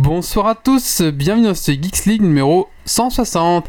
Bonsoir à tous, bienvenue dans ce Geeks League numéro 160.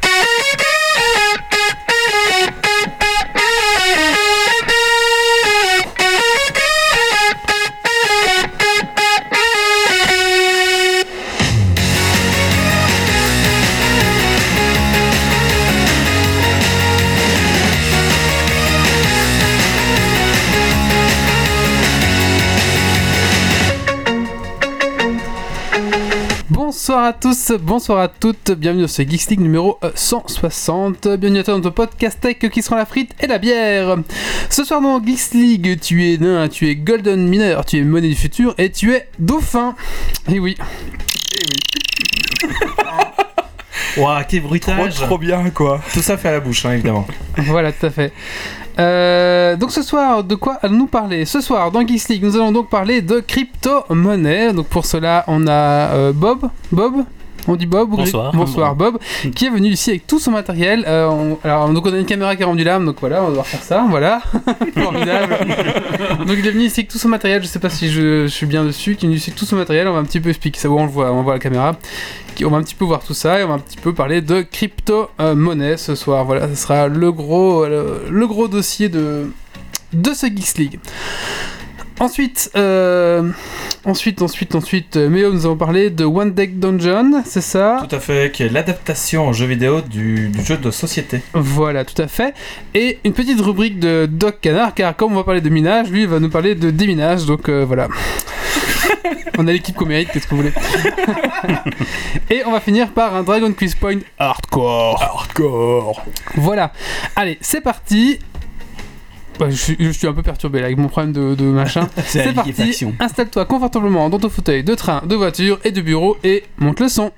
À tous, bonsoir à toutes, bienvenue dans ce Geeks League numéro euh, 160. Bienvenue à toi dans ton podcast tech qui sera la frite et la bière. Ce soir dans Geeks League, tu es nain, tu es golden miner, tu es monnaie du futur et tu es dauphin. Et oui. Ouah, quel Trop, bruitage trop bien quoi. Tout ça fait à la bouche, hein, évidemment. Voilà, tout à fait. Euh, donc ce soir, de quoi allons-nous parler Ce soir, dans Geeks League, nous allons donc parler de crypto-monnaie. Donc pour cela, on a euh, Bob. Bob on dit Bob Bonsoir. Bonsoir Bob, qui est venu ici avec tout son matériel. Euh, on- alors donc on a une caméra qui a rendu l'âme, donc voilà, on va devoir faire ça, voilà. Formidable. donc il est venu ici avec tout son matériel, je sais pas si je, je suis bien dessus, qui est venu ici avec tout son matériel, on va un petit peu expliquer ça, on le voit, on voit la caméra. On va un petit peu voir tout ça et on va un petit peu parler de crypto-monnaie ce soir. Voilà, ce sera le gros, le, le gros dossier de, de ce Geeks League. Ensuite, euh, ensuite, ensuite, ensuite, euh, Méo, nous allons parler de One Deck Dungeon, c'est ça Tout à fait, qui est l'adaptation en jeu vidéo du, du jeu de société. Voilà, tout à fait. Et une petite rubrique de Doc Canard, car comme on va parler de minage, lui il va nous parler de déminage, donc euh, voilà. on a l'équipe qu'on mérite, qu'est-ce que vous voulez Et on va finir par un Dragon Quiz Point hardcore. Hardcore. Voilà. Allez, c'est parti. Ouais, je, suis, je suis un peu perturbé là avec mon problème de, de machin. C'est C'est parti. Installe-toi confortablement dans ton fauteuil de train, de voiture et de bureau et monte le son.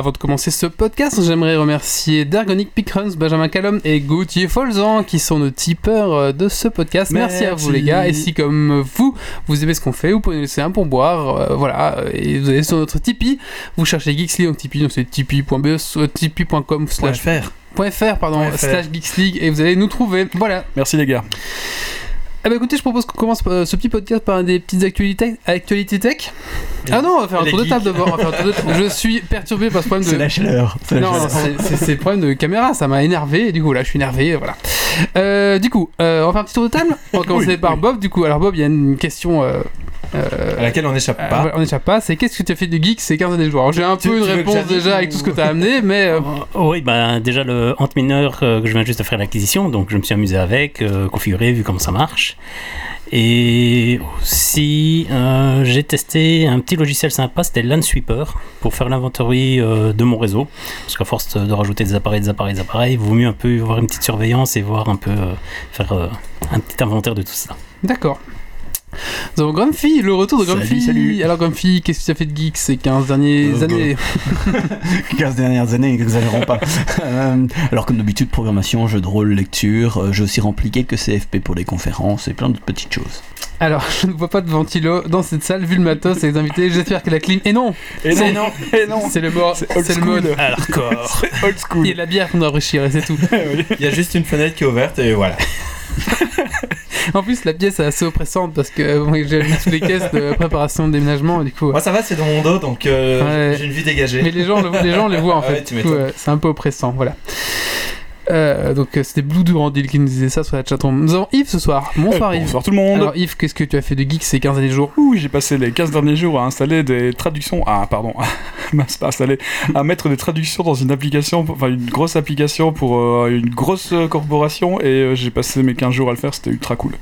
Avant de commencer ce podcast, j'aimerais remercier Dergonic Pickruns, Benjamin Callum et Gauthier Folzan qui sont nos tipeurs euh, de ce podcast. Merci, à vous les gars. Et si comme vous, vous aimez ce qu'on fait, vous pouvez nous laisser un pourboire. euh, voilà. Et vous allez sur notre Tipeee. Vous cherchez Geeksly donc Tipeee, donc c'est tipeee.be, soit tipeee.com slash. .fr pardon .fr. slash Geeks League et vous allez nous trouver. Voilà. Merci les gars. Eh ben écoutez, je propose qu'on commence euh, ce petit podcast par des petites actualités, actualités tech. Ah non, on va faire un tour de table d'abord. Je suis perturbé par ce problème de. C'est la chaleur. Non, c'est- le problème de caméra, ça m'a énervé, et du coup là je suis énervé, voilà. Euh, du coup, euh, on va faire un petit tour de table. On va commencer Oui, par oui. Bob, du coup. Alors Bob, il y a une question. Euh, À laquelle on n'échappe euh, pas. voilà, on n'échappe pas, c'est qu'est-ce que tu as fait de geek ces 15 années de joueur Alors, J'ai un Tu- peu tu une réponse déjà avec ou- tout ce que tu as amené, mais euh, Oh, oui, ben déjà le Ant Mineur euh, que je viens juste de faire l'acquisition, donc je me suis amusé avec, euh, configuré, vu comment ça marche. Et aussi, euh, j'ai testé un petit logiciel sympa, c'était Lansweeper, pour faire l'inventory euh, de mon réseau. Parce qu'à force de rajouter des appareils, des appareils, des appareils, il vaut mieux un peu avoir une petite surveillance et voir un peu, euh, faire euh, un petit inventaire de tout ça. d'accord. Nous avons Grumpy, le retour de Salut, Grumpy. salut. Alors Grumpy, qu'est-ce que tu as fait de geek ces 15 dernières Euh, années 15 dernières années, n'exagérons pas. Euh, alors comme d'habitude, programmation, jeu de rôle, lecture, euh, j'ai aussi rempli quelques CFP pour des conférences et plein d'autres petites choses. Alors, je ne vois pas de ventilo dans cette salle, vu le matos et les invités. J'espère que la clim. Et non Et C'est- non, et non. C'est le, mot- C'est le mode. Hardcore C'est old school. Il y a la bière qu'on doit enrichir et c'est tout. Il y a juste une fenêtre qui est ouverte et voilà. En plus, la pièce est assez oppressante parce que euh, j'ai mis toutes les caisses de préparation de déménagement, du coup. Moi ça va, c'est dans mon dos donc euh, Ouais. j'ai une vue dégagée. Mais les gens, le- les gens les voient en Ah fait. ouais, euh, c'est un peu oppressant, voilà. Euh, donc euh, c'était Blue Durandil qui nous disait ça sur la chatroom. Nous avons Yves ce soir. Bonsoir Euh, Yves. Bonsoir tout le monde. Alors Yves, qu'est-ce que tu as fait de geek ces 15 années jours Ouh, j'ai passé les 15 derniers jours à installer des traductions. Ah, pardon. Pas. À mettre des traductions dans une application, enfin une grosse application pour euh, une grosse corporation. Et euh, j'ai passé mes 15 jours à le faire, c'était ultra cool.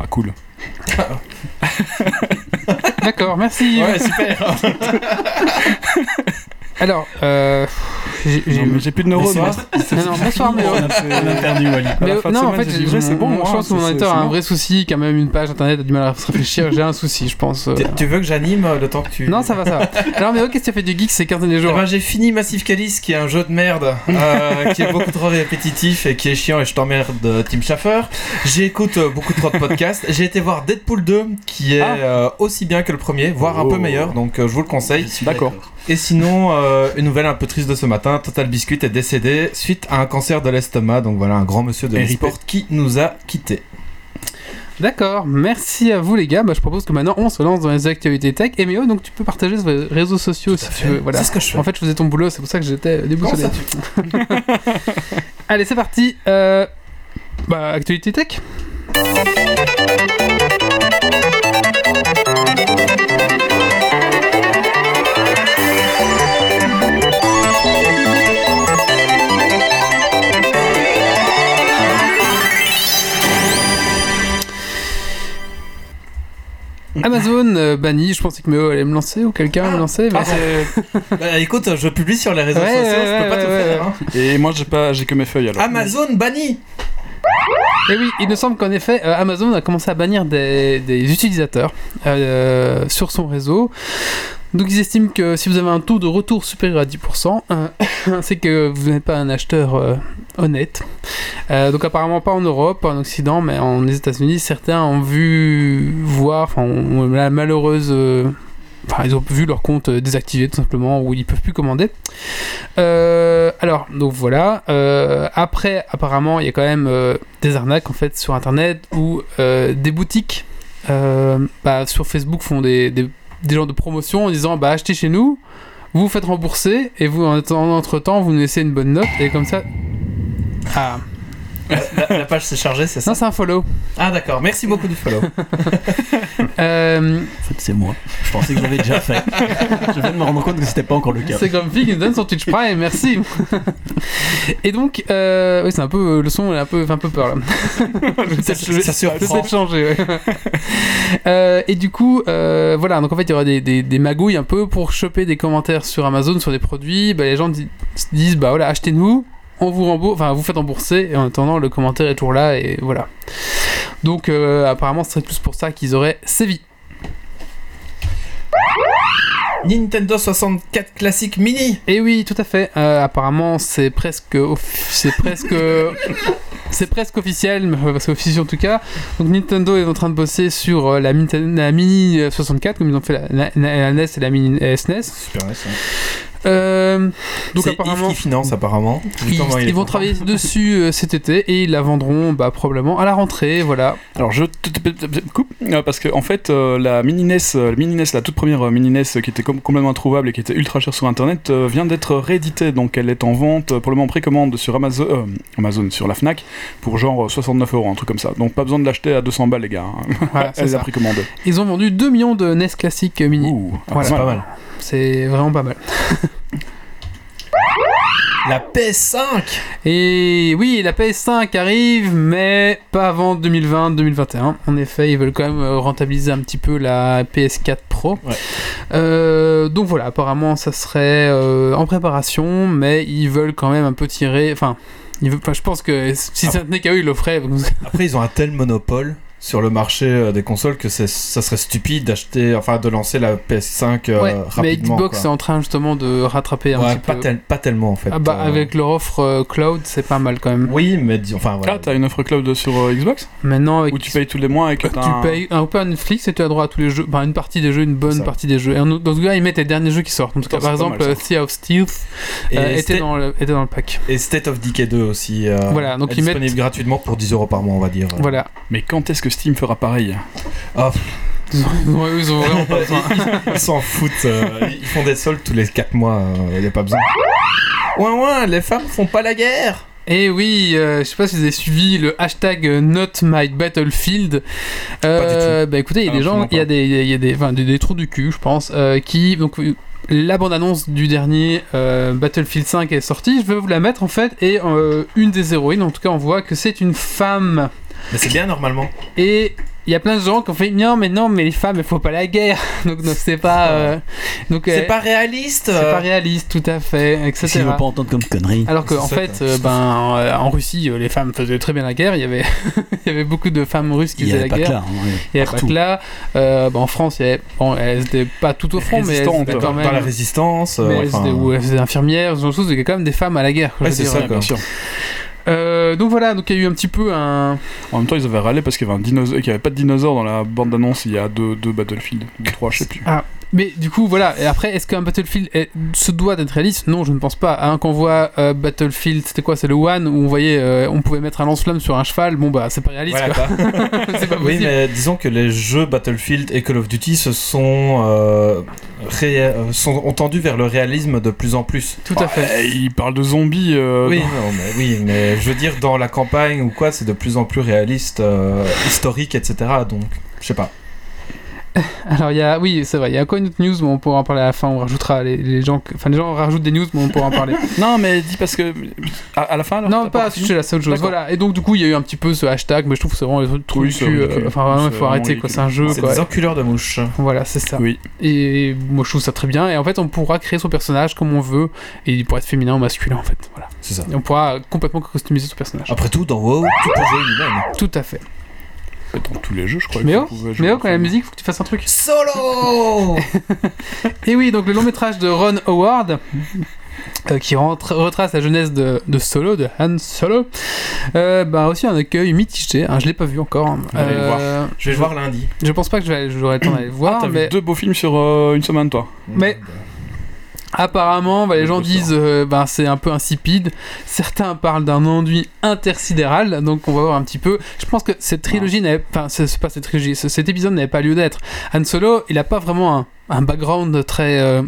Ah, cool. D'accord, merci Yves. Ouais, super. Alors, euh, j'ai- mais plus de neurones. Non, non, bonsoir, Méo. On a, perdu Wally. Mais non, en fait, c'est bon, je moi, pense que mon c'est a un vrai souci, quand même une page internet a du mal à se réfléchir. J'ai un souci, je pense. euh. Tu- veux que j'anime euh, le temps que tu. Non, ça va, ça va. Alors, mais qu'est-ce que tu as fait du geek ces 15 derniers Eh jours ben, j'ai fini Massive Calice qui est un jeu de merde euh, qui est beaucoup trop répétitif et qui est chiant et je t'emmerde Tim Schafer. J'écoute beaucoup trop de podcasts. J'ai été voir Deadpool 2 qui est Ah. aussi bien que le premier, voire un Oh. peu meilleur donc je vous le conseille. D'accord. Et sinon, euh, une nouvelle un peu triste de ce matin, Total Biscuit est décédé suite à un cancer de l'estomac. Donc voilà, un grand monsieur de l'e-sport qui nous a quittés. D'accord, merci à vous les gars. Bah, je propose que maintenant on se lance dans les actualités tech. Et Méo, donc tu peux partager sur les réseaux sociaux si tu veux. Voilà. C'est ce que je fais. En fait, je faisais ton boulot, c'est pour ça que j'étais déboussolé. Allez, c'est parti. Euh... Bah, actualité tech. Amazon euh, banni, je pensais que Méo allait me lancer ou quelqu'un allait me lancer. mais- Ah, Bah, écoute, je publie sur les réseaux Ouais, sociaux, ouais, je peux pas ouais, faire. hein. Et moi, j'ai pas, j'ai que mes feuilles alors. Amazon banni Et oui, il me semble qu'en effet, euh, Amazon a commencé à bannir des, des utilisateurs euh, sur son réseau. Donc ils estiment que si vous avez un taux de retour supérieur à 10%, euh, c'est que vous n'êtes pas un acheteur euh, honnête. Euh, donc apparemment pas en Europe, pas en Occident, mais en États-Unis, certains ont vu voir, enfin, la malheureuse... euh, Enfin, ils ont vu leur compte désactivé tout simplement, ou ils peuvent plus commander. Alors, donc voilà. Après, apparemment, il y a quand même des arnaques en fait sur Internet euh, des boutiques bah, sur Facebook font des, des genres de promotions en disant bah achetez chez nous, vous vous faites rembourser et vous en, entre temps vous nous laissez une bonne note et comme ça. Ah la, page s'est chargée, c'est ça non, c'est un follow. Ah d'accord, merci beaucoup du follow. Euh, En fait, c'est moi. Je pensais que je l'avais déjà fait. je viens de me rendre compte que c'était pas encore le cas. C'est comme Fig qui nous donne son Twitch Prime, merci. et donc, euh, oui, c'est un peu le son, est un peu, fait un peu peur là. je vais Ça- ça surprend. peut-être changer. ouais. Euh, et du coup, euh, voilà, donc en fait, il y aura des, des, des magouilles un peu pour choper des commentaires sur Amazon sur des produits. Bah, les gens di- se disent, bah voilà, achetez-nous. On vous rembourse, enfin vous faites rembourser et en attendant le commentaire est toujours là et voilà. Donc euh, apparemment ce serait plus pour ça qu'ils auraient sévi. Nintendo 64 classique mini Et oui, tout à fait. Euh, apparemment, c'est presque, c'est presque, c'est presque officiel, mais euh, c'est officiel en tout cas. Donc Nintendo est en train de bosser sur la, Mini euh, 64, comme ils ont fait la, la- la NES et la Mini SNES. Super. Euh, donc apparemment, Yves qui finance apparemment. Ils, ils vont travailler dessus euh, cet été et ils la vendront bah, probablement à la rentrée. Voilà. Alors je te coupe euh, parce que en fait euh, la mini NES, la mini NES, la toute première mini NES qui était com- complètement introuvable et qui était ultra chère sur internet euh, vient d'être rééditée donc elle est en vente pour le moment en précommande sur Amazon, euh, Amazon sur la Fnac pour genre euh, 69 euros un truc comme ça. Donc pas besoin de l'acheter à 200 balles les gars. hein. Voilà, c'est Elle ça. l'a précommandée. Ils ont vendu 2 millions de NES classiques mini. Ouh, ah, Voilà. C'est pas mal. C'est vraiment pas mal. La PS5 Et oui, la PS5 arrive, mais pas avant 2020-2021. En effet, ils veulent quand même euh, rentabiliser un petit peu la PS4 Pro. Ouais. Euh, donc voilà, apparemment, ça serait euh, en préparation, mais ils veulent quand même un peu tirer. Enfin, ils veulent, enfin, je pense que si ça tenait qu'à eux, ils le feraient. Après, ils ont un tel monopole sur le marché euh, des consoles que c'est- ça serait stupide d'acheter, enfin de lancer la PS5 euh, ouais, mais rapidement. Xbox est en train justement de rattraper un Ouais, petit pas, peu. tel- pas tellement en fait. Ah bah, Euh, avec leur offre euh, cloud, c'est pas mal quand même. Oui, mais enfin voilà. Ah, t'as une offre cloud sur euh, Xbox? Maintenant, avec Où tu payes tous les mois et que Tu payes un peu à Netflix et tu as droit à tous les jeux, enfin une partie des jeux, une bonne Ça. partie des jeux. Et en- dans ce cas, ils mettent les derniers jeux qui sortent. En tout cas, par exemple, mal, Sea of Steel euh, était, State, dans le, était dans le pack. et State of Decay 2 aussi. euh, Voilà, donc est ils mettent- disponible gratuitement pour 10 euros par mois, on va dire. Voilà. Mais quand est-ce que Steam fera pareil Ah, Ouais, ils ont vraiment pas besoin. ils s'en foutent. euh, ils font des soldes tous les 4 mois. Il n'y a pas besoin. Ouin ouin, les femmes font pas la guerre. Et oui, euh, je sais pas si vous avez suivi le hashtag euh, Not My Battlefield. Euh, Bah écoutez, il y a Ah, des gens, absolument il y a des, il y a des, enfin, des, des trous du cul, je pense, euh, qui donc euh, la bande-annonce du dernier euh, Battlefield 5 est sortie. Je vais vous la mettre en fait et euh, une des héroïnes, en tout cas, on voit que c'est une femme. Mais c'est bien normalement. Et il y a plein de gens qui ont fait non mais non mais les femmes il faut pas la guerre donc non, c'est pas euh, donc C'est euh, pas réaliste. c'est pas réaliste tout à fait etc S'ils veulent pas entendre comme connerie. alors que C'est en ça, fait euh, ben euh, en Russie euh, les femmes faisaient très bien la guerre il y avait il y avait beaucoup de femmes russes qui faisaient la guerre là. hein, ouais. il y avait partout. pas que là Euh, ben, en France il y avait bon elles étaient pas tout au front mais elles étaient quand même dans la résistance. euh, mais elles enfin, étaient, ou elles étaient infirmières ce genre de choses il y avait quand même des femmes à la guerre Ouais, c'est ça, quoi. bien sûr. Euh, donc voilà donc il y a eu un petit peu un En même temps, ils avaient râlé parce qu'il y avait un dinosaure, qu'il y avait pas de dinosaure dans la bande d'annonce il y a deux, deux Battlefield, ou trois, je sais plus. Mais du coup, voilà. Et après, est-ce qu'un Battlefield est- se doit d'être réaliste? Non, je ne pense pas. Hein, quand on voit euh, Battlefield, c'était quoi? C'est le One où on voyait, euh, on pouvait mettre un lance-flamme sur un cheval. Bon bah, c'est pas réaliste. voilà, quoi. quoi. c'est pas Oui, possible. mais disons que les jeux Battlefield et Call of Duty se sont, euh, ré- euh, sont ont tendu vers le réalisme de plus en plus. Tout à fait. Ils parlent de zombies. euh, Oui, dans- non, mais, oui, mais je veux dire, dans la campagne ou quoi, c'est de plus en plus réaliste, euh, historique, etc. Donc, je sais pas. Alors il y a, oui, c'est vrai. Il y a encore une autre news, mais on pourra en parler à la fin. On rajoutera les, les gens, enfin les gens rajoutent des news, mais on pourra en parler. Non, mais dis parce que. À, à la fin, alors non, pas c'est autre chose. D'accord. Voilà. Et donc du coup, il y a eu un petit peu ce hashtag, mais je trouve que c'est vraiment le truc Oui, euh. Enfin vraiment, il faut arrêter quoi. C'est un jeu C'est quoi. des enculeurs de mouches. Voilà, c'est ça. Oui. Et moi je trouve ça très bien. Et en fait, on pourra créer son personnage comme on veut. Et il pourra être féminin ou masculin en fait. Voilà. C'est ça. Et on pourra complètement customiser son personnage. Après tout, dans WoW, tout peut jouer lui-même. Tout à fait. Dans tous les jeux, je crois. Mais oh, vous pouvez jouer mais oh, en quand la musique, faut que tu fasses un truc. Solo Et oui, donc le long métrage de Ron Howard. euh, qui rentre- retrace la jeunesse de, de Solo, de Han Solo, euh, bah aussi un accueil mitigé. Hein, je l'ai pas vu encore. hein. Allez le voir. Euh, Je vais le voir lundi. Je pense pas que j'aurai le temps d'aller le Ah, voir, t'as mais vu deux beaux films sur euh, une semaine, toi. Mais- Apparemment, bah, les Le gens disent euh, bah, c'est un peu insipide. Certains parlent d'un enduit intersidéral. Donc on va voir un petit peu. Je pense que cette trilogie n'avait enfin c'est pas cette trilogie, ce- cet épisode n'avait pas lieu d'être. Han Solo, il a pas vraiment un, un background très euh,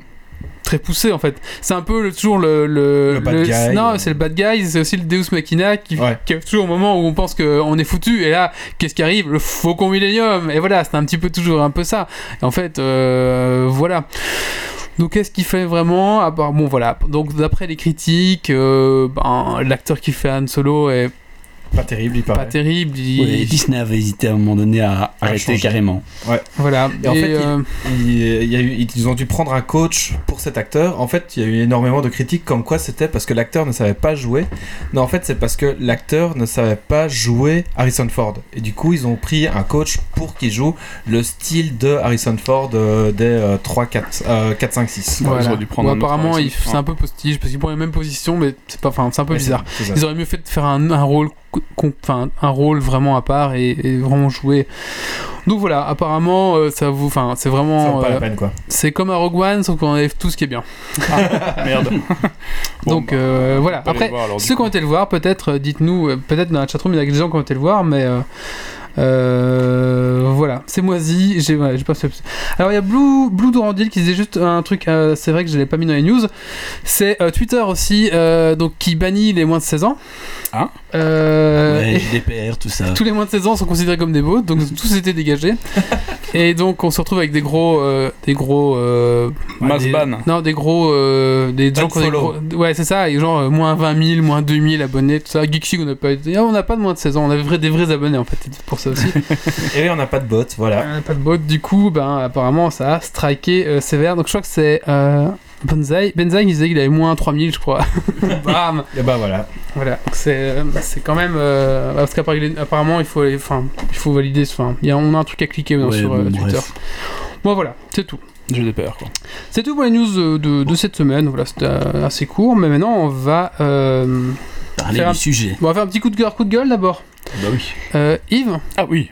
très poussé en fait. C'est un peu le- toujours le le, Le bad guy. non, c'est le bad guy, c'est aussi le Deus Machina qui, Ouais. qui est toujours au moment où on pense qu'on est foutu et là qu'est-ce qui arrive? Le Faucon Millennium et voilà, c'est un petit peu toujours un peu ça. Et en fait euh, voilà. Donc qu'est-ce qu'il fait vraiment ah bah, Bon voilà, donc d'après les critiques, euh, ben, l'acteur qui fait Han Solo est Pas terrible, il pas paraît. terrible. il- Ouais, Disney avait hésité à un moment donné à arrêter changer. carrément. Voilà. Et en fait, euh, Il- il y a eu- ils ont dû prendre un coach pour cet acteur. En fait, il y a eu énormément de critiques comme quoi c'était parce que l'acteur ne savait pas jouer. Non, en fait, c'est parce que l'acteur ne savait pas jouer Harrison Ford. Et du coup, ils ont pris un coach pour qu'il joue le style de Harrison Ford euh, des euh, 3, 4, euh, 4, 5, 6. Ouais, ils voilà. auraient dû prendre Bon, un autre apparemment, c'est un peu postige parce qu'ils prend les mêmes positions, mais c'est pas, enfin, c'est un peu Ouais, bizarre. c'est- c'est ça. Ils auraient mieux fait de faire un, un rôle, enfin, un rôle vraiment à part et, et vraiment jouer. Donc voilà, apparemment, euh, ça vous, enfin, c'est vraiment, euh, c'est comme un Rogue One, sauf qu'on enlève tout ce qui est bien. Merde. Bon, Donc bah, euh, voilà. va aller Après, voir, alors, ceux qui ont été le voir, peut-être, dites-nous, peut-être dans la chatroom, il y a des gens qui ont été le voir, mais euh, voilà, c'est moisi. J'ai j'ai pas fait- Alors il y a Blue, Blue Durandil qui disait juste un truc, euh, c'est vrai que je l'ai pas mis dans les news. C'est euh, Twitter aussi, euh, donc qui bannit les moins de 16 ans. Ah. Euh, Ouais, GDPR, tout ça. tous les moins de 16 ans sont considérés comme des bots, donc tous étaient dégagés. et donc on se retrouve avec des gros, euh, des gros, euh, Mass des- ban. Non, des gros, euh, des gens qui ont des Unfollow. gros- ouais c'est ça, et genre euh, moins 20 000, moins 2000 abonnés, tout ça. Geeksig on n'a pas été, Ah, on n'a pas de moins de 16 ans, on avait vrai- des vrais abonnés en fait, c'est pour ça aussi. Et oui, on n'a pas de bot, voilà. On n'a pas de bot, du coup, ben apparemment ça a striké euh, sévère. Donc je crois que c'est euh, Benzai qui disait qu'il avait moins 3000 je crois. Bam. Et bah voilà. Voilà, c'est euh, c'est quand même euh, parce qu'apparemment il faut aller- il faut valider enfin il y a on a un truc à cliquer Ouais, sur euh, bon, Twitter. bref. Bon voilà, c'est tout. GDPR, quoi. C'est tout pour les news de, de cette semaine. Voilà, c'était euh, assez court, mais maintenant on va euh, Parler Faire un- du sujet. on va faire un petit coup de cœur, coup de gueule d'abord. Bah oui. Euh, Yves, Ah oui.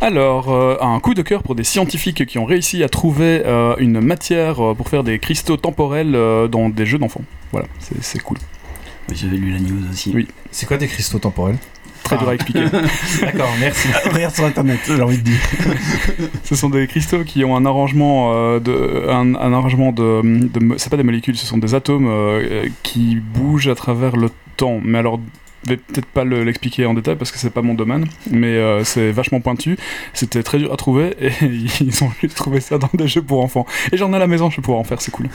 Alors, euh, un coup de cœur pour des scientifiques qui ont réussi à trouver euh, une matière euh, pour faire des cristaux temporels euh, dans des jeux d'enfants. Voilà, c'est c'est cool. Oui, J'avais lu la news aussi. Oui. C'est quoi des cristaux temporels? Très dur à expliquer. D'accord, merci. Regarde sur internet, j'ai envie de dire. ce sont des cristaux qui ont un arrangement euh, de, un, un arrangement de, c'est pas des molécules, ce sont des atomes euh, qui bougent à travers le temps. Mais alors, vais peut-être pas le- l'expliquer en détail parce que c'est pas mon domaine, mais euh, c'est vachement pointu. C'était très dur à trouver et ils ont juste trouvé ça dans des jeux pour enfants. Et j'en ai à la maison, je vais pouvoir en faire, c'est cool.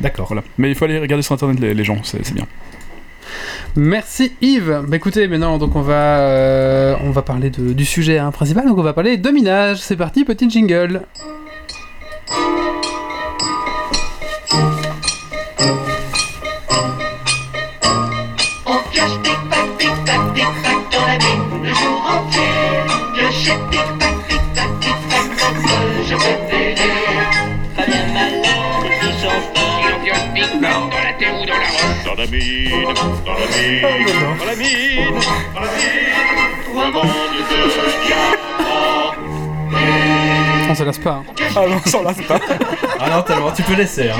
D'accord. Voilà. Mais il faut aller regarder sur internet les, les gens, c'est bien. Merci Yves. Bah écoutez, maintenant donc on va euh, on va parler du sujet hein, principal. Donc on va parler de minage. C'est parti, petit jingle. Dans la mine, dans la mine, dans la mine, dans la mine, ou un monde de diamants. On se lasse pas. hein. Ah non, sans lasse pas. Ah non, tellement, tu peux laisser. Hein.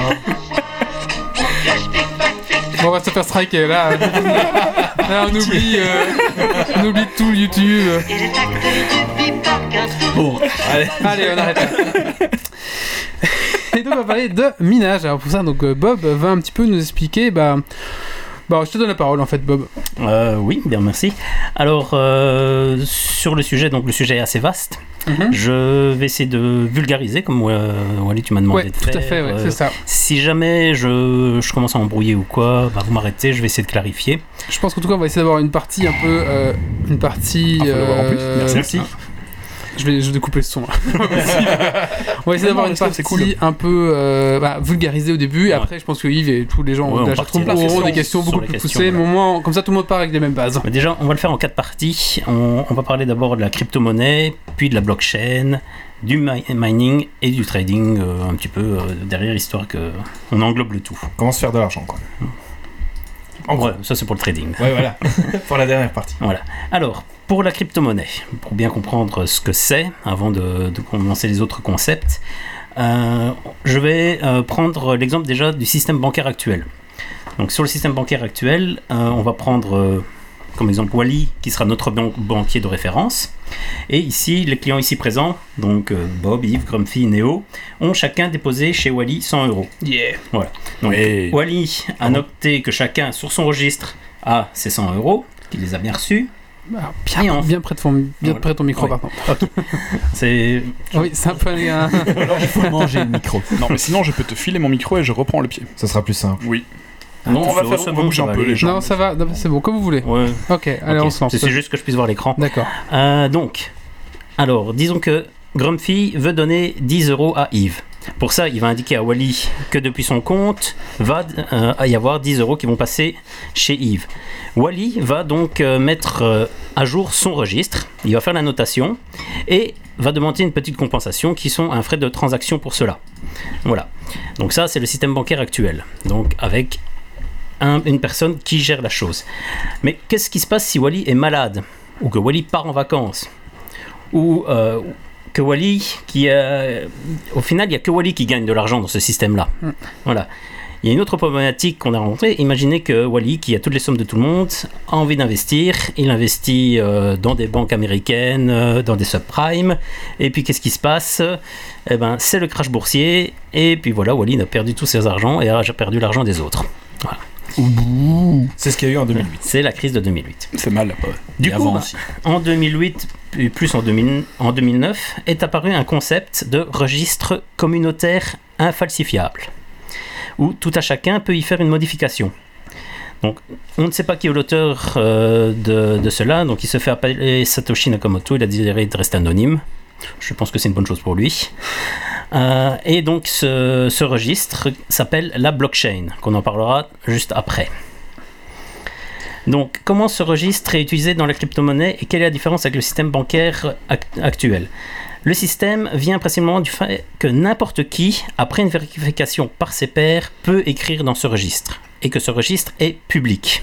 On. Bon, on va se faire striker là. là on oublie euh, on oublie tout YouTube. Bon, Allez. Allez, on arrête là. Et donc on va parler de minage. Alors pour ça, donc euh, Bob va un petit peu nous expliquer. Bah, bah je te donne la parole en fait, Bob. Euh, oui, bien merci. Alors, euh, sur le sujet, donc le sujet est assez vaste. Mhm. Je vais essayer de vulgariser, comme euh, Wally, tu m'as demandé Ouais, de tout à fait, ouais, c'est ça. Si jamais je, je commence à embrouiller ou quoi, bah, vous m'arrêtez, je vais essayer de clarifier. Je pense qu'en tout cas, on va essayer d'avoir une partie un peu. une partie. Ah, en plus. euh, Merci. Je vais, je vais découper le son. on va essayer d'avoir une partie cool. un peu euh, bah, vulgarisée au début. Et Ouais. après, je pense que Yves et tous les gens Ouais, de on la chatroom auront des questions beaucoup plus questions, poussées. voilà. Mais au moins, comme ça, tout le monde part avec les mêmes bases. Mais déjà, on va le faire en quatre parties. On, on va parler d'abord de la crypto-monnaie, puis de la blockchain, du mi- mining et du trading, euh, un petit peu euh, derrière, histoire que on englobe le tout. Comment se faire de l'argent, quoi. En Ouais, ça c'est pour le trading. Ouais, voilà. Pour la dernière partie. Voilà. Alors, pour la crypto-monnaie, pour bien comprendre ce que c'est, avant de, de commencer les autres concepts, euh, je vais euh, prendre l'exemple déjà du système bancaire actuel. Donc, sur le système bancaire actuel, euh, on va prendre euh, comme exemple Wally, qui sera notre ban- banquier de référence. Et ici, les clients ici présents, donc euh, Bob, Yves, Grumpy, Neo, ont chacun déposé chez Wally 100 euros. Yeah. Donc, Ouais. Wally a noté que chacun, sur son registre, a ses 100 euros, qu'il les a bien reçus. Alors, Et bien, en- bien près de ton, bien Voilà. près de ton micro, Ouais. par contre. C'est Oui, c'est un peu un- il faut manger le micro. Non, mais sinon, je peux te filer mon micro et je reprends le pied. Ça sera plus simple. Oui. Non, on va faire bon, va bouger ça un va peu les gens. Non, ça va, c'est bon, comme vous voulez. Ouais. Ok, allez, ok. on se lance. C'est c'est juste que je puisse voir l'écran. D'accord. Euh, donc, alors, disons que Grumpy veut donner 10 euros à Yves. Pour ça, il va indiquer à Wally que depuis son compte, va euh, y avoir 10 euros qui vont passer chez Yves. Wally va donc euh, mettre euh, à jour son registre, il va faire la notation et va demander une petite compensation qui sont un frais de transaction pour cela. Voilà. Donc ça, c'est le système bancaire actuel. Donc avec un- une personne qui gère la chose. Mais qu'est-ce qui se passe si Wally est malade Ou que Wally part en vacances Ou euh, que Wally, qui a- au final, il n'y a que Wally qui gagne de l'argent dans ce système-là. Mm. Voilà. Il y a une autre problématique qu'on a rencontrée. Imaginez que Wally, qui a toutes les sommes de tout le monde, a envie d'investir. Il investit euh, dans des banques américaines, euh, dans des subprimes. Et puis qu'est-ce qui se passe? Eh ben, c'est le crash boursier. Et puis voilà, Wally a perdu tous ses argents et a perdu l'argent des autres. C'est ce qu'il y a eu en 2008. C'est la crise de 2008. C'est mal. Du Et coup, avant bah, aussi. en 2008, puis plus en, 2000 en 2009, est apparu un concept de registre communautaire infalsifiable, où tout à chacun peut y faire une modification. Donc, on ne sait pas qui est l'auteur euh, de, de cela, donc il se fait appeler Satoshi Nakamoto, il a décidé de rester anonyme. Je pense que c'est une bonne chose pour lui. Euh, et donc, ce, registre s'appelle la blockchain, qu'on en parlera juste après. Donc, comment ce registre est utilisé dans la crypto-monnaie et quelle est la différence avec le système bancaire act- actuel? Le système vient principalement du fait que n'importe qui, après une vérification par ses pairs, peut écrire dans ce registre et que ce registre est public.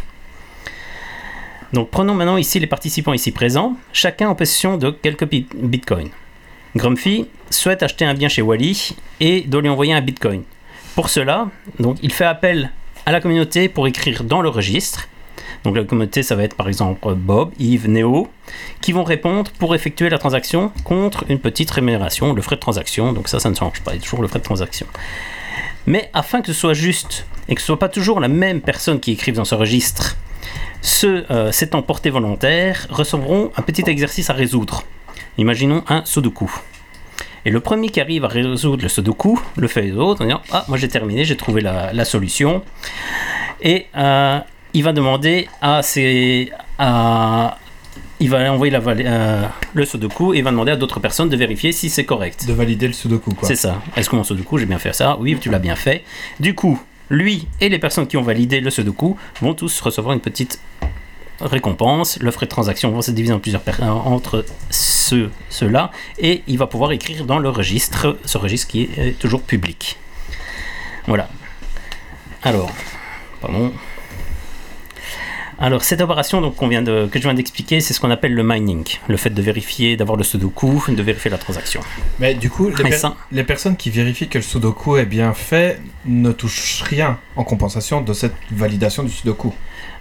Donc, prenons maintenant ici les participants ici présents, chacun en possession de quelques bit- bitcoins. Grumpy souhaite acheter un bien chez Wally et doit lui envoyer un bitcoin. Pour cela, il fait appel à la communauté pour écrire dans le registre donc la communauté, ça va être par exemple Bob, Yves, Néo, qui vont répondre pour effectuer la transaction contre une petite rémunération, le frais de transaction. Donc ça, ça ne change pas, il y a toujours le frais de transaction. Mais afin que ce soit juste et que ce soit pas toujours la même personne qui écrive dans ce registre, Ceux euh, s'étant portés volontaires recevront un petit exercice à résoudre. Imaginons un sudoku. Et le premier qui arrive à résoudre le sudoku le fait aux autres en disant Ah, moi j'ai terminé, j'ai trouvé la, la solution. Et euh, il va demander à ses. à- il va envoyer la, euh, le sudoku et il va demander à d'autres personnes de vérifier si c'est correct. De valider le sudoku, quoi. C'est ça. Est-ce que mon sudoku, j'ai bien fait ça? Oui, tu l'as bien fait. Du coup, lui et les personnes qui ont validé le sudoku vont tous recevoir une petite récompense. Le frais de transaction va se diviser en plusieurs entre ceux, ceux-là et il va pouvoir écrire dans le registre, ce registre qui est toujours public. Voilà. Alors, pardon. Alors, cette opération donc, qu'on vient de, que je viens d'expliquer, c'est ce qu'on appelle le mining. Le fait de vérifier, d'avoir le sudoku, de vérifier la transaction. Mais du coup, les, per- les personnes qui vérifient que le sudoku est bien fait ne touchent rien en compensation de cette validation du sudoku.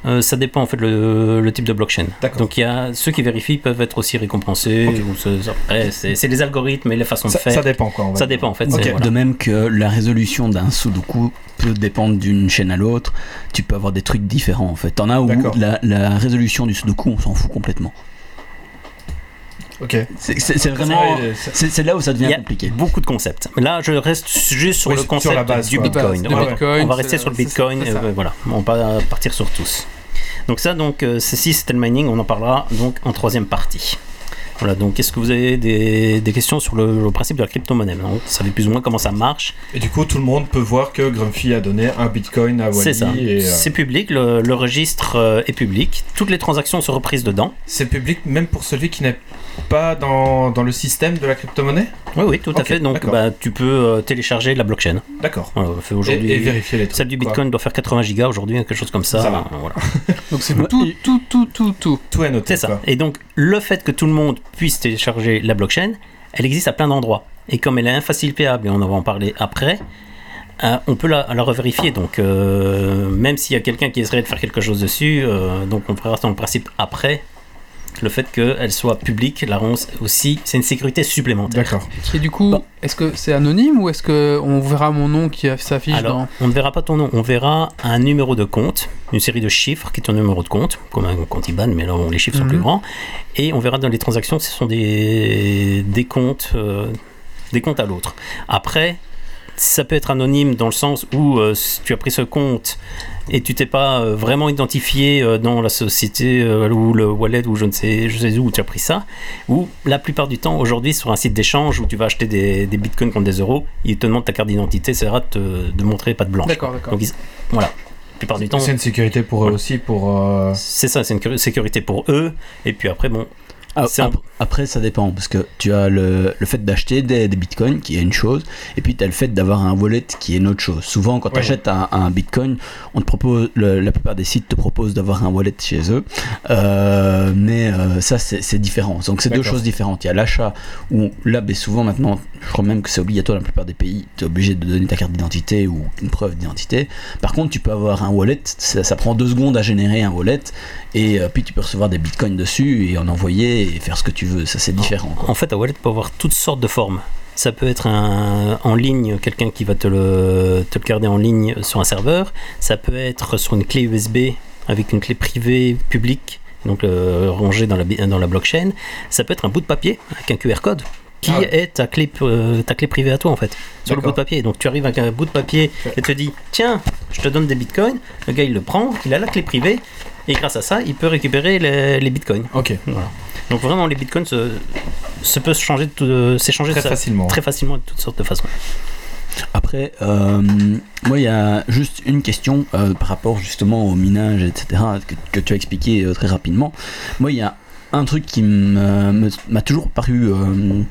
Euh, ça dépend en fait le, le type de blockchain. D'accord. Donc il y a ceux qui vérifient peuvent être aussi récompensés. Ou c'est c'est les algorithmes et les façons Ça, de faire. ça dépend, quoi. Ça dépend en fait. Voilà. De même que la résolution d'un sudoku peut dépendre d'une chaîne à l'autre, tu peux avoir des trucs différents en fait. T'en as où la, la résolution du sudoku, on s'en fout complètement. Ok. C'est vraiment. Là où ça devient y a compliqué. beaucoup de concepts. Là, je reste juste sur Oui, le sur concept la base, du quoi. Bitcoin. On va- Bitcoin, on va c'est- rester sur le Bitcoin. euh, voilà, on va pas partir sur tous. Donc ça, donc, euh, ceci, c'était le mining. On en parlera donc en troisième partie. Voilà, donc est-ce que vous avez des, des questions sur le, le principe de la crypto-monnaie? Vous savez plus ou moins comment ça marche Et du coup, tout le monde peut voir que Grumpy a donné un bitcoin à C'est ça. Wally. euh, C'est public, le, le registre euh, est public. Toutes les transactions sont reprises dedans. c'est public même pour celui qui n'est pas dans, dans le système de la crypto-monnaie Oui, oui, tout à fait. Donc, bah, tu peux euh, télécharger la blockchain. D'accord. Voilà, on fait Et, aujourd'hui. et vérifier les trucs. Celle du quoi. Bitcoin doit faire 80 gigas aujourd'hui, quelque chose comme ça. Ça va. Euh, voilà. Donc c'est tout, tout, tout, tout, tout. Tout est noté. C'est ça. quoi. Et donc, le fait que tout le monde puisse télécharger la blockchain, elle existe à plein d'endroits. Et comme elle est infacilitable, et on va en parler après, euh, on peut la, la revérifier. Donc, euh, même s'il y a quelqu'un qui essaierait de faire quelque chose dessus, euh, donc on verra dans le principe après. Le fait qu'elle soit publique, la rend aussi, c'est une sécurité supplémentaire. D'accord. Et du coup, Bon. est-ce que c'est anonyme ou est-ce que on verra mon nom qui s'affiche Alors, dans on ne verra pas ton nom, on verra un numéro de compte, une série de chiffres qui est ton numéro de compte, comme un compte IBAN, mais là les chiffres sont Mhm. plus grands. Et on verra dans les transactions, ce sont des, des comptes, euh, des comptes à l'autre. Après, ça peut être anonyme dans le sens où euh, tu as pris ce compte et tu t'es pas euh, vraiment identifié euh, dans la société euh, ou le wallet ou je ne sais, je sais où tu as pris ça, ou la plupart du temps aujourd'hui sur un site d'échange où tu vas acheter des, des bitcoins contre des euros, ils te demandent ta carte d'identité, c'est rare de, montrer pas de blanche. D'accord, d'accord. Donc ils- voilà, la plupart du temps, C'est une sécurité pour eux Voilà. aussi, pour. euh, c'est ça, c'est une cur- sécurité pour eux. Et puis après, bon, Ah, en- ap- Après, ça dépend, parce que tu as le, le fait d'acheter des, des bitcoins, qui est une chose, et puis tu as le fait d'avoir un wallet, qui est une autre chose. Souvent, quand tu Ouais. achètes un, un bitcoin, on te propose, le- la plupart des sites te proposent d'avoir un wallet chez eux, Euh, mais euh, ça, c'est différent. Donc, c'est deux choses différentes. Il y a l'achat, où là, ben, souvent maintenant, je crois même que c'est obligatoire dans la plupart des pays, tu es obligé de donner ta carte d'identité ou une preuve d'identité. Par contre, tu peux avoir un wallet, ça, ça prend deux secondes à générer un wallet, et euh, puis tu peux recevoir des bitcoins dessus et en envoyer et faire ce que tu veux. Ça, c'est différent. quoi. En fait, un wallet peut avoir toutes sortes de formes. Ça peut être un, en ligne, quelqu'un qui va te le, te le garder en ligne sur un serveur. Ça peut être sur une clé USB avec une clé privée publique, donc euh, rangée dans la, bi- dans la blockchain. Ça peut être un bout de papier avec un QR code qui Ah ouais. est ta clé, euh, ta clé privée à toi en fait, sur le bout de papier. Donc tu arrives avec un bout de papier et te dis tiens, je te donne des bitcoins. Le gars il le prend, il a la clé privée et grâce à ça, il peut récupérer les, les bitcoins. Ok. Voilà. Donc vraiment, les bitcoins se, se changer de de- s'échanger Très facilement. très facilement de toutes sortes de façons. Après, euh, moi, il y a juste une question euh, par rapport justement au minage, etc., que, que tu as expliqué euh, très rapidement. Moi, il y a un truc qui m'a toujours paru euh,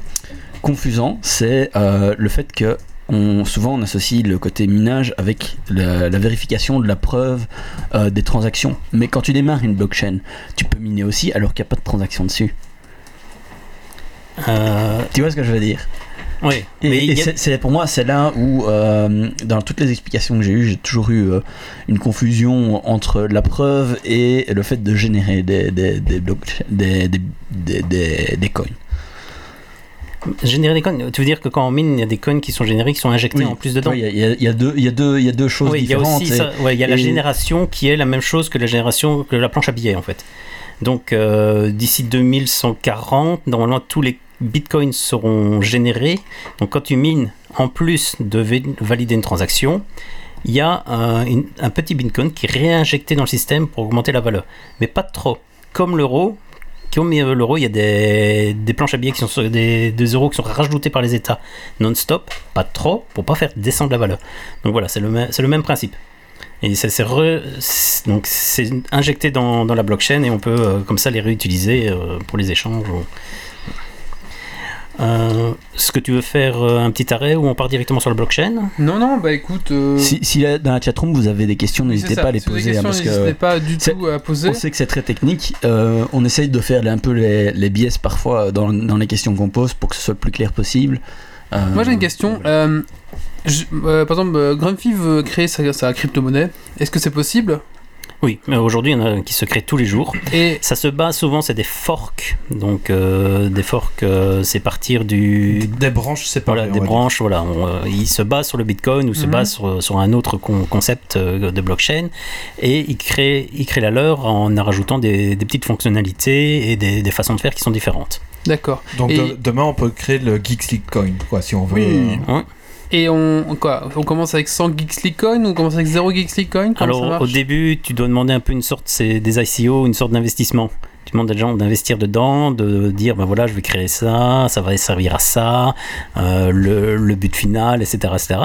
confusant, c'est euh, le fait que on, souvent on associe le côté minage avec la, la vérification de la preuve euh, des transactions. Mais quand tu démarres une blockchain, tu peux miner aussi alors qu'il n'y a pas de transaction dessus. Euh, Tu vois ce que je veux dire? oui, Et, mais et a- c'est- pour moi, c'est là où, euh, dans toutes les explications que j'ai eues, j'ai toujours eu euh, une confusion entre la preuve et le fait de générer des, des- des coins. Générer des coins, tu veux dire que quand on mine, il y a des coins qui sont générés, qui sont injectés Oui. en plus dedans Il y, a- y a- il y a deux- y a deux- y a deux choses Oui, il y a différentes. aussi et- ça. Ouais, il y a la génération qui est la même chose que la génération que la planche à billets en fait. Donc euh, d'ici 2140, normalement tous les bitcoins seront générés. Donc quand tu mines, en plus de va- valider une transaction, il y a un, une- un petit bitcoin qui est réinjecté dans le système pour augmenter la valeur. Mais pas trop. Comme l'euro, comme euh, l'euro, il y a des, planches à billets qui sont sur- des, des euros qui sont rajoutés par les États non-stop, pas trop, pour pas faire descendre la valeur. Donc voilà, c'est le, même- principe. Et ça, c'est donc c'est injecté dans, la blockchain et on peut euh, comme ça les réutiliser euh, pour les échanges. Euh, Est-ce que tu veux faire euh, un petit arrêt ou on part directement sur la blockchain? Non, non, bah écoute. euh, Si, si là, dans la chatroom vous avez des questions, n'hésitez pas à les Si poser. hein, N'hésitez que pas du tout à poser. on sait que c'est très technique. euh, on essaye de faire un peu les, les biais parfois dans, dans les questions qu'on pose pour que ce soit le plus clair possible. Euh, Moi j'ai une question. euh, je- euh, par exemple, Grumpy veut créer sa, sa crypto-monnaie. Est-ce que c'est possible? Oui, mais aujourd'hui il y en a qui se créent tous les jours. Et Ça se base souvent, c'est des forks. Donc euh, des forks, euh, c'est partir du, Des branches séparées. Voilà, des dire. branches, voilà. on, euh, il se base sur le Bitcoin ou se Mhm. base sur, sur un autre con- concept de blockchain et il crée, il crée la leur en rajoutant des, des petites fonctionnalités et des, des façons de faire qui sont différentes. d'accord. Donc Et- de- demain, on peut créer le Geeks League Coin, quoi, si on veut. Oui. euh, Et on, quoi On commence avec 100 Geeks Coin ou on commence avec 0 Geeks Coin? Comment ça Alors au début, tu dois demander un peu une sorte, c'est des ICO, une sorte d'investissement. Tu demandes à des gens d'investir dedans, de dire ben voilà, je vais créer ça, ça va servir à ça, euh, le, le but final, etc., etc.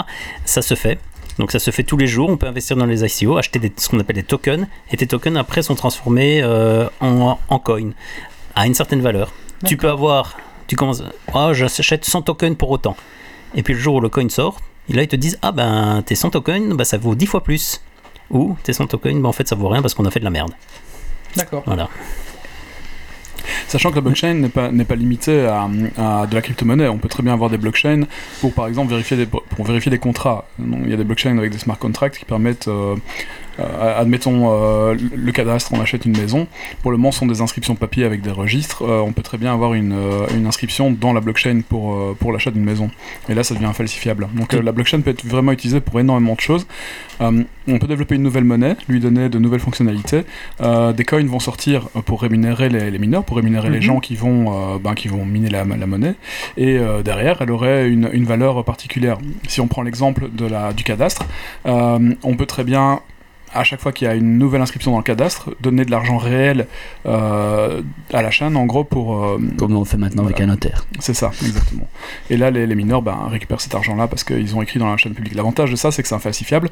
Ça se fait. Donc ça se fait tous les jours. On peut investir dans les ICO, acheter des, ce qu'on appelle des tokens, et tes tokens après sont transformés euh, en, en coin à une certaine valeur. Tu peux avoir, tu commences, ah j'achète 100 tokens pour autant. Et puis le jour où le coin sort, là ils te disent ah ben tes 100 tokens, bah, ça vaut 10 fois plus. Ou tes 100 tokens, bah, en fait ça vaut rien parce qu'on a fait de la merde. D'accord. Voilà. Sachant que la blockchain n'est pas, n'est pas limitée à, à de la crypto-monnaie. On peut très bien avoir des blockchains pour, par exemple, vérifier des, pour vérifier des contrats. Il y a des blockchains avec des smart contracts qui permettent, euh, admettons, euh, le cadastre, on achète une maison. Pour le moment, ce sont des inscriptions papier avec des registres. Euh, on peut très bien avoir une, euh, une inscription dans la blockchain pour, euh, pour l'achat d'une maison. Et là, ça devient infalsifiable. Donc, euh, la blockchain peut être vraiment utilisée pour énormément de choses. Euh, on peut développer une nouvelle monnaie, lui donner de nouvelles fonctionnalités. Euh, des coins vont sortir euh, pour rémunérer les, les mineurs, pour rémunérer les Mhm. gens qui vont, euh, ben, qui vont miner la, la monnaie. Et euh, derrière, elle aurait une, une valeur particulière. Si on prend l'exemple de la, du cadastre, euh, on peut très bien à chaque fois qu'il y a une nouvelle inscription dans le cadastre, donner de l'argent réel euh, à la chaîne, en gros, pour... euh, Comme on fait maintenant avec un notaire. c'est ça, exactement. Et là, les, les mineurs ben, récupèrent cet argent-là parce qu'ils ont écrit dans la chaîne publique. L'avantage de ça, c'est que c'est infalsifiable.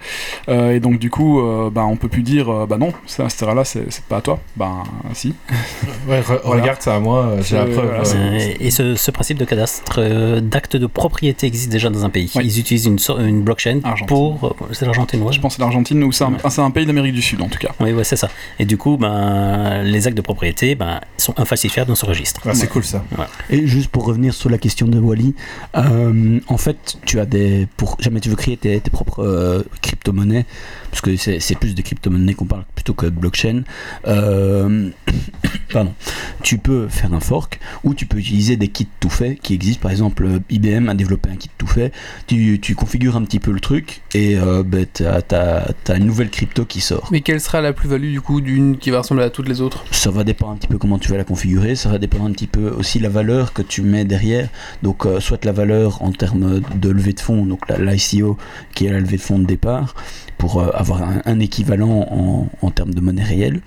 Euh, et donc, du coup, euh, ben, on peut plus dire, euh, bah non, ça, cette là c'est c'est pas à toi. Ben, si. Ouais, re- Voilà. regarde ça à moi, j'ai la preuve. voilà, et ce, ce principe de cadastre, euh, d'acte de propriété existe déjà dans un pays. Oui. Ils utilisent une, so- une blockchain Argentine. pour. C'est l'Argentine, ouais. Je pense que c'est l'Argentine ou c'est un, Ouais. c'est un pays d'Amérique du Sud, en tout cas. Oui, ouais, c'est ça. Et du coup, ben, les actes de propriété ben, sont infalsifiables dans ce registre. ouais, c'est cool ça. Et juste pour revenir sur la question de Wally, euh, en fait, tu as des. Pour jamais tu veux créer tes, tes propres euh, crypto-monnaies, parce que c'est c'est plus de crypto-monnaies qu'on parle plutôt que de blockchain. euh, pardon. Tu peux faire un fork ou tu peux utiliser des kits tout faits qui existent. Par exemple, IBM a développé un kit tout fait. Tu, tu configures un petit peu le truc et euh, ben, tu as, une nouvelle crypto qui sort. Mais quelle sera la plus-value du coup d'une qui va ressembler à toutes les autres? Ça va dépendre un petit peu comment tu vas la configurer, ça va dépendre un petit peu aussi la valeur que tu mets derrière. Donc, euh, soit la valeur en termes de levée de fonds, donc l'ICO qui est la levée de fonds de départ, pour euh, avoir un, un équivalent en, en termes de monnaie réelle,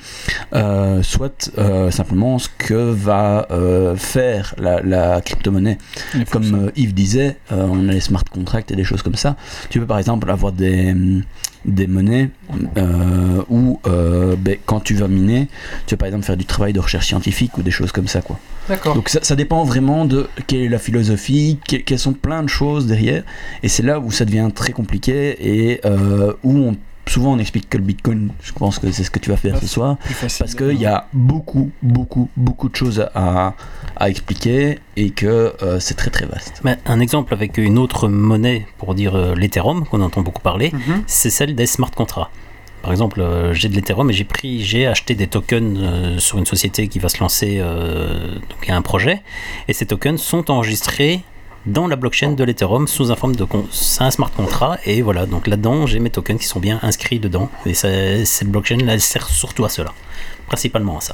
euh, soit simplement ce que va faire la, la crypto-monnaie. Comme Yves disait, on a les smart contracts et des choses comme ça. Tu peux par exemple avoir des, hum, des monnaies euh, où euh, ben, quand tu vas miner, tu vas par exemple faire du travail de recherche scientifique ou des choses comme ça. Quoi. Donc ça, ça dépend vraiment de quelle est la philosophie, que- quelles sont plein de choses derrière. Et c'est là où ça devient très compliqué et euh, où on, souvent on explique que le Bitcoin, je pense que c'est ce que tu vas faire ce soir, parce qu'il y a beaucoup, beaucoup, beaucoup de choses à, à expliquer et que euh, c'est très très vaste. Mais un exemple avec une autre monnaie, pour dire euh, l'Ethereum, qu'on entend beaucoup parler, Mhm. c'est celle des smart contracts. Par exemple, euh, j'ai de l'Ethereum et j'ai pris, j'ai acheté des tokens euh, sur une société qui va se lancer. euh, donc il y a un projet et ces tokens sont enregistrés dans la blockchain de l'Ethereum sous un forme de un smart contract et voilà donc là-dedans j'ai mes tokens qui sont bien inscrits dedans. Et cette blockchain là, elle sert surtout à cela principalement à ça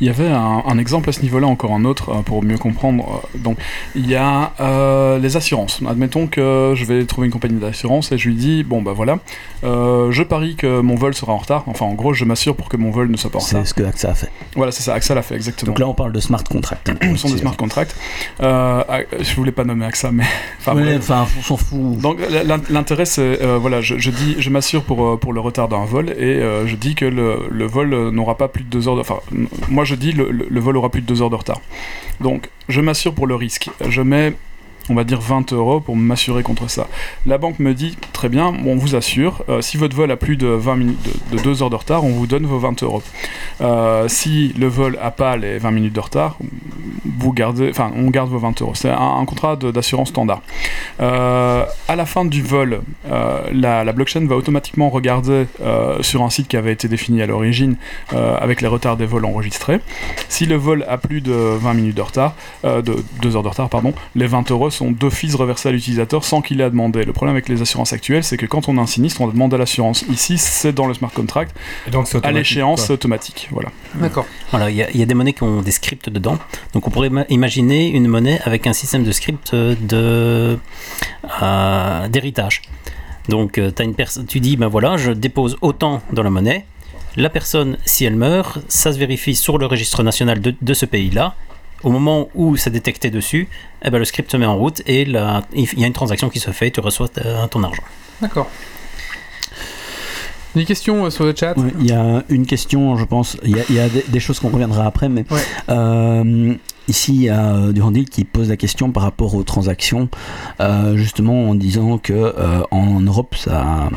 Il y avait un, un exemple à ce niveau-là, encore un autre, euh, pour mieux comprendre. Euh, Donc, il y a euh, les assurances. Admettons que je vais trouver une compagnie d'assurance et je lui dis Bon, bah voilà, euh, je parie que mon vol sera en retard. Enfin, en gros, je m'assure pour que mon vol ne soit pas en retard. C'est ce que AXA a fait. Voilà, c'est ça, AXA l'a fait exactement. Donc là, on parle de smart contract. Ce sont des smart contracts. Je voulais pas nommer AXA, mais. Enfin, Ouais. Enfin, on s'en fout. Donc l'in- l'intérêt c'est euh, voilà je, je dis je m'assure pour pour le retard d'un vol et euh, je dis que le, le vol n'aura pas plus de deux heures de enfin moi je dis le- le vol aura plus de deux heures de retard. Donc je m'assure pour le risque. Je mets on va dire 20 euros pour m'assurer contre ça. La banque me dit très bien, on vous assure, euh, si votre vol a plus de 20 minutes, de, de 2 heures de retard, on vous donne vos 20 euros. Euh, si le vol a pas les 20 minutes de retard, vous gardez, enfin, on garde vos 20 euros. C'est un, contrat d'assurance standard. Euh, à la fin du vol, euh, la, blockchain va automatiquement regarder sur un site qui avait été défini à l'origine avec les retards des vols enregistrés. Si le vol a plus de 20 minutes de retard, de 2 heures de retard, pardon, les 20 euros sont d'office reversés à l'utilisateur sans qu'il ait à demander. Le problème avec les assurances actuelles, c'est que quand on a un sinistre, on demande à l'assurance. Ici, c'est dans le smart contract. Et donc À l'échéance, c'est automatique. Voilà. D'accord. Voilà, il y, a- il y a des monnaies qui ont des scripts dedans. Donc on pourrait ima- imaginer une monnaie avec un système de script de euh, d'héritage. Donc euh, t'as une personne, tu dis ben voilà, je dépose autant dans la monnaie. La personne, si elle meurt, ça se vérifie sur le registre national de, de ce pays-là. Au moment où c'est détecté dessus, eh ben, le script se met en route et la- il y a une transaction qui se fait et tu reçois ton argent. D'accord. Des questions euh, sur le chat Ouais, Il y a une question, je pense. Il y a, il y a des, des choses qu'on reviendra après, mais Ouais. euh, ici il y a euh, Durandil qui pose la question par rapport aux transactions, euh, justement en disant que euh, en Europe ça,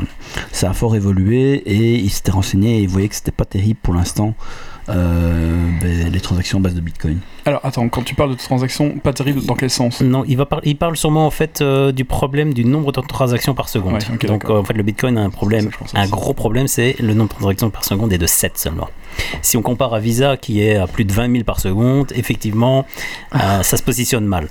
ça a fort évolué et il s'était renseigné et il voyait que c'était pas terrible pour l'instant euh, ben, les transactions à base de Bitcoin. Alors, attends, quand tu parles de transactions, pas terrible, dans quel sens? Non, il, va par- il parle sûrement en fait euh, du problème du nombre de transactions par seconde. Ouais, Donc euh, en fait le Bitcoin a un problème, Ça, un gros problème, c'est le nombre de transactions par seconde est de 7 seulement. Si on compare à Visa qui est à plus de 20 000 par seconde, effectivement, euh, ça se positionne mal.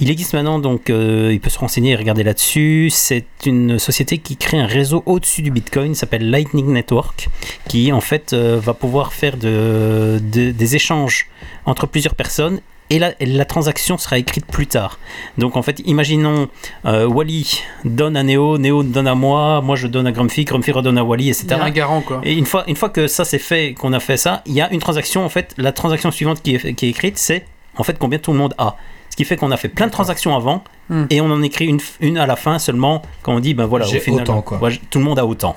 Il existe maintenant, donc euh, il peut se renseigner et regarder là-dessus. C'est une société qui crée un réseau au-dessus du Bitcoin, s'appelle Lightning Network, qui en fait euh, va pouvoir faire de- de- des échanges entre plusieurs personnes et la, la transaction sera écrite plus tard. Donc en fait, imaginons euh, Wally donne à Neo, Neo donne à moi, moi je donne à Grumpy, Grumpy redonne à Wally, etc. Il y a un garant, quoi. Et une fois, une fois que ça c'est fait, qu'on a fait ça, il y a une transaction, en fait, la transaction suivante qui est, qui est écrite, c'est en fait combien tout le monde a. Qui fait qu'on a fait plein de transactions avant, Hmm. et on en écrit une, une à la fin seulement quand on dit, ben voilà, au J'ai final, autant, quoi. ouais, tout le monde a autant.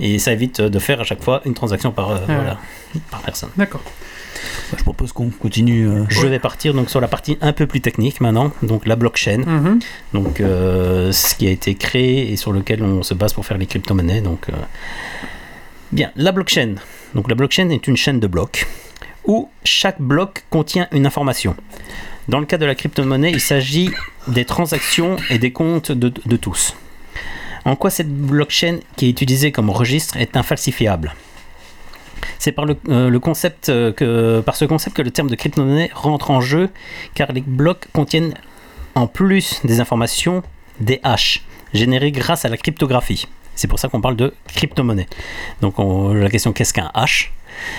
Et ça évite de faire à chaque fois une transaction par, euh, Ouais. voilà, par personne. D'accord. Je propose qu'on continue. euh, Je vais partir donc sur la partie un peu plus technique maintenant, donc la blockchain. Mhm. donc euh, ce qui a été créé et sur lequel on se base pour faire les crypto-monnaies. Donc, euh, bien, la blockchain. Donc la blockchain est une chaîne de blocs où chaque bloc contient une information. Dans le cas de la crypto-monnaie, il s'agit des transactions et des comptes de, tous. En quoi cette blockchain qui est utilisée comme registre est infalsifiable? C'est par le, euh, concept euh, que, par ce concept que le terme de crypto-monnaie rentre en jeu, car les blocs contiennent en plus des informations, des hashes générées grâce à la cryptographie. C'est pour ça qu'on parle de crypto-monnaie. Donc on- la question qu'est-ce qu'un hash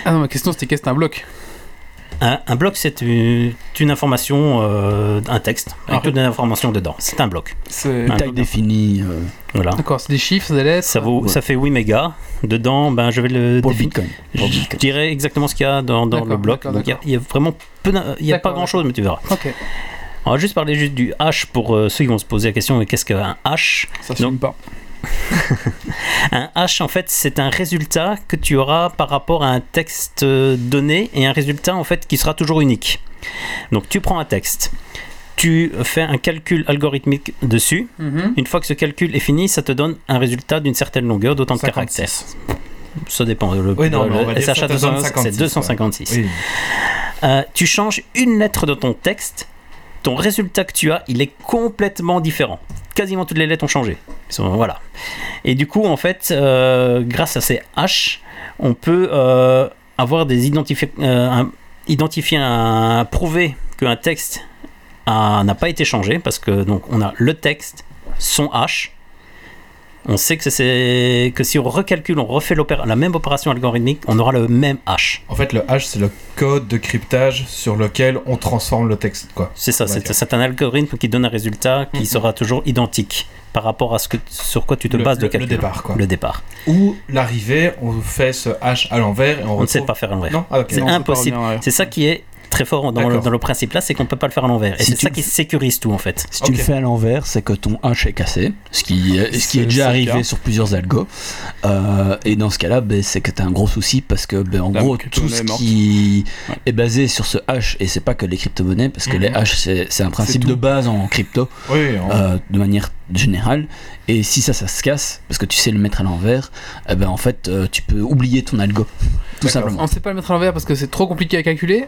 Ah non, ma question c'était qu'est-ce que c'est un bloc? Un, un bloc c'est une, une information, euh, un texte, avec Ah. toutes les informations dedans. C'est un bloc. C'est Un taille bloc. définie euh, Voilà. D'accord, c'est des chiffres, des lettres. Ça, vaut, Ouais. ça fait 8 mégas. Dedans, ben, je vais le pour. Bitcoin. Je Bitcoin. dirais exactement ce qu'il y a dans, dans le bloc. il y a- y, vraiment peu il y a pas grand chose, mais tu verras. Ok. On va juste parler juste du hash pour euh, ceux qui vont se poser la question mais qu'est-ce qu'un hash ça suit pas. Un hash, en fait, c'est un résultat que tu auras par rapport à un texte donné et un résultat, en fait, qui sera toujours unique. Donc, tu prends un texte, tu fais un calcul algorithmique dessus. Mhm. Une fois que ce calcul est fini, ça te donne un résultat d'une certaine longueur, d'autant de 56. caractères. Ça dépend. Le, Oui, non, le dire SHA ça te donne 256, c'est 56, 256. Oui. Euh, tu changes une lettre de ton texte, ton résultat que tu as, il est complètement différent. Quasiment toutes les lettres ont changé. Voilà. Et du coup, en fait, euh, grâce à ces haches, on peut euh, avoir des identifi euh, identifier, un, prouver qu'un texte n'a pas été changé parce que donc on a le texte, son hash. On sait que, c'est, que si on recalcule, on refait la même opération algorithmique, on aura le même hash. En fait, le hash, c'est le code de cryptage sur lequel on transforme le texte, quoi. C'est ça, c'est, un algorithme qui donne un résultat qui Mhm. sera toujours identique par rapport à ce que, sur quoi tu te Le- bases de calcul. le départ, quoi. Le départ. Ou l'arrivée, on fait ce hash à l'envers et on, On ne sait pas faire à l'envers. Non, ah. C'est Non, impossible. C'est ça qui est très fort dans le, D'accord. dans le principe là, c'est qu'on ne peut pas le faire à l'envers. Et Si c'est tu ça qui sécurise tout en fait. Si tu le fais à l'envers, c'est que ton hash est cassé, ce qui, ce qui est déjà arrivé cas. sur plusieurs algos. Euh, et dans ce cas-là, ben, c'est que tu as un gros souci parce que, ben, en gros, tout ce est qui Ouais. est basé sur ce hash, et c'est pas que les crypto-monnaies, parce que les hash, c'est un principe de base en crypto, Oui, on- euh, de manière générale. Et si ça, ça se casse, parce que tu sais le mettre à l'envers, eh ben, en fait, euh, tu peux oublier ton algo. Tout simplement. On sait pas le mettre à l'envers parce que c'est trop compliqué à calculer.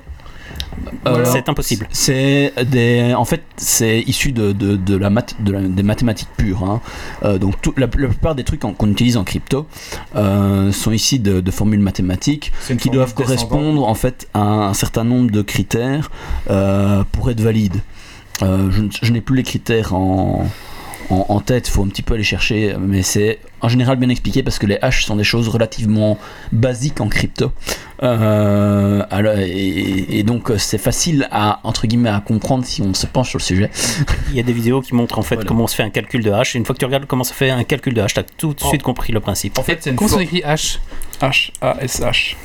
C'est impossible. C'est des, en fait, c'est issu de, de, de la math, de la- des mathématiques pures. hein. Euh, donc tout- la, la plupart des trucs qu'on utilise en crypto euh, sont ici de, de formules mathématiques qui formule doivent correspondre en fait à un certain nombre de critères euh, pour être valides. Euh, je n'ai plus les critères en, en, en tête, il faut un petit peu aller chercher, mais c'est en général bien expliqué parce que les hash sont des choses relativement basiques en crypto. Euh, alors, et, et donc c'est facile à entre guillemets à comprendre si on se penche sur le sujet. Il y a des vidéos qui montrent en fait Voilà. comment on se fait un calcul de hash. Et une fois que tu regardes comment ça fait un calcul de hash, tu as tout de Oh. suite compris le principe. En fait, c'est une, Comment on écrit H H-A-S-H.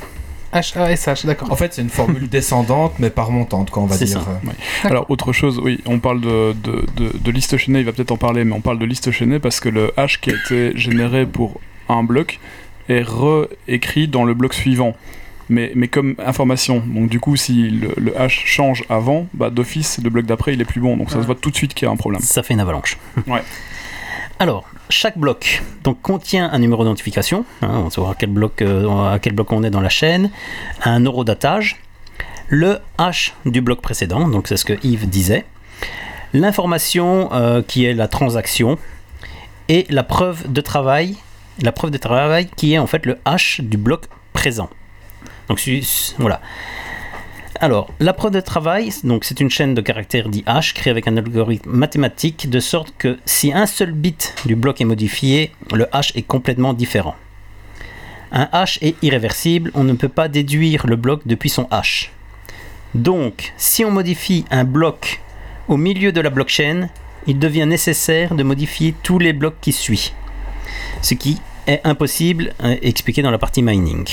H-A-S-H, d'accord. en fait, c'est une formule descendante, mais pas remontante, quoi, on va dire. ça. Alors, autre chose, oui, on parle de, de, de, de liste chaînée, il va peut-être en parler, mais on parle de liste chaînée parce que le hash qui a été généré pour un bloc est réécrit dans le bloc suivant. Mais, mais comme information. Donc, du coup, si le, le hash change avant, bah, d'office, le bloc d'après, il est plus bon. Donc, ça Ouais. se voit tout de suite qu'il y a un problème. Ça fait une avalanche. Ouais. Alors, chaque bloc donc, contient un numéro d'identification. hein, on saura quel, bloc, euh, à quel bloc on est dans la chaîne. Un eurodatage. Le hash du bloc précédent. Donc, c'est ce que Yves disait. L'information euh, qui est la transaction. Et la preuve de travail. La preuve de travail qui est en fait le hash du bloc présent. Donc, voilà. Alors, la preuve de travail, donc c'est une chaîne de caractères dit hash créée avec un algorithme mathématique de sorte que si un seul bit du bloc est modifié, le hash est complètement différent. Un hash est irréversible, on ne peut pas déduire le bloc depuis son hash. Donc, si on modifie un bloc au milieu de la blockchain, il devient nécessaire de modifier tous les blocs qui suivent. Ce qui est impossible, euh, expliqué dans la partie mining.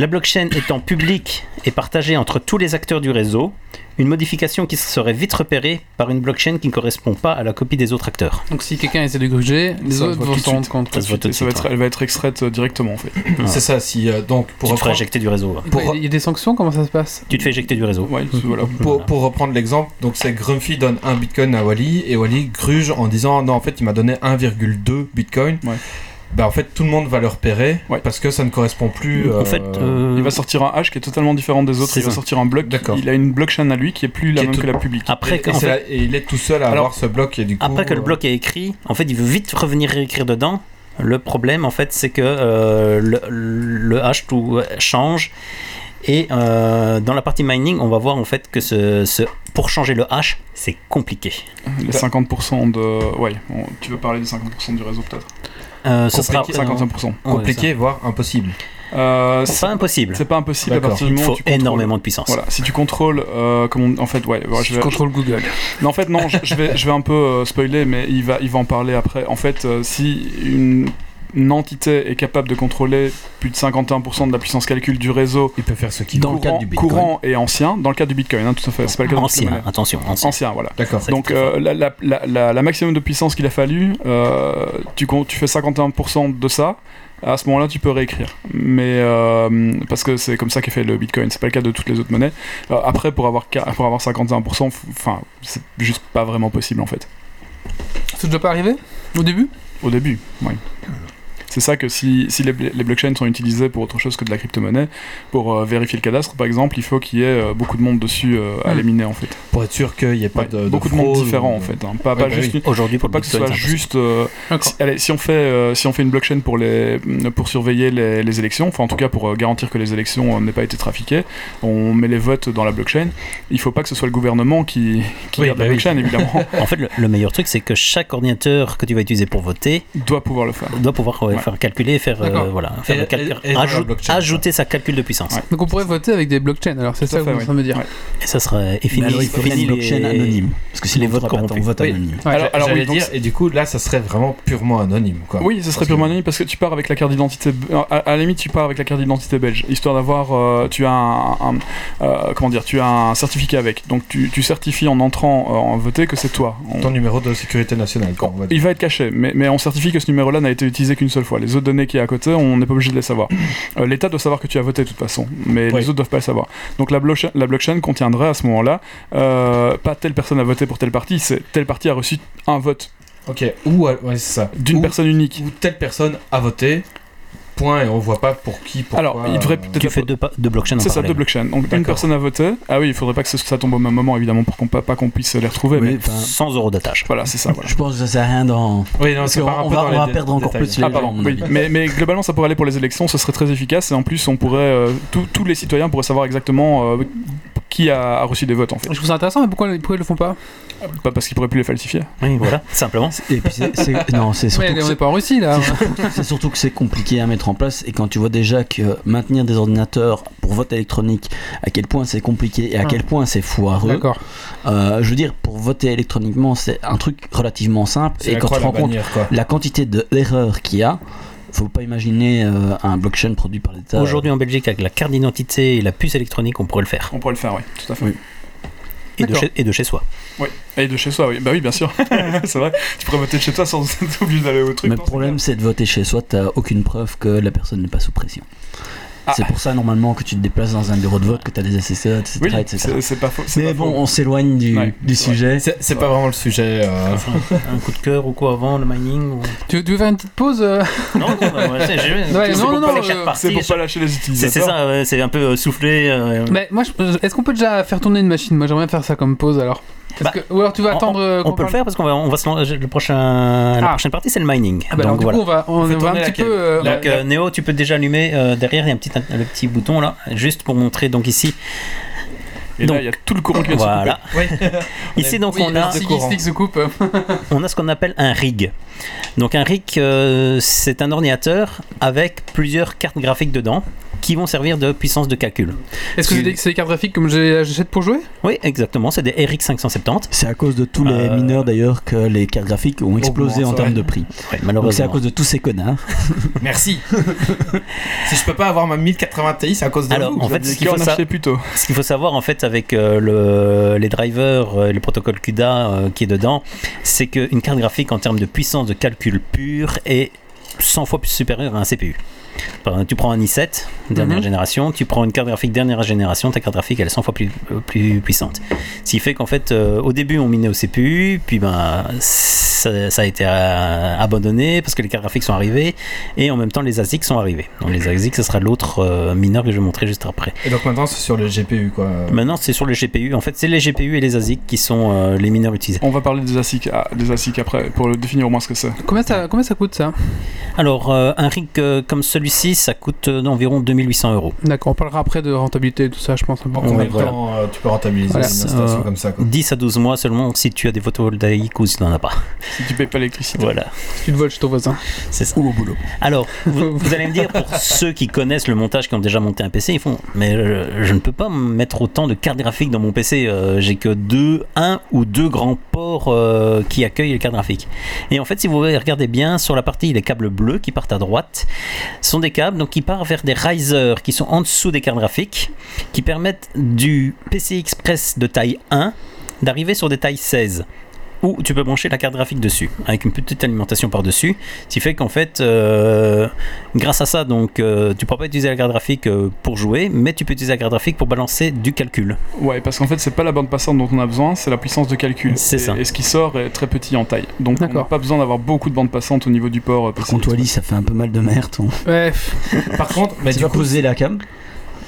La blockchain étant publique et partagée entre tous les acteurs du réseau, une modification qui serait vite repérée par une blockchain qui ne correspond pas à la copie des autres acteurs. Donc si quelqu'un essaie de gruger, les Ça autres vont s'en rendre compte. Ça Ça va être, elle va être extraite euh, directement en fait. C'est ça, si, euh, donc, pour tu te reprendre, éjecter du réseau. Pour- Il y a des sanctions, comment ça se passe? Tu te fais éjecter du réseau. Ouais, voilà. pour, pour reprendre l'exemple, donc c'est Grumpy donne un bitcoin à Wally et Wally gruge en disant non en fait il m'a donné 1,2 bitcoin. Ouais. Bah en fait tout le monde va le repérer Ouais. parce que ça ne correspond plus. En fait, euh, Il va sortir un hash qui est totalement différent des autres. Il va sortir un bloc. D'accord. Il a une blockchain à lui qui est plus la est même tout- que la publique. après, et, que- et en c'est fait, la- et il est tout seul à Alors- avoir ce bloc et du coup. après que le euh, bloc est écrit, en fait, il veut vite revenir réécrire dedans. Le problème, en fait, c'est que euh, le, le hash tout change. Et euh, dans la partie mining, on va voir en fait que ce, ce- pour changer le hash, c'est compliqué. Les 50% de. Ouais, on- tu veux parler des 50% du réseau peut-être? Euh, ce sera Compliqué, 55%. Ouais, compliqué voire impossible. Euh, c'est pas impossible. c'est pas impossible à partir du Il moment où faut tu contrôles- énormément de puissance. Voilà, si tu contrôles, euh, comme on- en fait, ouais, ouais, je Tu vais, contrôles Google. Non, en fait, non, je, je vais, je vais un peu euh, spoiler, mais il va, il va en parler après. En fait, euh, si une, une entité est capable de contrôler plus de 51% de la puissance calcul du réseau Il peut faire ce qu'il Dans veut. le cadre courant, du Bitcoin. courant et ancien, dans le cas du Bitcoin, hein, tout à fait, c'est pas le cas de Ancien, monnaies. attention, ancien. Ancien, voilà. D'accord. Donc euh, la, la, la, la- la maximum de puissance qu'il a fallu, euh, tu, fais 51% de ça, à ce moment-là tu peux réécrire. Mais euh, parce que c'est comme ça qu'est fait le Bitcoin, c'est pas le cas de toutes les autres monnaies. Euh, après pour avoir, pour avoir 51%, f- enfin c'est juste pas vraiment possible en fait. C'est déjà pas arrivé Au début? Au début, oui. C'est ça que si, si les, les blockchains sont utilisés pour autre chose que de la crypto-monnaie, pour euh, vérifier le cadastre par exemple, il faut qu'il y ait euh, beaucoup de monde dessus euh, à Hmm. les miner en fait. Pour être sûr qu'il n'y ait pas Ouais, de, de beaucoup de monde différent ou- en fait. hein. Pas, Ouais, pas bah juste oui. Aujourd'hui, faut pour pas le que ce soit juste. euh, si, allez, si on fait euh, si on fait une blockchain pour les pour surveiller les, les élections, enfin en tout cas pour euh, garantir que les élections euh, n'aient pas été trafiquées, on met les votes dans la blockchain. Il faut pas que ce soit le gouvernement qui qui Oui, garde bah la oui. blockchain évidemment. En fait, le, le meilleur truc, c'est que chaque ordinateur que tu vas utiliser pour voter doit pouvoir le faire. doit pouvoir ouais, Ouais. faire calculer, faire, euh, voilà, faire Et- le calcul- et- et ajout- ajouter sa calcul de puissance. Ouais. Donc on pourrait voter avec des blockchains, alors c'est ça que vous êtes en train de me dire. Ouais. Et ça serait et fini, Mais alors, il faut fini une blockchain les- anonyme. Parce que sinon, les on votes corrompus. vote anonyme. Alors- oui, dire, et du coup, là, ça serait vraiment purement anonyme, quoi. Oui, ce serait purement anonyme parce que tu pars avec la carte d'identité. À, à la limite, tu pars avec la carte d'identité belge, histoire d'avoir. euh, tu as un, euh, comment dire Tu as un certificat avec. Donc tu, tu certifies en entrant euh, en voter que c'est toi. On- Ton numéro de sécurité nationale, quoi, on va dire. il va être caché, mais, mais on certifie que ce numéro-là n'a été utilisé qu'une seule fois. Les autres données qui est à côté, on n'est pas obligé de les savoir. Euh, L'État doit savoir que tu as voté de toute façon, mais Oui. les autres doivent pas le savoir. Donc la, blockchain- la blockchain contiendrait à ce moment-là, euh, pas telle personne a voté pour telle partie, c'est telle partie a reçu un vote Ok, ou, euh, ouais, c'est ça. d'une Ou- personne unique. Où telle personne a voté, point, et on voit pas pour qui, pourquoi. Alors, il devrait euh, peut-être Tu fais deux, deux blockchains C'est ça, deux blockchains. Donc une personne a voté. Ah oui, il faudrait pas que ça tombe au même moment, évidemment, pour qu'on pas, pas qu'on puisse les retrouver. Oui, mais enfin, 100 euros d'attache. voilà, c'est ça. Voilà. Je pense que ça sert à rien dans. Oui, non, Parce on va, on va perdre encore détails. plus les Ah pardon, oui. Mais, mais globalement, ça pourrait aller pour les élections, ce serait très efficace. Et en plus, on pourrait, euh, tous- tous les citoyens pourraient savoir exactement euh, qui a, a reçu des votes, en fait. Je trouve ça intéressant, mais pourquoi, pourquoi ils le font pas Pas parce qu'ils pourraient plus les falsifier. Oui, voilà, simplement. Et puis c'est- c'est- non, c'est surtout, Mais que on n'est pas en Russie là. c'est surtout que c'est compliqué à mettre en place. Et quand tu vois déjà que maintenir des ordinateurs pour vote électronique, à quel point c'est compliqué et à Ah. quel point c'est foireux. D'accord. Euh, je veux dire, pour voter électroniquement, c'est un truc relativement simple. C'est Et quand tu rends compte la quantité d'erreurs qu'il y a, faut pas imaginer euh, un blockchain produit par l'État. Aujourd'hui en Belgique, avec la carte d'identité et la puce électronique, on pourrait le faire. On pourrait le faire, oui, tout à fait. Oui. Et de, chez, et de chez soi. Et de chez soi, oui. Bah oui, bien sûr. c'est vrai. Tu pourrais voter de chez toi sans être obligé d'aller au truc. Mais le problème, c'est de voter chez soi, t'as aucune preuve que la personne n'est pas sous pression. Ah. C'est pour ça, normalement, que tu te déplaces dans un bureau de vote, que tu as des assesseurs, etc. Oui, etc. c'est c'est pas faux. c'est Mais pas bon, faux. on s'éloigne du, Ouais, sujet. C'est pas vraiment le sujet. euh, un coup de cœur ou quoi avant, le mining ou... Tu, tu veux faire une petite pause euh Non, non, bah, ouais, c'est- non, pour non, pas non, euh, C'est pour pas lâcher les utilisateurs. c'est ça, c'est un peu soufflé. euh, Mais moi, je- est-ce qu'on peut déjà faire tourner une machine? Moi, j'aimerais faire ça comme pause alors. Bah, que- Ou alors tu vas on- attendre. euh, On qu'on peut le faire parce qu'on va, on va se le prochain, la Ah. prochaine partie, c'est le mining. Ah bah alors, Donc du voilà. coup, on va, on, fait va un petit laquelle peu. euh, Donc euh, Néo, tu peux déjà allumer euh, derrière, il y a un petit, le petit bouton là, juste pour montrer donc ici. Et Donc, là, il y a tout le courant qui vient de se Voilà. ici donc oui, on a, se coupe. on a ce qu'on appelle un rig. Donc un rig, euh, c'est un ordinateur avec plusieurs cartes graphiques dedans qui vont servir de puissance de calcul. Est-ce que c'est des, des cartes graphiques comme j'ai- j'achète pour jouer? Oui, exactement, c'est des RX 570. C'est à cause de tous les Euh, mineurs d'ailleurs que les cartes graphiques ont explosé en termes de prix. Ouais, Donc c'est à malheureusement. cause de tous ces connards. Merci. si je peux pas avoir ma 1080 Ti, c'est à cause de Alors, vous. en fait, ce qu'il faut sa- acheter plus tôt. Ce qu'il faut savoir en fait avec euh, le- les drivers, euh, le protocole CUDA euh, qui est dedans, c'est qu'une carte graphique en termes de puissance de calcul pur est 100 fois plus supérieure à un CPU. Tu prends un i7 dernière Mhm. génération, tu prends une carte graphique dernière génération, ta carte graphique elle est 100 fois plus, plus puissante. Ce qui fait qu'en fait euh, au début on minait au CPU, puis ben ça, ça a été euh, abandonné parce que les cartes graphiques sont arrivées et en même temps les ASIC sont arrivés. Donc les ASIC ce sera l'autre euh, mineur que je vais montrer juste après. Et donc maintenant, c'est sur le GPU, quoi. Maintenant, c'est sur les GPU. En fait, c'est les GPU et les ASIC qui sont euh, les mineurs utilisés. On va parler des ASIC, ah, des ASIC après, pour le définir au moins ce que c'est. Combien ça, combien ça coûte ça? Alors, euh, un rig euh, comme celui-ci, ça coûte euh, d'environ 2800 euros. D'accord, on parlera après de rentabilité et tout ça, je pense. En Bon. combien de temps euh, tu peux rentabiliser Voilà. une installation Euh, comme ça, quoi? 10 à 12 mois seulement si tu as des photovoltaïques ou si tu n'en as pas. Si tu payes pas l'électricité. Voilà, Tu te voles chez ton voisin. c'est ça. Ou au boulot. Alors, vous, vous allez me dire, pour ceux qui connaissent le montage, qui ont déjà monté un PC, ils font Mais je ne peux pas mettre autant de cartes graphiques dans mon PC. euh, J'ai que deux, un ou deux grands ports euh, qui accueillent les cartes graphiques. Et en fait, si vous regardez bien, sur la partie, les câbles bleus qui partent à droite sont des câbles donc, qui partent vers des risers qui sont en dessous des cartes graphiques, qui permettent du PC Express de taille 1 d'arriver sur des tailles 16. Ou tu peux brancher la carte graphique dessus, avec une petite alimentation par-dessus. Ce qui fait qu'en fait, euh, grâce à ça, donc, euh, tu pourras pas utiliser la carte graphique euh, pour jouer, mais tu peux utiliser la carte graphique pour balancer du calcul. Ouais, parce qu'en fait, c'est pas la bande passante dont on a besoin, c'est la puissance de calcul. C'est Et- ça. Et ce qui sort est très petit en taille. Donc, on n'a pas besoin d'avoir beaucoup de bande passante au niveau du port. euh, Par contre, Wally, ça fait un peu mal de merde. ton- Ouais, Par contre, mais tu du vas poser la cam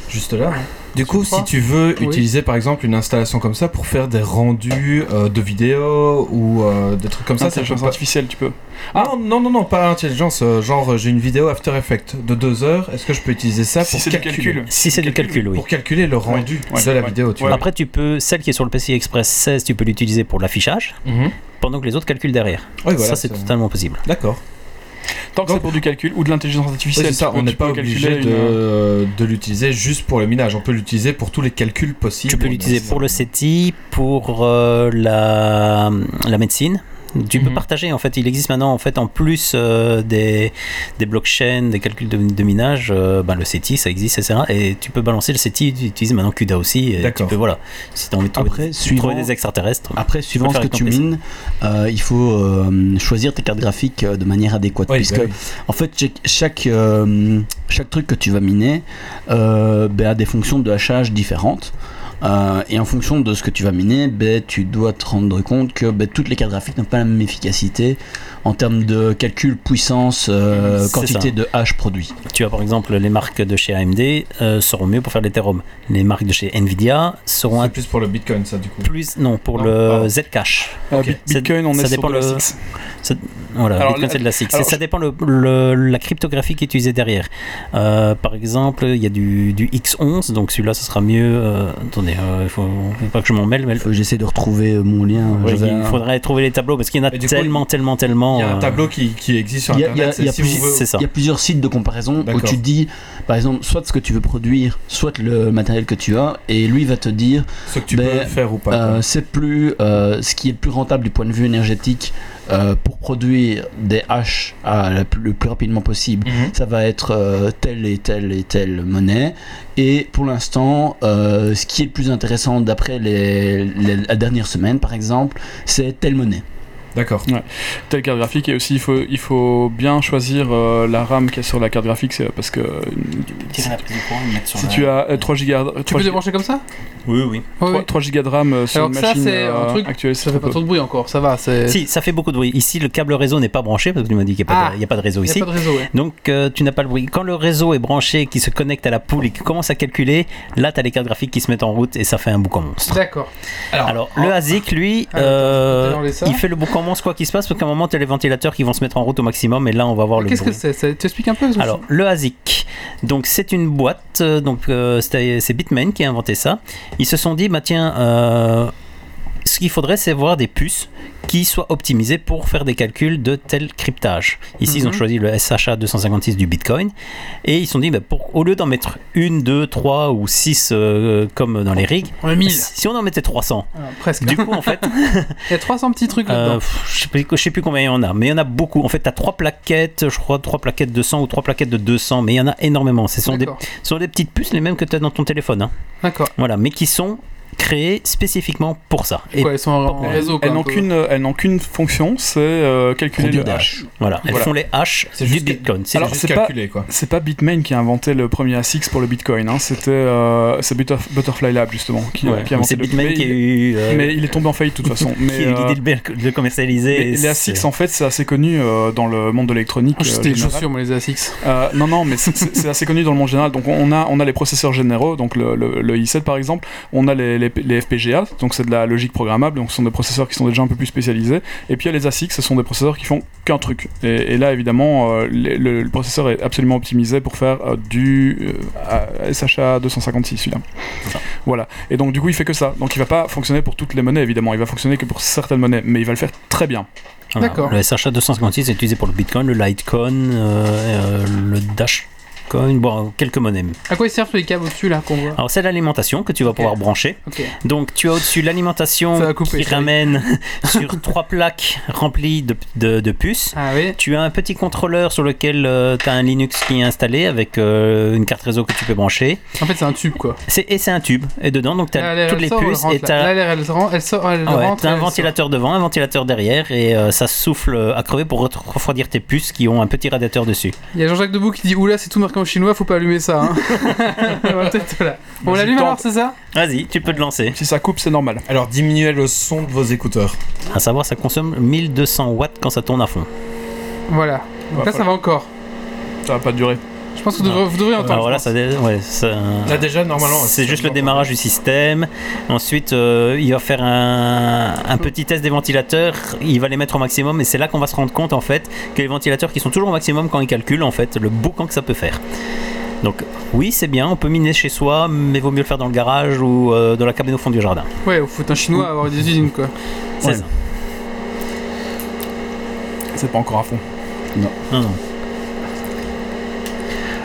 juste là. Du coup, si tu veux Oui. utiliser par exemple une installation comme ça pour faire des rendus euh, de vidéos ou euh, des trucs comme ça, ça Intelligence pas- artificielle, tu peux. Ah non, non, non, non, pas intelligence. euh, genre, j'ai une vidéo After Effects de deux heures. Est-ce que je peux utiliser ça Si pour calculer calcul. Si c'est du calcul, oui. Pour calculer le rendu ouais, de la ouais. vidéo, tu Ouais. vois. Après, tu peux, celle qui est sur le PCI Express 16, tu peux l'utiliser pour l'affichage, Mhm. pendant que les autres calculent derrière. Oui, voilà, ça, c'est totalement possible. D'accord. Tant que Donc- c'est pour du calcul ou de l'intelligence artificielle, c'est ça, tu peux- on n'est pas obligé une- de, de l'utiliser juste pour le minage. On peut l'utiliser pour tous les calculs possibles. Tu peux l'utiliser pour le CETI, pour euh, la, la médecine. Tu peux Mhm. partager en fait. Il existe maintenant en fait en plus euh, des, des blockchains, des calculs de, de minage. euh, ben, le CETI ça existe etc. Et tu peux balancer le CETI. Tu utilises maintenant CUDA aussi. Et tu D'accord. peux voilà. Si tu as envie de trouver, Après, de suivant- trouver des extraterrestres. Après, suivant ce que tu PC. mines, euh, il faut euh, choisir tes cartes graphiques de manière adéquate. Oui, puisque, bah oui. en fait, chaque, chaque, euh, chaque truc que tu vas miner euh, ben, a des fonctions de hachage différentes. Euh, et en fonction de ce que tu vas miner, ben, tu dois te rendre compte que ben, toutes les cartes graphiques n'ont pas la même efficacité en termes de calcul, puissance, euh, quantité ça. de hash produit. Tu as par exemple les marques de chez AMD euh, seront mieux pour faire l'Ethereum. Les marques de chez Nvidia seront un C'est plus pour le Bitcoin, ça, du coup. plus non pour Non, le pardon. Zcash. Bitcoin, on ça est sur dépend de la le- 6. Voilà, Alors, Bitcoin c'est de la SIX. alors, ça dépend le, le- la cryptographie qui est utilisée derrière. Euh, par exemple, il y a du, du X11, donc celui-là, ce sera mieux. euh, attendez, il faut, faut pas que je m'en mêle. Mais, Faut que J'essaie de retrouver mon lien. Ouais, il faudrait trouver les tableaux parce qu'il y en a coup, tellement, tellement, tellement. Il y a un euh, tableau qui, qui existe sur Internet. il y a si y plusieurs sites de comparaison où tu dis, par exemple, soit ce que tu veux produire, soit le matériel que tu as, et lui va te dire, ce que tu Ben, peux faire ou pas. euh, c'est plus euh, ce qui est le plus rentable du point de vue énergétique euh, pour produire des haches à la plus- le plus rapidement possible. Mhm. Ça va être euh, telle et telle et telle monnaie. Et pour l'instant, euh, ce qui est le plus intéressant d'après les, les- la dernière semaine, par exemple, c'est telle monnaie. D'accord. telle carte graphique et aussi il faut, il faut bien choisir euh, la RAM qui est sur la carte graphique c'est parce que euh, la prise sur si la- tu as euh, 3 gigas tu 3 peux débrancher comme ça? Oui, oui. Ouais, ouais. 3 gigas de RAM euh, sur Alors une ça, machine c'est un euh, truc- actuelle Ça fait pas trop de bruit encore, ça va. Si, ça fait beaucoup de bruit. Ici, le câble réseau n'est pas branché parce que tu m'as dit qu'il n'y a, pas Ah. y a pas de réseau Il y a ici. pas de réseau, ouais. Donc euh, tu n'as pas le bruit. Quand le réseau est branché, qui se connecte à la poule et qui commence à calculer, là tu as les cartes graphiques qui se mettent en route et ça fait un boucan monstre. D'accord. Alors le ASIC, lui, Ah, euh, il fait le boucan monstre quoi qu'il se passe parce qu'à un moment tu as les ventilateurs qui vont se mettre en route au maximum et là on va voir le Qu'est-ce que c'est? Tu expliques un peu Alors le ASIC, donc c'est une boîte, euh, donc euh, c'est Bitmain qui a inventé ça. Ils se sont dit bah tiens, euh, ce qu'il faudrait c'est voir des puces qui soient optimisées pour faire des calculs de tel cryptage. Ici ils ont Mhm. choisi le SHA 256 du Bitcoin et ils se sont dit bah, pour, au lieu d'en mettre une, deux, trois ou six euh, comme dans les rigs, On a 1000. si on en mettait 300, Ah, presque. du coup en fait Il y a 300 petits trucs euh, là-dedans. pff, je sais plus- je sais plus combien il y en a, mais il y en a beaucoup. En fait, tu as trois plaquettes, je crois, trois plaquettes de 100 ou trois plaquettes de 200, mais il y en a énormément. Ce sont des, D'accord. ce sont des petites puces, les mêmes que tu as dans ton téléphone. hein. D'accord. Voilà, mais qui sont créées spécifiquement pour ça. Et Quoi, elles sont en, réseau elles n'ont qu'une euh, elles n'ont qu'une fonction c'est euh, calculer Produire le hash voilà, elles Voilà. font les haches C'est du juste- Bitcoin. C'est Alors, juste c'est pas- calculé, quoi. c'est pas Bitmain qui a inventé le premier ASIC pour le Bitcoin hein. c'était euh, c'est Butterf- Butterfly Lab justement qui, Ouais, qui a inventé c'est le- Bitmain mais qui a il- eu, euh, mais il est tombé en faillite de toute façon mais qui a eu euh, l'idée de le commercialiser. les, ASICs en fait c'est assez connu euh, dans le monde de l'électronique euh, C'était les chaussures, moi, les ASICs. Euh, non, non, mais c'est- assez connu dans le monde général. Donc on a, on a les processeurs généraux, donc le, le- le i7 par exemple. On a les, les, les FPGA, donc c'est de la logique programmable, donc ce sont des processeurs qui sont déjà un peu plus spécialisés. Et puis il y a les ASIC, ce sont des processeurs qui font qu'un truc. Et, et là évidemment, euh, les- le, le processeur est absolument optimisé pour faire euh, du euh, SHA 256 celui-là. Voilà. Et donc du coup il fait que ça. Donc il va pas fonctionner pour toutes les monnaies évidemment. Il va fonctionner que pour certaines monnaies, mais il va le faire très bien. D'accord. Le SHA 256 est utilisé pour le Bitcoin, le Litecoin, euh, euh, le Dash Bitcoin, bon, quelques monnaies. À quoi ils servent les câbles au-dessus là qu'on voit Alors c'est l'alimentation que tu vas pouvoir brancher. Donc tu as au-dessus l'alimentation qui ramène sur trois plaques remplies de, de- de puces. Ah oui. Tu as un petit contrôleur sur lequel tu as un Linux qui est installé avec euh, une carte réseau que tu peux brancher. En fait, c'est un tube quoi. Et c'est un tube. Et dedans, donc tu as toutes les sort, puces et tu Là, elle rentre, elle sort, elle Ah ouais, rentre. t'as un sort. ventilateur devant, un ventilateur derrière et euh, ça souffle à crever pour re- refroidir tes puces qui ont un petit radiateur dessus. Il y a Jean-Jacques Debout qui dit Oula, c'est tout marqué en chinois, faut pas allumer ça. Hein. On va. On l'allume alors, c'est ça? Vas-y, tu peux te lancer. Si ça coupe, c'est normal. Alors diminuez le son de vos écouteurs. À savoir, ça consomme 1200 watts quand ça tourne à fond. Voilà. Donc là, ça va encore. Ça va pas durer. Je pense que vous devriez entendre. Alors là, ça, dé- ouais, ça- Là déjà normalement. c'est juste le démarrage du système. Ensuite, euh, il va faire un, un petit test des ventilateurs. Il va les mettre au maximum, et c'est là qu'on va se rendre compte en fait que les ventilateurs qui sont toujours au maximum quand ils calculent en fait le boucan que ça peut faire. Donc oui, c'est bien, on peut miner chez soi, mais vaut mieux le faire dans le garage ou euh, dans la cabine au fond du jardin. Ouais, faut être un chinois à avoir des usines quoi. C'est Ouais. ça. C'est pas encore à fond. Non, non.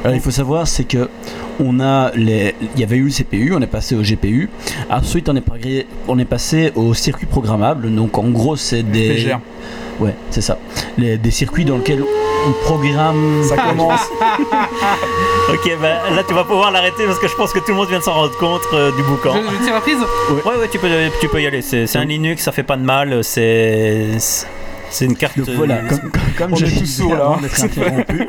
Alors il faut savoir, c'est que on a les, il y avait eu le CPU, on est passé au GPU. Ensuite, on est, progré- on est passé au circuit programmable. Donc en gros, c'est des, PGA. ouais, c'est ça, Les- des circuits dans lesquels on programme. Ça commence. Ok, bah, là tu vas pouvoir l'arrêter parce que je pense que tout le monde vient de s'en rendre compte euh, du boucan. Je, je tire la prise Ouais, ouais, tu peux, tu peux y aller. C'est c'est un Linux, ça fait pas de mal. C'est c'est une carte. Donc voilà, euh, comme, comme- tous dit sourds, là, hein. d'être interrompu,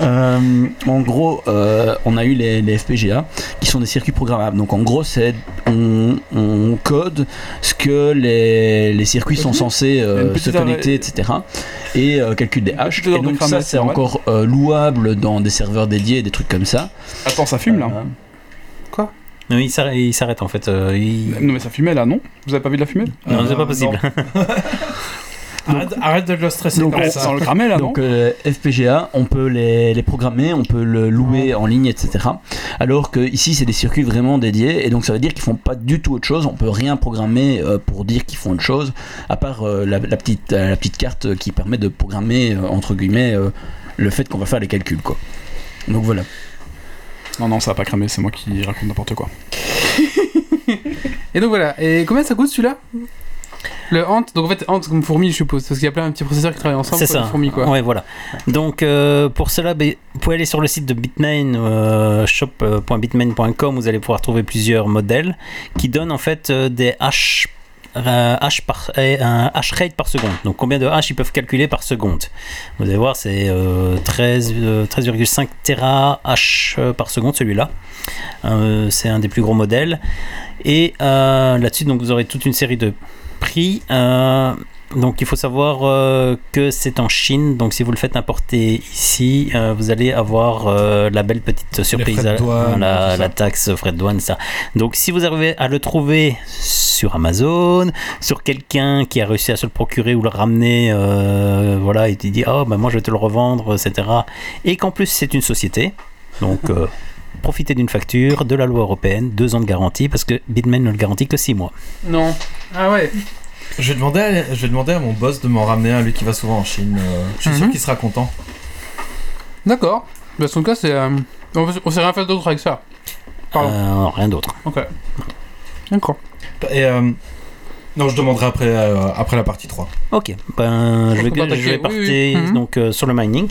euh, en gros, euh, on a eu les, les FPGA qui sont des circuits programmables. Donc en gros, c'est on, on code ce que les, les circuits sont censés euh, se connecter, etc. Et euh, calcule des haches. Et donc ça, c'est encore euh, louable dans des serveurs dédiés, des trucs comme ça. Attends, ça fume là. Euh, Non, il s'arrête en fait. euh, il- Non mais ça fumait là, non? Vous avez pas vu de la fumée? Non, c'est pas possible. Arrête, arrête de le stresser Donc, comme on- ça. Sans le cramer là, non Donc euh, FPGA, on peut les, les programmer, on peut le louer en ligne, etc. Alors que ici c'est des circuits vraiment dédiés et donc ça veut dire qu'ils font pas du tout autre chose. On peut rien programmer euh, pour dire qu'ils font autre chose à part euh, la, la petite euh, la petite carte qui permet de programmer euh, entre guillemets euh, le fait qu'on va faire les calculs quoi. Donc voilà. Non, non, ça va pas cramer, c'est moi qui raconte n'importe quoi. Et donc voilà. Et combien ça coûte celui-là? Le Ant, donc en fait, Ant comme fourmi, je suppose, parce qu'il y a plein de petits processeurs qui travaillent ensemble. C'est ça. les fourmis, quoi. Ouais, voilà. Donc, euh, pour cela, ben, vous pouvez aller sur le site de Bitmain, euh, shop.bitmain.com. Vous allez pouvoir trouver plusieurs modèles qui donnent en fait euh, des hash. euh, hash par, un hash rate par seconde. Donc combien de hash ils peuvent calculer par seconde? Vous allez voir, c'est euh, 13, euh, 13,5 Tera hash par seconde celui-là. C'est un des plus gros modèles. Et là-dessus, donc vous aurez toute une série de prix. Euh, donc il faut savoir euh, que c'est en Chine, donc si vous le faites importer ici, euh, vous allez avoir la belle petite surprise, à- douane, la, taxe, frais de douane, ça. Donc si vous arrivez à le trouver sur Amazon, sur quelqu'un qui a réussi à se le procurer ou le ramener, euh, voilà, et tu dis oh ben moi je vais te le revendre, etc. Et qu'en plus c'est une société, donc euh, profitez d'une facture, de la loi européenne, deux ans de garantie, parce que Bitmain ne le garantit que six mois. Non. Ah ouais. Je vais, demander à, je vais demander à mon boss de m'en ramener un, lui qui va souvent en Chine. euh, je suis sûr Mhm. qu'il sera content. D'accord. Bah, son cas, c'est. euh, On on sait rien faire d'autre avec ça. Pardon. Euh, rien d'autre. Ok. D'accord. Et euh, non, je demanderai après, euh, après la partie 3. Ok, ben, je vais, je vais partir oui. Mhm. donc, euh, sur le mining.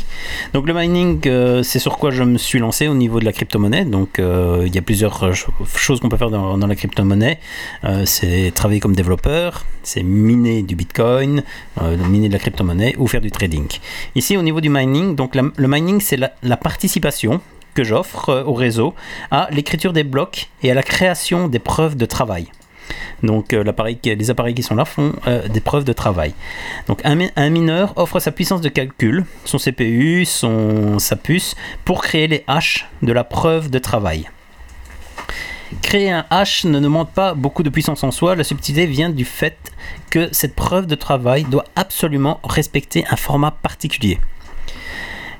Donc le mining, euh, c'est sur quoi je me suis lancé au niveau de la crypto-monnaie. Donc euh, il y a plusieurs ch- choses qu'on peut faire dans, dans la crypto-monnaie. Euh, c'est travailler comme développeur, c'est miner du bitcoin, euh, miner de la crypto-monnaie ou faire du trading. Ici au niveau du mining, donc la- le mining c'est la, la participation que j'offre euh, au réseau à l'écriture des blocs et à la création des preuves de travail. Donc euh, les appareils qui sont là font euh, des preuves de travail. Donc un, mi- un mineur offre sa puissance de calcul, son CPU, son, sa puce, pour créer les haches de la preuve de travail. Créer un hash ne demande pas beaucoup de puissance en soi, la subtilité vient du fait que cette preuve de travail doit absolument respecter un format particulier.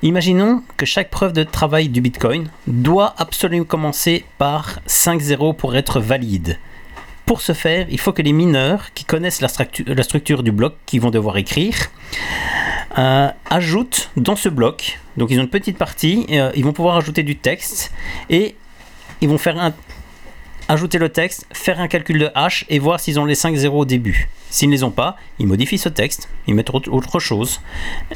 Imaginons que chaque preuve de travail du Bitcoin doit absolument commencer par 5 zéros pour être valide. Pour ce faire, il faut que les mineurs qui connaissent la, structu- la structure du bloc qu'ils vont devoir écrire euh, ajoutent dans ce bloc, donc ils ont une petite partie, euh, ils vont pouvoir ajouter du texte et ils vont faire un, ajouter le texte, faire un calcul de hash et voir s'ils ont les 5 zéros au début. S'ils ne les ont pas, ils modifient ce texte, ils mettent autre, chose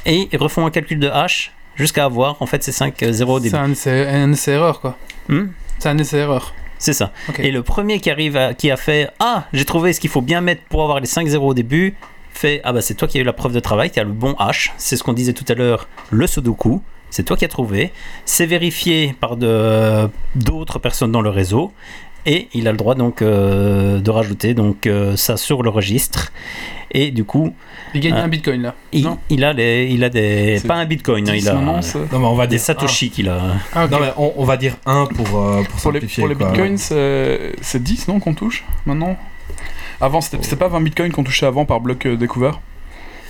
et ils refont un calcul de hash jusqu'à avoir en fait ces 5 zéros au C'est début. essai, un essai erreur quoi. Hmm? C'est un essai erreur. C'est ça. Et le premier qui arrive, à- qui a fait Ah, j'ai trouvé ce qu'il faut bien mettre pour avoir les 5 zéros au début, fait Ah, bah c'est toi qui as eu la preuve de travail, qui as le bon H. C'est ce qu'on disait tout à l'heure, le Sudoku. C'est toi qui as trouvé. C'est vérifié par d'autres personnes dans le réseau. Et il a le droit donc euh, de rajouter donc euh, ça sur le registre. Et du coup, Il gagne Ah. un bitcoin là. il, Non. il a les, il a des C'est pas un bitcoin, hein, il a Non, mais on va des dire. satoshi qu'il a. Ah. Non, mais on, on va dire 1 pour, euh, pour Pour les, simplifier. pour les bitcoins, c'est c'est 10 non qu'on touche maintenant? Avant, c'était pas 20 bitcoins qu'on touchait avant par bloc euh, découvert.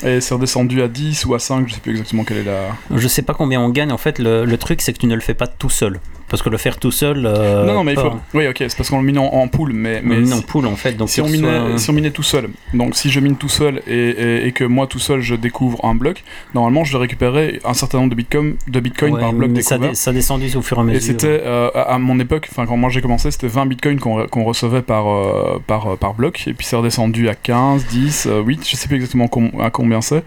Et c'est redescendu à 10 ou à 5, je sais plus exactement quelle est la. Je sais pas combien on gagne. En fait, le, le truc, c'est que tu ne le fais pas tout seul. Parce que le faire tout seul. euh, non, non, mais il faut. Oui, ok, c'est parce qu'on le mine en, en pool, mais. mais Mais si- non, pool en fait. Donc si on, minait, si on minait tout seul, donc si je mine tout seul et, et- et que moi tout seul je découvre un bloc, normalement je vais récupérer un certain nombre de bitcoins, de bitcoin Ouais, par bloc mais ça, découvert. dé- ça descendu au fur et à mesure. Et c'était euh, à à mon époque, enfin quand moi j'ai commencé, c'était 20 bitcoins qu'on qu'on recevait par, euh, par, euh, par bloc, et puis c'est redescendu à 15, 10, euh, 8, je sais plus exactement com- à combien c'est.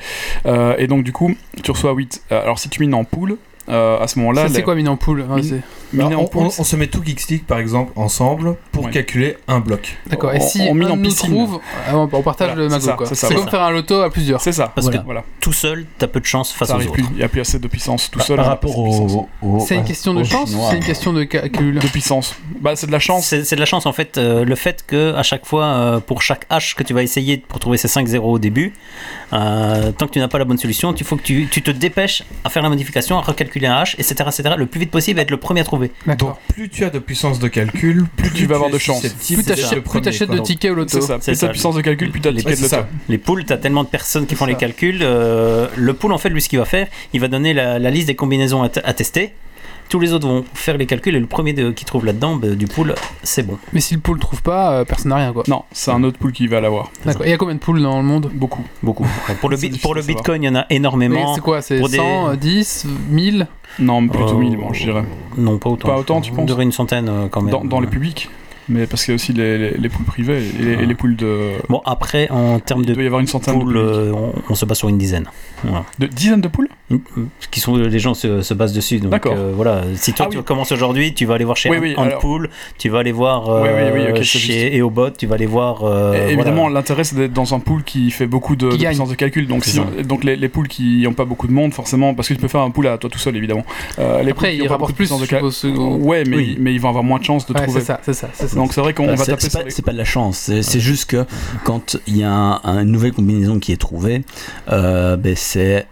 Euh, et donc du coup, tu reçois 8. Euh, alors si tu mines en pool, euh, à ce moment-là, c'est les- quoi mine en pool Ah, Mine- miner Alors, en on, on- on se met tout Geekstick par exemple ensemble pour Ouais. calculer un bloc. D'accord. Et On- si on mine un en nous piscine. trouve, on on partage Voilà, le c'est magot ça, quoi. c'est comme faire un loto à plusieurs. c'est ça. Parce que- Voilà. tout seul, t'as peu de chance face Ça aux arrive autres. plus. Il n'y a plus assez de puissance tout Par- seul. par on a rapport au, au- C'est une question de chance ou c'est une question de calcul De puissance. Bah c'est de la chance. C'est c'est de la chance en fait. euh, le fait que à chaque fois, euh, pour chaque H que tu vas essayer pour trouver ces 5 zéros au début, euh, tant que tu n'as pas la bonne solution, il faut que tu, tu te dépêches à faire la modification, à recalculer un H, etc., etc. Le plus vite possible, être le premier à trouver. Donc plus tu as de puissance de calcul, plus, tu vas avoir de chance. Plus t'achètes de tickets au loto. C'est ça. C'est Plus ta puissance de calcul, plus ta Les- ticket Ouais, de loto. ça. Les poules, tu as tellement de personnes qui font les calculs. euh, le pool, en fait, lui, ce qu'il va faire, il va donner la, liste des combinaisons à tester. Tous les autres vont faire les calculs et le premier de- qui trouve là-dedans, bah, du pool, c'est bon. Mais si le pool trouve pas, euh, personne n'a rien quoi. Non, c'est un autre pool qui va l'avoir. D'accord. Il y a combien de pools dans le monde? Beaucoup. Beaucoup. Pour le, pour le bitcoin, il y en a Mais énormément. C'est quoi C'est pour des- 100, euh, 10, 1000 Non, plutôt Euh, 1000, bon, je dirais. Non, pas autant. Pas autant, tu On penses? dirait une centaine euh, quand même. Dans, dans les publics? Mais parce qu'il y a aussi les, les, les poules privées et les, poules de. Bon, après, en termes Il de doit y avoir une centaine de poules, poules. euh, on, on se base sur une dizaine. Voilà. De dizaines de poules Une- Qui sont, les gens se, se basent dessus. D'accord. euh, voilà. Si toi Ah tu oui. commences aujourd'hui, tu vas aller voir chez Oui, oui, alors- tu vas aller voir euh, Oui, oui, oui, ok, c'est chez EOBot, tu vas aller voir. euh, Et Évidemment, l'intérêt c'est d'être dans un pool qui fait beaucoup de, Qui de gagne. puissance de calcul. Donc, si on- donc les, les poules qui n'ont pas beaucoup de monde, forcément, parce que tu peux faire un pool à toi tout seul, évidemment. Euh, les poules Après, qui il ont pas beaucoup rapporte de plus, puissance de ce- Ouais, mais, Oui. mais ils vont avoir moins de chances de trouver. c'est ça, c'est ça, c'est ça. Donc c'est vrai qu'on Bah, va taper c'est pas, les- c'est pas de la chance, c'est c'est juste que quand il y a un- un- une nouvelle combinaison qui est trouvée, euh, ben, c'est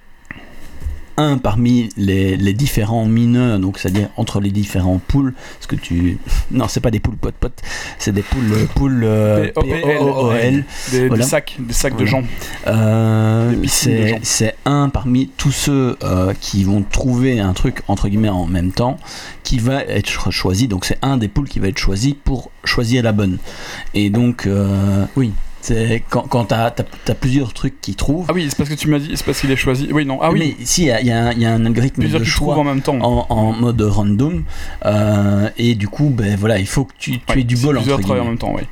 un parmi les, les différents mineurs, donc c'est-à-dire entre les différents poules, ce que tu... Non, c'est pas des poules potes-potes, c'est des poules, poules euh, Des OPL. Des, sacs, des sacs de Voilà. gens. Euh, de c'est gens. c'est un parmi tous ceux euh, qui vont trouver un truc entre guillemets en même temps qui va être choisi. Donc c'est un des poules qui va être choisi pour choisir la bonne. Et donc euh, oui, c'est quand, quand tu as, plusieurs trucs qui trouvent. Ah oui, c'est parce que tu m'as dit, c'est parce qu'il est choisi. Oui, non. Ah oui, Mais si, il y, a- y a un- il y a un algorithme plusieurs de choix en même temps. en, en mode random. euh, et du coup, ben voilà, il faut que tu, tu Ouais, aies du bol entre plusieurs travaillent en même temps, oui.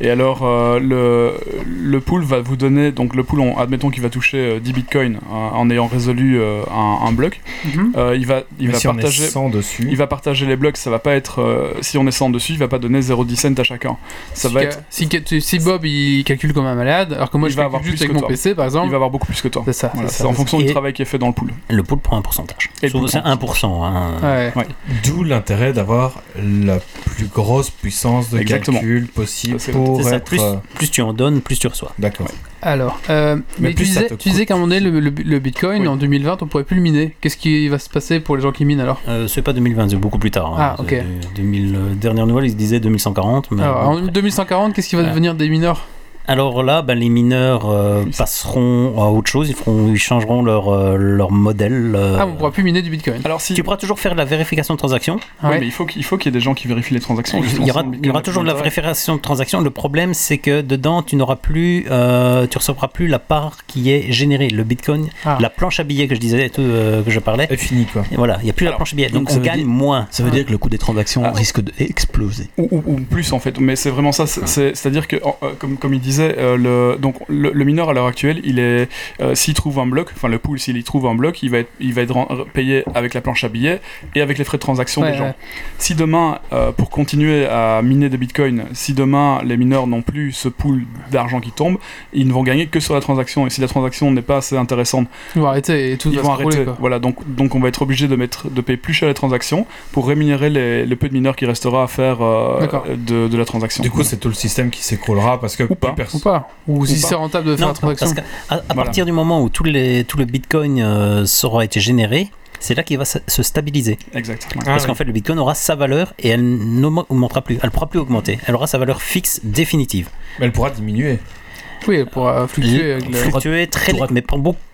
Et alors, euh, le, le pool va vous donner, donc le pool, on- admettons qu'il va toucher euh, 10 bitcoins euh, en ayant résolu euh, un, un bloc, Mhm. Il va, il Mais va si on est partager. 100 dessus. Il va partager les blocs, ça va pas être. euh, si on est 100 dessus, il va pas donner 0,10 cent à chacun. Ça si, va être. si Bob il calcule comme un malade, alors que moi Il je va calcule avoir juste plus avec que mon toi. PC par Il exemple. va avoir beaucoup plus que toi. C'est ça. Voilà, c'est en fonction Et- du travail qui est fait dans le pool. Le pool prend un pourcentage. C'est prend 1%. hein. ça. Ouais. D'où l'intérêt d'avoir la plus grosse puissance de Exactement. calcul possible pour être. plus, euh, plus tu en donnes, plus tu reçois. D'accord. Alors, euh, mais, Mais tu disais, tu disais qu'à un moment donné, le, le- le Bitcoin Oui. en 2020, on pourrait plus le miner. Qu'est-ce qui va se passer pour les gens qui minent alors? Euh, c'est pas 2020, c'est beaucoup plus tard. hein. Ah, ok. 2000, euh, dernière nouvelle, ils se disaient 2140. Mais Alors, en bon, 2140, qu'est-ce qui va Ouais. devenir des mineurs? Alors là, ben, les mineurs euh, passeront à autre chose, ils, feront, ils changeront leur, euh, leur modèle. euh, Ah, on pourra plus miner du bitcoin. Alors si. tu pourras toujours faire de la vérification de transactions. Oui, Ouais. mais il faut qu'il il faut qu'il y ait des gens qui vérifient les transactions. Il y aura, sinon, il y aura Bitcoin toujours de la vérification de transactions. Le problème, c'est que dedans, tu n'auras plus, euh, tu recevras plus la part qui est générée. Le Bitcoin, Ah. la planche à billets que je disais, tout, euh, que je parlais. est fini quoi. Et voilà, il n'y a plus la Alors, planche à billets. donc Donc, ça on veut gagne dire- moins. Ça veut dire que le coût des transactions Ah. risque d'exploser. ou, ou- ou plus en fait mais c'est vraiment ça c'est- c'est à dire que en- euh, comme, comme il disait euh, le, donc le, le mineur à l'heure actuelle il est euh, s'il trouve un bloc enfin le pool s'il y trouve un bloc il va être il va être ren- payé avec la planche à billets et avec les frais de transaction Ouais, des gens ouais. si demain euh, pour continuer à miner des bitcoins si demain les mineurs n'ont plus ce pool d'argent qui tombe ils ne vont gagner que sur la transaction et si la transaction n'est pas assez intéressante Ils vont arrêter et tout ils va vont se arrêter. Voilà, donc, donc on va être obligé de, mettre, de payer plus cher les transactions pour rémunérer les, le peu de mineurs qui restera à faire euh, de, de la transaction. Du coup, c'est tout le système qui s'écroulera parce que Ou pas. Ou pas. Ou, si pas. c'est rentable de faire Non, la transaction. parce qu'à à, à Voilà. partir du moment où tout, les, tout le Bitcoin euh, sera été généré, c'est là qu'il va se se stabiliser. exact. ouais. Ah, Parce oui. qu'en fait, le Bitcoin aura sa valeur et elle n'augmentera plus. Elle pourra plus augmenter. Elle aura sa valeur fixe définitive. Mais elle pourra diminuer. Oui, elle pourra fluctuer avec le... Fluctuer très, pourra- mais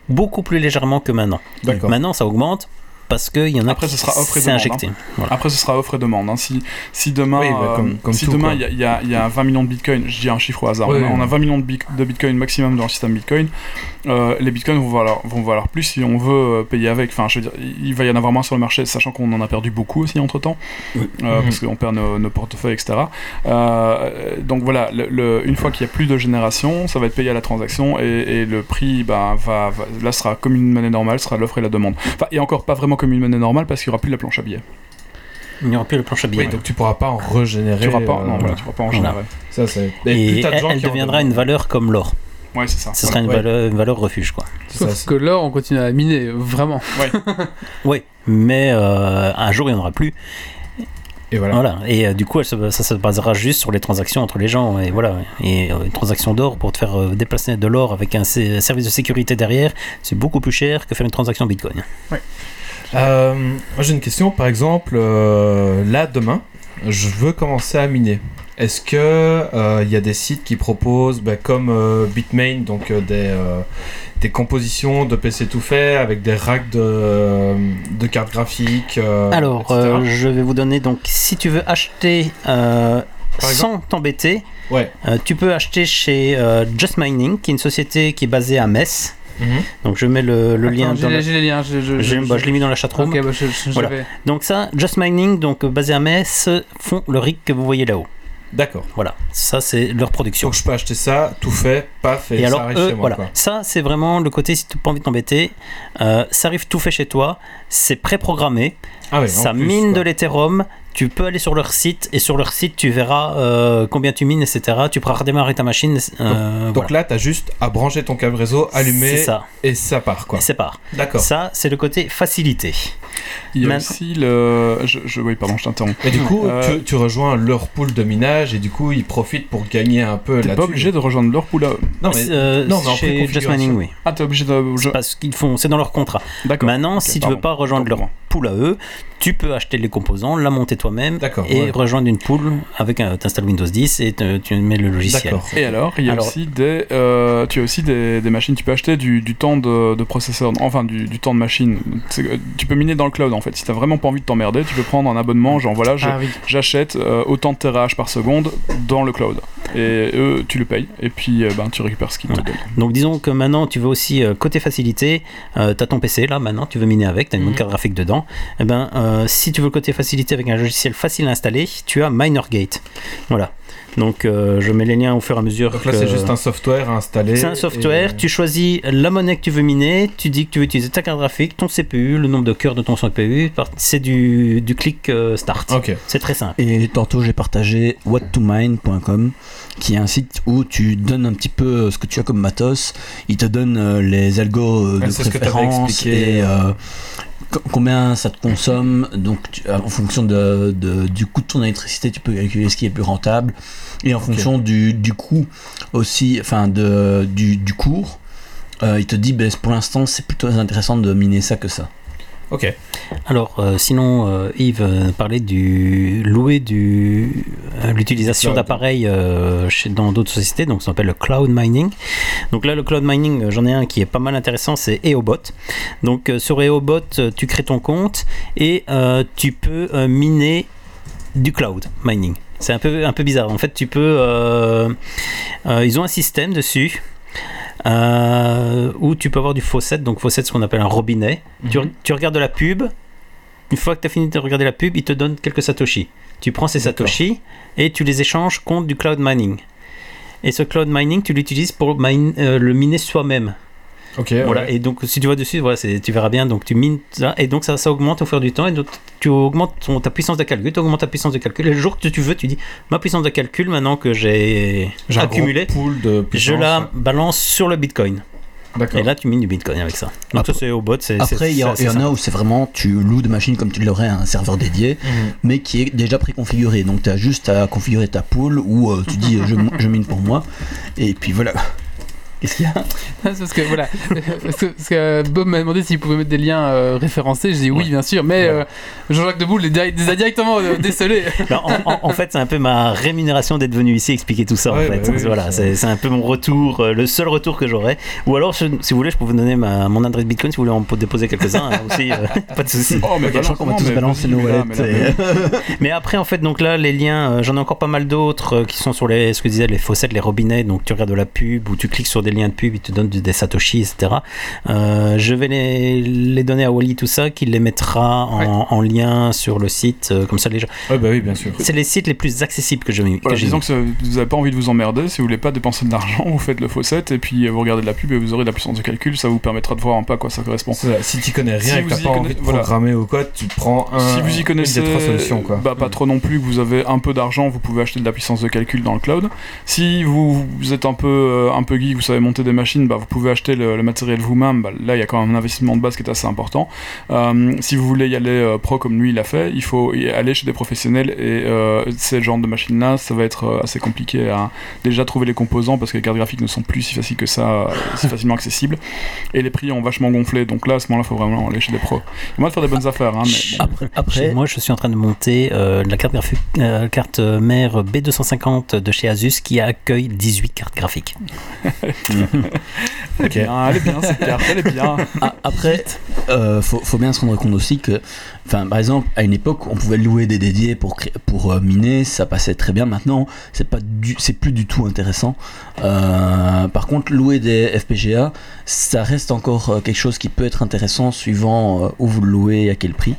beaucoup, plus légèrement que maintenant. Maintenant, ça augmente parce qu'il y en a Après, qui ce sera offre et c'est demande, injecté. Voilà. Après, ce sera offre et demande. hein. Si, si demain, Oui, bah, comme- euh, comme si tout, demain il y, a- il y y a 20 millions de bitcoins, je dis un chiffre au hasard, Oui, on, a, oui. on a 20 millions de, de bitcoins maximum dans le système bitcoin, euh, les bitcoins vont valoir, vont valoir plus si on veut euh, payer avec. Enfin, je veux dire, il va y en avoir moins sur le marché, sachant qu'on en a perdu beaucoup aussi entre temps, Oui. euh, Mhm. parce qu'on perd nos, nos portefeuilles, etc. Euh, donc voilà, le- le- une fois qu'il y a plus de génération, ça va être payé à la transaction et, et le prix, bah, va, va- là, sera comme une monnaie normale, sera l'offre et la demande. Enfin, et encore pas vraiment comme une monnaie normale parce qu'il n'y aura plus la planche à billets. Il n'y aura plus le planche à billets. Oui, donc tu pourras pas en régénérer. Tu pourras pas, euh, non, voilà, tu pourras pas en Voilà. générer. Ça, c'est. Et, Et de elle, gens elle deviendra une valeur comme l'or. Ouais, c'est ça. Ce sera une, Ouais. valeur, une valeur refuge, quoi. C'est Sauf ça, que l'or, on continue à miner, vraiment. Oui, mais euh, un jour, il n'y en aura plus. Et voilà. Voilà. Et euh, du coup, ça se basera juste sur les transactions entre les gens. Et voilà. Et euh, une transaction d'or pour te faire euh, déplacer de l'or avec un service de sécurité derrière, c'est beaucoup plus cher que faire une transaction Bitcoin. Euh, moi j'ai une question, par exemple, euh, là demain, je veux commencer à miner. Est-ce que euh, il y a des sites qui proposent, bah, comme euh, Bitmain, donc euh, des, euh, des compositions de PC tout fait avec des racks de, de cartes graphiques euh, Alors, euh, je vais vous donner donc, si tu veux acheter euh, sans t'embêter, Ouais. euh, tu peux acheter chez euh, Just Mining, qui est une société qui est basée à Metz. Mhm. Donc, je mets le, le lien Attends, j'ai la- les- liens. Je, je, je, je- bah, je l'ai mis dans la chatroom. Ok, bah, Voilà. Donc ça, Just Mining, donc euh, basé à Metz, font le rig que vous voyez là-haut. D'accord. Voilà, ça c'est leur production. Donc je peux acheter ça, tout fait, paf, et, Et, ça alors, arrive eux, chez moi. voilà, quoi. ça c'est vraiment le côté si tu n'as pas envie de t'embêter, euh, ça arrive tout fait chez toi, c'est préprogrammé, Ah ça plus, mine de l'Ethereum, tu peux aller sur leur site et sur leur site tu verras euh, combien tu mines, etc. Tu pourras redémarrer ta machine. euh, Donc voilà. là, t'as juste à brancher ton câble réseau, allumer, ça, et ça part quoi. c'est pas. D'accord. Ça c'est le côté facilité. Il y a Maintenant- aussi le. Je, je- Oui, pardon, je t'interromps. Et du coup, Euh, tu, tu rejoins leur pool de minage et du coup, ils profitent pour gagner un peu T'es là-dessus. pas obligé de rejoindre leur pool à eux. Non, mais Euh, non, mais en chez Just. Mining, oui. Ah, t'es obligé de. je- parce qu'ils font, c'est dans leur contrat. D'accord. Maintenant, si tu pardon. veux pas rejoindre leur Pool à eux, tu peux acheter les composants, la monter toi-même D'accord, et ouais. rejoindre une pool avec un, t'installes Windows 10 et te- tu mets le logiciel. Et alors, il y a Alors- aussi des, euh, tu as aussi des, des machines. Tu peux acheter du, du temps de, de processeur, enfin du, du temps de machine. Euh, Tu peux miner dans le cloud en fait. Si t'as vraiment pas envie de t'emmerder, tu peux prendre un abonnement. Genre voilà, Ah oui. j'achète euh, autant de terahash par seconde dans le cloud. Et eux, tu le payes. Et puis, euh, ben, tu récupères ce qu'ils te Voilà. donnent. Donc disons que maintenant tu veux aussi euh, côté facilité, euh, tu as ton PC là maintenant, tu veux miner avec, tu as une Mhm. bonne carte graphique dedans. Et ben euh, si tu veux le côté facilité avec un logiciel facile à installer, tu as Minergate. Voilà. Donc euh, je mets les liens au fur et à mesure. Donc là, que- c'est juste un software à installer. C'est un software, et- tu choisis la monnaie que tu veux miner, tu dis que tu veux utiliser ta carte graphique, ton CPU, le nombre de cœurs de ton CPU, c'est du, du clic euh, start. Ok. C'est très simple. Et tantôt j'ai partagé whattomine.com qui est un site où tu donnes un petit peu ce que tu as comme matos, il te donne euh, les algos euh, de préférence et euh, combien ça te consomme. Donc tu- en fonction de, de- du coût de ton électricité, tu peux calculer ce qui est plus rentable et en fonction du, du coût aussi, enfin de, du, du cours. euh, il te dit, ben, pour l'instant, c'est plutôt intéressant de miner ça que ça. Ok. Alors, euh, sinon, euh, Yves euh, parlait du louer du euh, l'utilisation d'appareils dans d'autres sociétés, donc ça s'appelle le cloud mining. Donc là, le cloud mining, j'en ai un qui est pas mal intéressant, c'est EOBot. Donc sur EOBot, tu crées ton compte et tu peux miner du cloud mining. C'est un peu un peu bizarre. En fait, tu peux ils ont un système dessus. Euh, où tu peux avoir du faucet, donc faucet c'est ce qu'on appelle un robinet. Tu, Mhm. tu regardes de la pub, une fois que tu as fini de regarder la pub, il te donne quelques satoshi. Tu prends ces satoshi et tu les échanges contre du cloud mining. Et ce cloud mining, tu l'utilises pour mine- euh, le miner soi-même. Ok. Voilà. ouais. Et donc, si tu vois dessus, voilà, tu verras bien. Donc, tu mines ça. Et donc, ça, ça augmente au fur et du temps. Et donc, tu augmentes ton- ta puissance de calcul. Tu augmentes ta puissance de calcul. Et le jour que tu veux, tu dis ma puissance de calcul, maintenant que j'ai accumulé, de je la balance sur le bitcoin. Et là, tu mines du bitcoin avec ça. Donc, Après- ça, c'est au bot. Après, il y, en a où c'est vraiment, tu loues de machines comme tu l'aurais à un serveur dédié, Mhm. mais qui est déjà préconfiguré. Donc, tu as juste à configurer ta pool où euh, tu dis je, je mine pour moi. Et puis voilà. Qu'est-ce qu'il y a parce que voilà, parce que, parce que, euh, Bob m'a demandé s'il pouvait mettre des liens euh, référencés. J'ai dit oui, Ouais. bien sûr, mais Ouais. euh, Jean-Jacques Debout les, a directement euh, décelés. Non, en, en- en fait, c'est un peu ma rémunération d'être venu ici expliquer tout ça. Ouais, en fait. bah oui, voilà, c'est- un peu mon retour, le seul retour que j'aurai. Ou alors, je- si vous voulez, je peux vous donner ma, mon adresse Bitcoin si vous voulez en déposer quelques-uns hein, aussi. pas de souci. Oh, mais Ok, je crois qu'on va tous balancer nos mais là, wallets. mais là, et- Mais après, en fait, donc là, les liens, j'en ai encore pas mal d'autres qui sont sur les, ce que disais, les faucettes, les robinets. Donc, tu regardes de la pub ou tu cliques sur des liens de pub, ils te donnent des satoshi, etc. Euh, je vais les, les donner à Wally, tout ça, qui les mettra en, Ouais. en lien sur le site. euh, comme ça, les gens. Ouais, bah oui, bien sûr. C'est les sites les plus accessibles que j'ai mis. Voilà, disons que ça- vous n'avez pas envie de vous emmerder, si vous voulez pas dépenser de l'argent, vous faites le faucet et puis euh, vous regardez de la pub et vous aurez de la puissance de calcul, ça vous permettra de voir un peu à quoi ça correspond. Si tu connais rien Si et que vous t'as pas envie de voilà. programmer ou quoi, tu prends un, si vous y connaissez une des trois solutions. Quoi. Bah, pas trop non plus, que vous avez un peu d'argent, vous pouvez acheter de la puissance de calcul dans le cloud. Si vous, vous êtes un peu, euh, un peu geek, vous savez monter des machines, bah, vous pouvez acheter le, le matériel vous-même. Bah, là, il y a quand même un investissement de base qui est assez important. Euh, si vous voulez y aller euh, pro comme lui, il a fait, il faut y aller chez des professionnels et euh, ces genres de machines-là, ça va être euh, assez compliqué à déjà trouver les composants parce que les cartes graphiques ne sont plus si faciles que ça, euh, si facilement accessibles. Et les prix ont vachement gonflé, donc là, à ce moment-là, il faut vraiment aller chez des pros. Moyen de faire des bonnes affaires, hein, mais Après, moi, je suis en train de monter euh, la carte, euh, carte mère B250 de chez Asus qui accueille 18 cartes graphiques. elle est bien, elle est bien cette carte, elle est bien. a- après, euh, faut, faut bien se rendre compte aussi que, par exemple, à une époque, on pouvait louer des dédiés pour pour euh, miner, ça passait très bien. Maintenant, c'est pas du, c'est plus du tout intéressant. Euh, par contre, louer des FPGA, ça reste encore euh, quelque chose qui peut être intéressant suivant où vous le louez et à quel prix.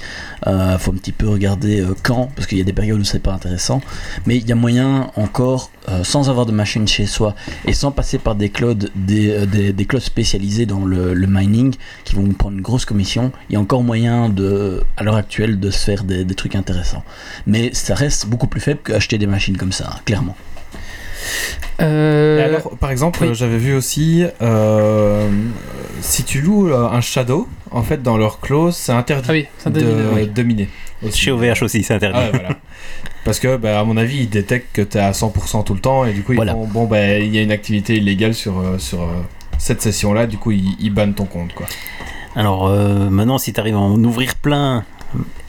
Faut un petit peu regarder quand, parce qu'il y a des périodes où c'est pas intéressant. Mais il y a moyen encore, sans avoir de machine chez soi et sans passer par des clouds, des, euh, des, des clouds spécialisés dans le, mining qui vont prendre une grosse commission, il y a encore moyen de, à l'heure actuelle de se faire des, des trucs intéressants. Mais ça reste beaucoup plus faible qu'acheter des machines comme ça, hein, clairement. Euh, alors, par exemple, oui. j'avais vu aussi, euh, si tu loues euh, un Shadow, en fait, dans leur clause, c'est interdit ah oui, de, devine, oui. de miner. aussi. Chez OVH aussi, c'est interdit. Ah ouais, voilà. Parce que, bah, à mon avis, ils détectent que tu es à 100% tout le temps et du coup, ils Voilà. font, bon, bah, il y a une activité illégale sur, sur cette session-là, du coup, ils, ils bannent ton compte, quoi. Alors euh, maintenant, si tu arrives à en ouvrir plein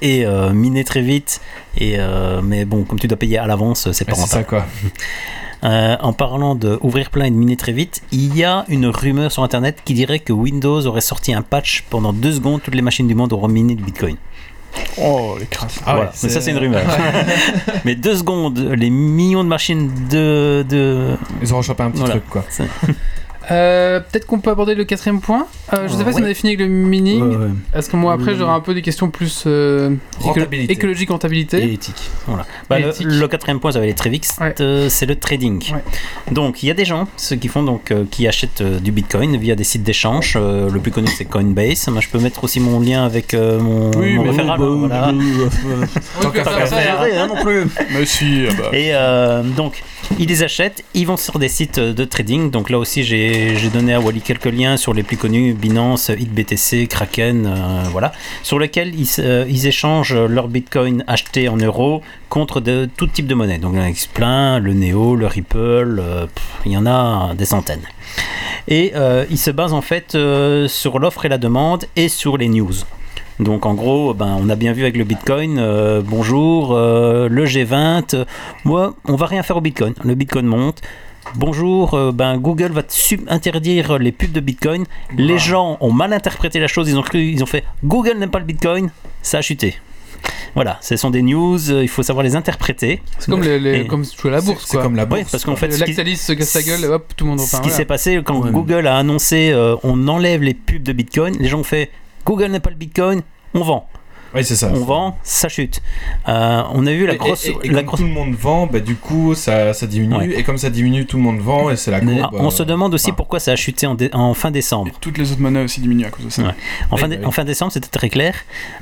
et euh, miner très vite, et, euh, mais bon, comme tu dois payer à l'avance, c'est pas Ouais, c'est rentable. ça, quoi. Euh, en parlant de ouvrir plein et de miner très vite, il y a une rumeur sur internet qui dirait que Windows aurait sorti un patch pendant deux secondes, toutes les machines du monde auront miné du Bitcoin. Oh, les crasses. Ah Voilà. ouais, Mais ça, c'est- c'est une rumeur. mais deux secondes, les millions de machines de. de... Ils ont chopé un petit Voilà. truc, quoi. Euh, Peut-être qu'on peut aborder le quatrième point. Euh, je sais pas si on avait fini avec le mining. Ouais, ouais. Parce que moi après j'aurai un peu des questions plus euh, Rentabilité. écologie, rentabilité. Et éthique. Bah, le, Éthique. le quatrième point, j'avais les très vite, Ouais. euh, c'est le trading. Ouais. Donc, il y a des gens, ceux qui font donc, euh, qui achètent euh, du Bitcoin via des sites d'échange. Euh, le plus connu, c'est Coinbase. Moi, je peux mettre aussi mon lien avec euh, mon, Oui, mon mais référable. Bah, voilà. Tant qu'à faire. hein, non plus. Mais si, ah bah. Et donc, ils les achètent, ils vont sur des sites de trading. Donc là aussi, j'ai donné à Wally quelques liens sur les plus connus Binance, HitBTC, Kraken, euh, voilà, sur lesquels euh, ils échangent leur Bitcoin acheté en euros contre de tout type de monnaie. Donc plein, le Neo, le Ripple, euh, il y en a des centaines. Et ils se basent en fait sur l'offre et la demande et sur les news. Donc en gros, ben, on a bien vu avec le Bitcoin, euh, bonjour, euh, le G20, euh, moi, on va rien faire au Bitcoin. Le Bitcoin monte. Bonjour, euh, ben, Google va interdire les pubs de Bitcoin. Les gens ont mal interprété la chose, ils ont cru, ils ont fait Google n'aime pas le Bitcoin, ça a chuté. Voilà, ce sont des news, euh, il faut savoir les interpréter. C'est comme, les, les- comme jouer à la bourse, quoi. comme la bourse. parce qu'en fait, Lactalis se casse la gueule, hop, tout le monde Ce qui s'est passé quand Ouais, Google a annoncé euh, on enlève les pubs de Bitcoin, les gens ont fait Google n'aime pas le Bitcoin, on vend. Oui, c'est ça. On vend, ça chute. Euh, on a vu la Et- grosse. et, et la comme grosse- tout le monde vend, bah, du coup, ça, ça diminue. Ouais. Et comme ça diminue, tout le monde vend. Et c'est la courbe. On euh, se demande aussi ah. pourquoi ça a chuté en, dé- en fin Et décembre. toutes les autres monnaies aussi diminuent à cause de ça. Ouais. En, bah dé- oui. en fin décembre, c'était très clair.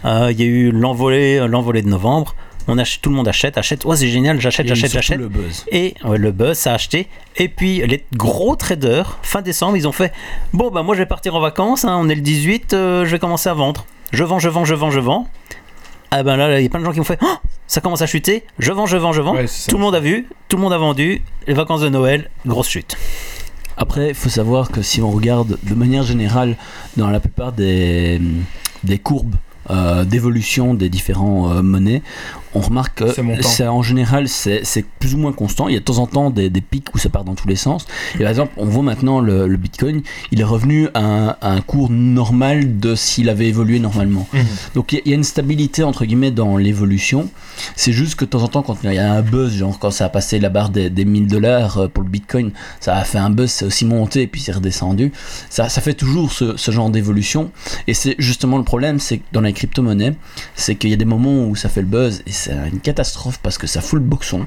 Euh, Il y a eu l'envolée, l'envolée de novembre. On ach- tout le monde achète, achète. Ouais, c'est génial, j'achète, j'achète, j'achète. le buzz. Et ouais, le buzz, ça a acheté. Et puis les gros traders, fin décembre, ils ont fait Bon, bah moi je vais partir en vacances, hein, on est le 18, euh, je vais commencer à vendre. Je vends, je vends, je vends, je vends. Ah ben là, il y a plein de gens qui ont fait Oh, Ça commence à chuter, je vends, je vends, je vends. Ouais, tout le monde a vu, tout le monde a vendu. Les vacances de Noël, grosse chute. Après, il faut savoir que si on regarde de manière générale dans la plupart des, des courbes euh, d'évolution des différents euh, monnaies, on remarque que c'est en général c'est plus ou moins constant. Il y a de temps en temps des, des pics où ça part dans tous les sens. Et par exemple, on voit maintenant le, le Bitcoin, il est revenu à un, à un cours normal de s'il avait évolué normalement. Mhm. Donc il y a- il y a une stabilité entre guillemets dans l'évolution. C'est juste que de temps en temps, quand il y a un buzz, genre quand ça a passé la barre des, des 1000 dollars euh, pour le Bitcoin, ça a fait un buzz, c'est aussi monté et puis c'est redescendu. Ça, ça fait toujours ce, ce genre d'évolution. Et c'est justement le problème, c'est que dans les crypto-monnaies, c'est qu'il y a des moments où ça fait le buzz et c'est une catastrophe parce que ça fout le boxon.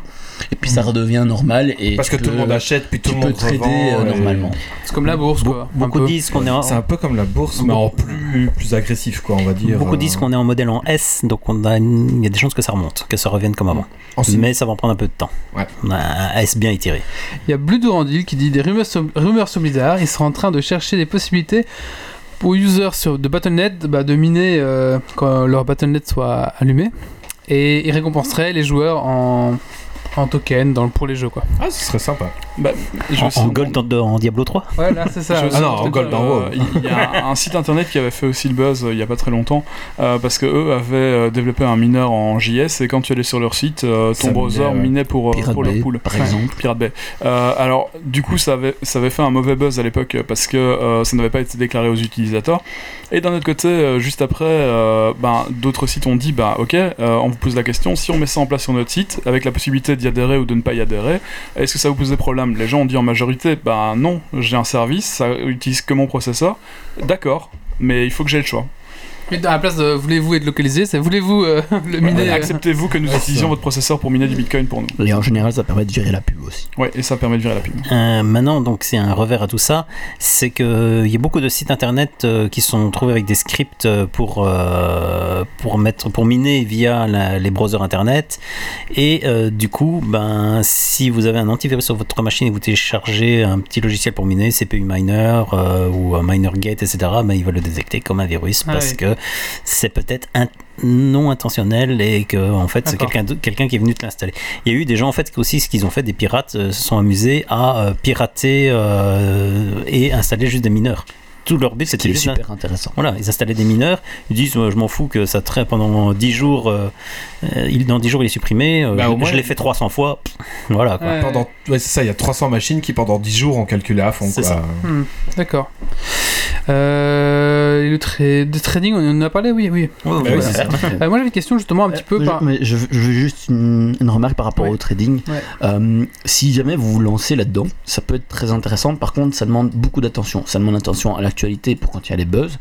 Et puis ça redevient normal. Et Parce que tout le peux- monde achète, puis tout tu le peux monde trader revend, euh, et- normalement. C'est comme la bourse, quoi. Beaucoup peu. disent qu'on est en, C'est un peu comme la bourse, mais en plus, plus agressif, quoi, on va dire. beaucoup euh, disent qu'on est en modèle en S, donc on a une- il y a des chances que ça remonte, que ça revienne comme avant. Mais ça va en prendre un peu de temps. Ouais. On a un S bien étiré. Il y a Blue Durandil qui dit des rumeurs sont, rumeurs sont bizarres. Ils sont en train de chercher des possibilités pour users sur, de Battle.net bah, de miner euh, quand leur Battle.net soit allumé. Et ils récompenseraient les joueurs en, en token dans, pour les jeux. quoi. Ah, ce serait sympa. Bah, je En, gold en, en Diablo 3 Voilà, c'est ça. Je Ah non, en gold, euh, WoW. Il y a un, un site internet qui avait fait aussi le buzz euh, il y a pas très longtemps euh, parce que eux avaient euh, développé un mineur en JS et quand tu allais sur leur site, euh, ton Ça browser minait, ouais. minait pour, euh, Pirate pour leur pool. par exemple. Pirate Bay. Euh, alors, du coup, ça avait, ça avait fait un mauvais buzz à l'époque euh, parce que euh, ça n'avait pas été déclaré aux utilisateurs. Et d'un autre côté, euh, juste après, euh, ben, d'autres sites ont dit bah, Ok, euh, on vous pose la question si on met ça en place sur notre site, avec la possibilité d'y adhérer ou de ne pas y adhérer, est-ce que ça vous pose des problèmes? Les gens ont dit en majorité Bah non, j'ai un service, ça utilise que mon processeur. D'accord, mais il faut que j'ai le choix. Mais à la place de voulez-vous être localisé, c'est voulez-vous euh, le miner euh, Acceptez-vous que nous utilisions ça. votre processeur pour miner du bitcoin pour nous Et en général, ça permet de gérer la pub aussi. Ouais, et ça permet de virer la pub. Euh, maintenant, donc c'est un revers à tout ça, c'est que il y a beaucoup de sites internet euh, qui sont trouvés avec des scripts pour euh, pour mettre pour miner via la- les browsers internet et euh, du coup, ben si vous avez un antivirus sur votre machine et vous téléchargez un petit logiciel pour miner, CPU Miner euh, ou un MinerGate, etc., ben il va le détecter comme un virus Ah parce oui. que c'est peut-être un non intentionnel et que en fait c'est quelqu'un quelqu'un qui est venu te l'installer. Il y a eu des gens en fait qui aussi ce qu'ils ont fait des pirates euh, se sont amusés à euh, pirater euh, et installer juste des mineurs. Tout leur but c'était super intéressant. voilà, ils installaient des mineurs, ils disent je m'en fous que ça traite pendant 10 jours, il, dans 10 jours il est supprimé, euh, Bah, je, au moins- je l'ai fait 300 fois, pff, voilà quoi. Ouais. Pendant... Ouais, c'est ça, il y a 300 machines qui, pendant 10 jours, ont calculé à fond. C'est quoi. ça. Hmm, D'accord. Euh, le tra- de trading, on en a parlé, oui, oui. Ouais, Bah oui, voilà. c'est ça. Euh, moi j'avais une question justement un petit peu par. je, mais je, je veux juste une, une remarque par rapport Ouais. au trading. Ouais. Euh, si jamais vous vous lancez là-dedans, ça peut être très intéressant. Par contre, ça demande beaucoup d'attention. Ça demande attention à l'actualité pour quand il y a les buzz.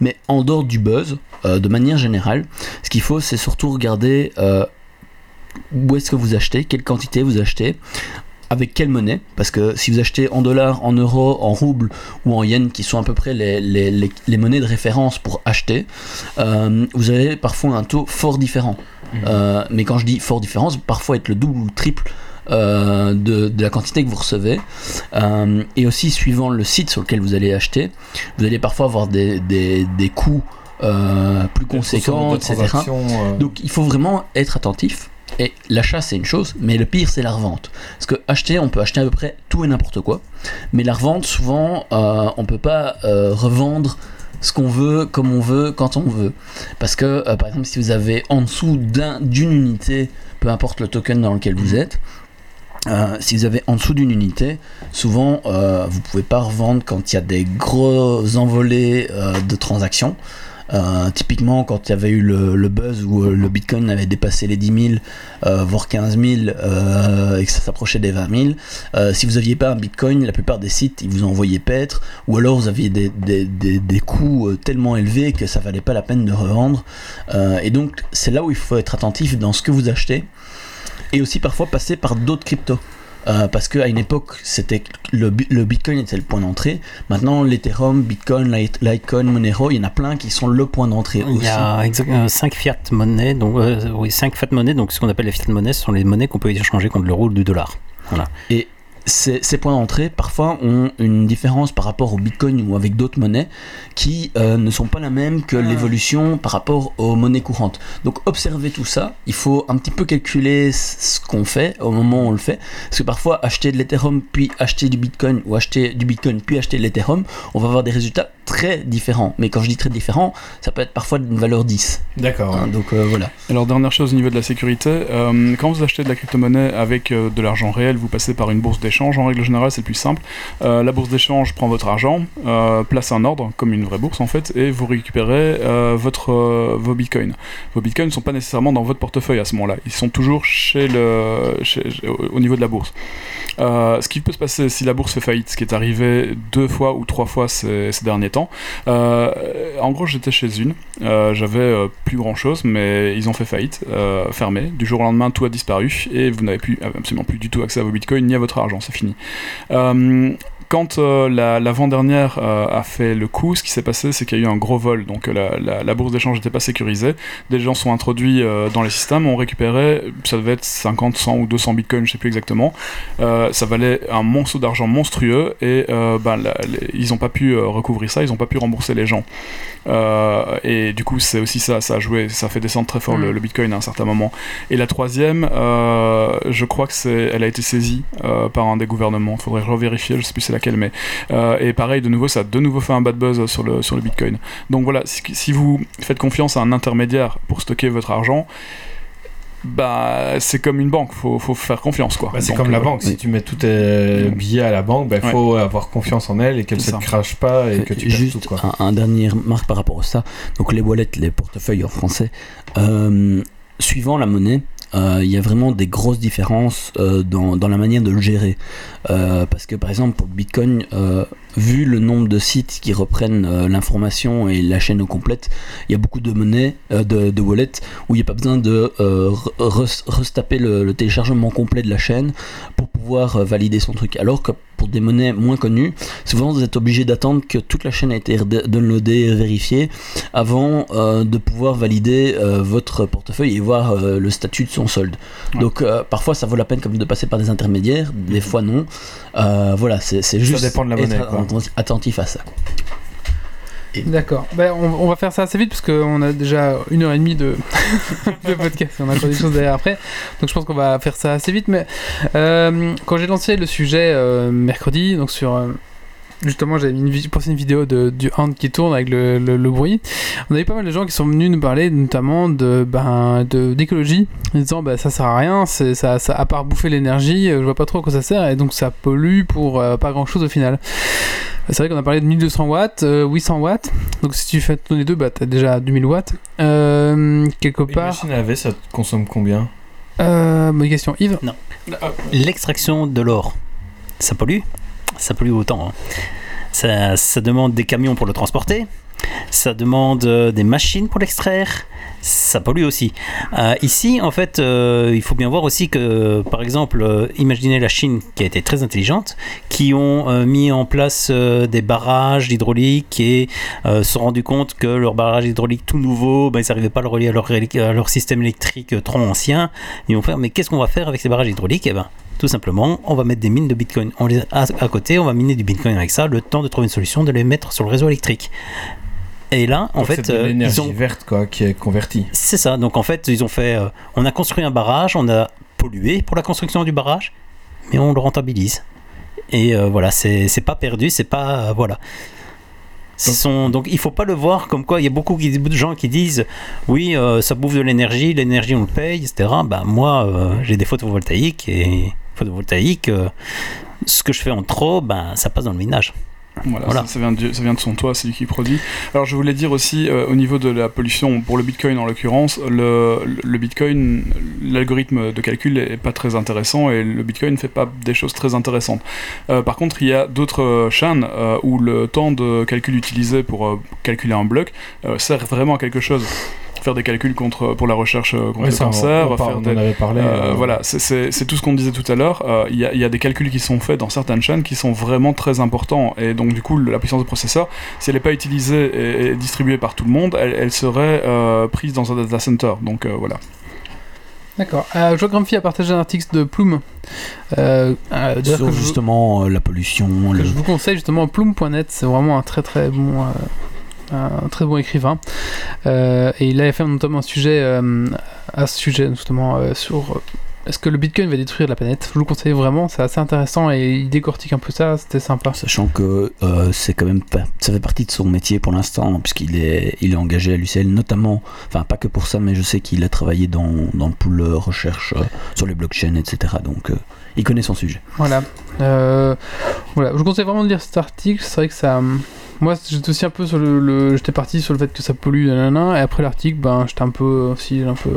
Mais en dehors du buzz, euh, de manière générale, ce qu'il faut, c'est surtout regarder euh, où est-ce que vous achetez, quelle quantité vous achetez. Avec quelle monnaie Parce que si vous achetez en dollars, en euros, en roubles ou en yens, qui sont à peu près les, les- les- les monnaies de référence pour acheter, euh, vous avez parfois un taux fort différent. Euh, mais quand je dis fort différent, ça peut parfois être le double ou le triple euh, de, de la quantité que vous recevez. Et aussi, suivant le site sur lequel vous allez acheter, vous allez parfois avoir des, des, des coûts euh, plus conséquents, etc. euh, Donc il faut vraiment être attentif. Et l'achat c'est une chose, mais le pire c'est la revente. Parce que acheter, on peut acheter à peu près tout et n'importe quoi. Mais la revente, souvent, euh, on peut pas euh, revendre ce qu'on veut, comme on veut, quand on veut. Parce que, euh, par exemple, si vous avez en dessous d'un- d'une unité, peu importe le token dans lequel vous êtes, euh, si vous avez en dessous d'une unité, souvent euh, vous pouvez pas revendre quand il y a des gros envolées euh, de transactions. Euh, typiquement, quand il y avait eu le, buzz où euh, le bitcoin avait dépassé les 10 000, euh, voire 15 000, euh, et que ça s'approchait des 20 000, euh, si vous n'aviez pas un bitcoin, la plupart des sites ils vous envoyaient paître, ou alors vous aviez des, des, des, des coûts tellement élevés que ça valait pas la peine de revendre. Et donc, c'est là où il faut être attentif dans ce que vous achetez, et aussi parfois passer par d'autres cryptos. Euh, parce qu'à une époque, c'était le, le Bitcoin était le point d'entrée. Maintenant, l'Ethereum, Bitcoin, Lite- Litecoin, Monero, il y en a plein qui sont le point d'entrée Il y a 5 fiat monnaies, donc euh, oui, 5 fiat monnaies, donc ce qu'on appelle les fiat monnaies, ce sont les monnaies qu'on peut échanger contre l'euro ou le dollar. Ces, ces points d'entrée, parfois, ont une différence par rapport au Bitcoin ou avec d'autres monnaies qui euh, ne sont pas la même que l'évolution par rapport aux monnaies courantes. Donc, observez tout ça. Il faut un petit peu calculer ce qu'on fait au moment où on le fait. Parce que parfois, acheter de l'Ethereum, puis acheter du Bitcoin, ou acheter du Bitcoin, puis acheter de l'Ethereum, on va avoir des résultats très différents. Mais quand je dis très différents, ça peut être parfois d'une valeur 10. D'accord. hein. donc, euh, voilà. Alors, dernière chose au niveau de la sécurité, euh, quand vous achetez de la crypto-monnaie avec euh, de l'argent réel, vous passez par une bourse d'échange. En règle générale, c'est le plus simple. Euh, la bourse d'échange prend votre argent, euh, place un ordre, comme une vraie bourse en fait, et vous récupérez euh, votre, euh, vos bitcoins. Vos bitcoins ne sont pas nécessairement dans votre portefeuille à ce moment-là. Ils sont toujours chez le, chez- au au niveau de la bourse. Euh, ce qui peut se passer si la bourse fait faillite, ce qui est arrivé deux fois ou trois fois ces, ces derniers temps. Euh, en gros, j'étais chez une, euh, j'avais euh, plus grand chose, mais ils ont fait faillite, fermé. Du jour au lendemain, tout a disparu et vous n'avez plus absolument plus du tout accès à vos bitcoins ni à votre argent, c'est fini. Quand euh, la- l'avant-dernière euh, a fait le coup, ce qui s'est passé, c'est qu'il y a eu un gros vol. Donc euh, la, la- la bourse d'échange n'était pas sécurisée. Des gens sont introduits euh, dans les systèmes, ont récupéré, ça devait être 50, 100 ou 200 bitcoins, je sais plus exactement. Ça valait un monceau d'argent monstrueux et ben, les- ils n'ont pas pu recouvrir ça, ils n'ont pas pu rembourser les gens. Et du coup, c'est aussi ça, ça a joué, ça a fait descendre très fort le, Mm. le bitcoin à un certain moment. Et la troisième, je crois que c'est, elle a été saisie par un des gouvernements. Il faudrait revérifier, je sais plus c'est laquelle, mais euh, et pareil, de nouveau, ça a de nouveau fait un bad buzz sur le sur le bitcoin. Donc voilà, si, vous faites confiance à un intermédiaire pour stocker votre argent. Bah, c'est comme une banque, faut, faut faire confiance quoi. Bah, c'est comme la euh, banque, si tu mets tous tes billets à la banque, il Ouais. faut avoir confiance en elle et qu'elle ne te crache pas et que tu Juste tout. Quoi. Un, un dernier remarque par rapport à ça. Donc les wallets, les portefeuilles en français, euh, suivant la monnaie, il y a vraiment des grosses différences euh, dans, la manière de le gérer. Euh, parce que par exemple pour Bitcoin, euh, vu le nombre de sites qui reprennent euh, l'information et la chaîne au complète, il y a beaucoup de monnaies, euh, de, de wallets, où il n'y a pas besoin de euh, re- re- restaper le, le téléchargement complet de la chaîne pour pouvoir valider son truc. Alors que pour des monnaies moins connues, souvent vous êtes obligé d'attendre que toute la chaîne ait été downloadée et vérifiée avant de pouvoir valider votre portefeuille et voir le statut de son solde. Ouais. Donc parfois ça vaut la peine comme de passer par des intermédiaires, des fois non. Voilà, c'est juste dépend de la monnaie, quoi. Atten- attentif à ça. D'accord. Ben, on, va faire ça assez vite parce qu'on a déjà une heure et demie de, de podcast. On a encore des choses derrière après. Donc je pense qu'on va faire ça assez vite. Mais euh, quand j'ai lancé le sujet euh, mercredi, donc sur. Euh, Justement, j'avais mis une, une vidéo de, du hand qui tourne avec le, le- le bruit. On avait pas mal de gens qui sont venus nous parler notamment de ben, de- d'écologie, en disant bah, ça sert à rien, c'est, ça, ça, à part bouffer l'énergie, euh, je vois pas trop à quoi ça sert, et donc ça pollue pour euh, pas grand chose au final. C'est vrai qu'on a parlé de 1200 watts, euh, 800 watts. Donc si tu fais tourner les deux, bah t'as déjà 2000 watts. Euh, quelque Une part. machine à laver, ça te consomme combien? Euh, bonne question. Yves L'extraction de l'or, ça pollue? Ça pollue autant. hein. Ça, ça demande des camions pour le transporter. Ça demande euh, des machines pour l'extraire. Ça pollue aussi. Euh, ici, en fait, euh, il faut bien voir aussi que, par exemple, imaginez la Chine qui a été très intelligente, qui ont mis en place des barrages hydrauliques et se sont rendus compte que leur barrage hydraulique tout nouveau, ben, ils n'arrivaient pas à le relier à leur, à leur système électrique trop ancien. Ils vont faire, mais qu'est-ce qu'on va faire avec ces barrages hydrauliques? Eh ben, tout simplement, on va mettre des mines de Bitcoin. On les à, à côté, on va miner du Bitcoin avec ça, le temps de trouver une solution, de les mettre sur le réseau électrique. Et là, en Donc, fait, de euh, l'énergie ils ont verte quoi, qui est convertie. c'est ça. Donc en fait, ils ont fait. euh, on a construit un barrage, on a pollué pour la construction du barrage, mais on le rentabilise. Et euh, voilà, c'est pas perdu, c'est pas. euh, voilà. Ce sont, donc il faut pas le voir comme quoi il y a beaucoup de gens qui disent oui ça bouffe de l'énergie, l'énergie on le paye, etc. Bah, moi j'ai des photovoltaïques et photovoltaïques, euh, ce que je fais en trop, ben, ça passe dans le minage. Voilà, Voilà. Ça, ça vient de, ça vient de son toit, c'est lui qui produit. Alors je voulais dire aussi, euh, au niveau de la pollution, pour le Bitcoin en l'occurrence, le, le Bitcoin, l'algorithme de calcul est pas très intéressant et le Bitcoin ne fait pas des choses très intéressantes. Euh, par contre, il y a d'autres chaînes euh, où le temps de calcul utilisé pour calculer un bloc sert vraiment à quelque chose. Faire des calculs contre, pour la recherche euh, contre Ouais, le ça, on- cancer, on, par- faire on des, en avait parlé. euh, euh, voilà, c'est- tout ce qu'on disait tout à l'heure. Euh, Il y, a- il y a des calculs qui sont faits dans certaines chaînes qui sont vraiment très importants. Et donc, du coup, la puissance du processeur, si elle n'est pas utilisée et, et distribuée par tout le monde, elle, elle serait euh, prise dans un data center. Donc, euh, voilà. D'accord. Euh, Joe Grumpy a partagé un article de Plume. Euh, euh, Sur vous- justement la pollution, que le... je vous conseille justement Plume.net. C'est vraiment un très très bon. Un très bon écrivain Euh, et il avait fait notamment un sujet euh, à ce sujet justement euh, sur euh, est-ce que le Bitcoin va détruire la planète? Je vous le conseille vraiment c'est assez intéressant et il décortique un peu ça c'était sympa Sachant que c'est quand même ça fait partie de son métier pour l'instant, puisqu'il est, il est engagé à l'UCL, notamment, enfin pas que pour ça, mais je sais qu'il a travaillé dans, dans le pool recherche sur les blockchains, etc. Donc il connaît son sujet. Voilà. Voilà. Je vous conseille vraiment de lire cet article. C'est vrai que ça. Moi, j'étais aussi un peu sur le. le- j'étais parti sur le fait que ça pollue, nanana, et après l'article, ben, j'étais un peu aussi un peu.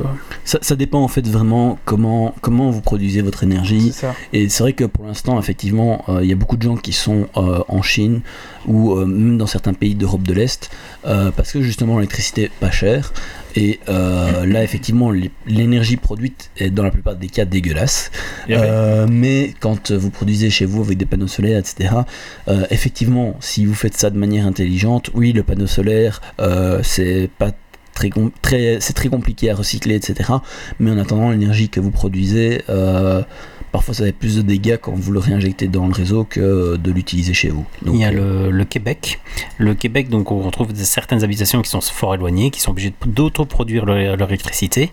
Ça, ça dépend en fait vraiment comment, comment vous produisez votre énergie. Et c'est vrai que pour l'instant, effectivement, euh, il y a beaucoup de gens qui sont euh, en Chine ou euh, même dans certains pays d'Europe de l'Est euh, parce que justement l'électricité est pas chère. Et euh, là, effectivement, l'é- l'énergie produite est dans la plupart des cas dégueulasse. Euh, mais quand vous produisez chez vous avec des panneaux solaires, etc., euh, effectivement, si vous faites ça de manière intelligente, oui, le panneau solaire, c'est pas très, c'est très compliqué à recycler, etc. Mais en attendant, l'énergie que vous produisez, parfois ça fait plus de dégâts quand vous le réinjectez dans le réseau que de l'utiliser chez vous. Donc, Il y a euh, le, le Québec. Le Québec, donc on retrouve certaines habitations qui sont fort éloignées, qui sont obligées d'autoproduire leur, leur électricité.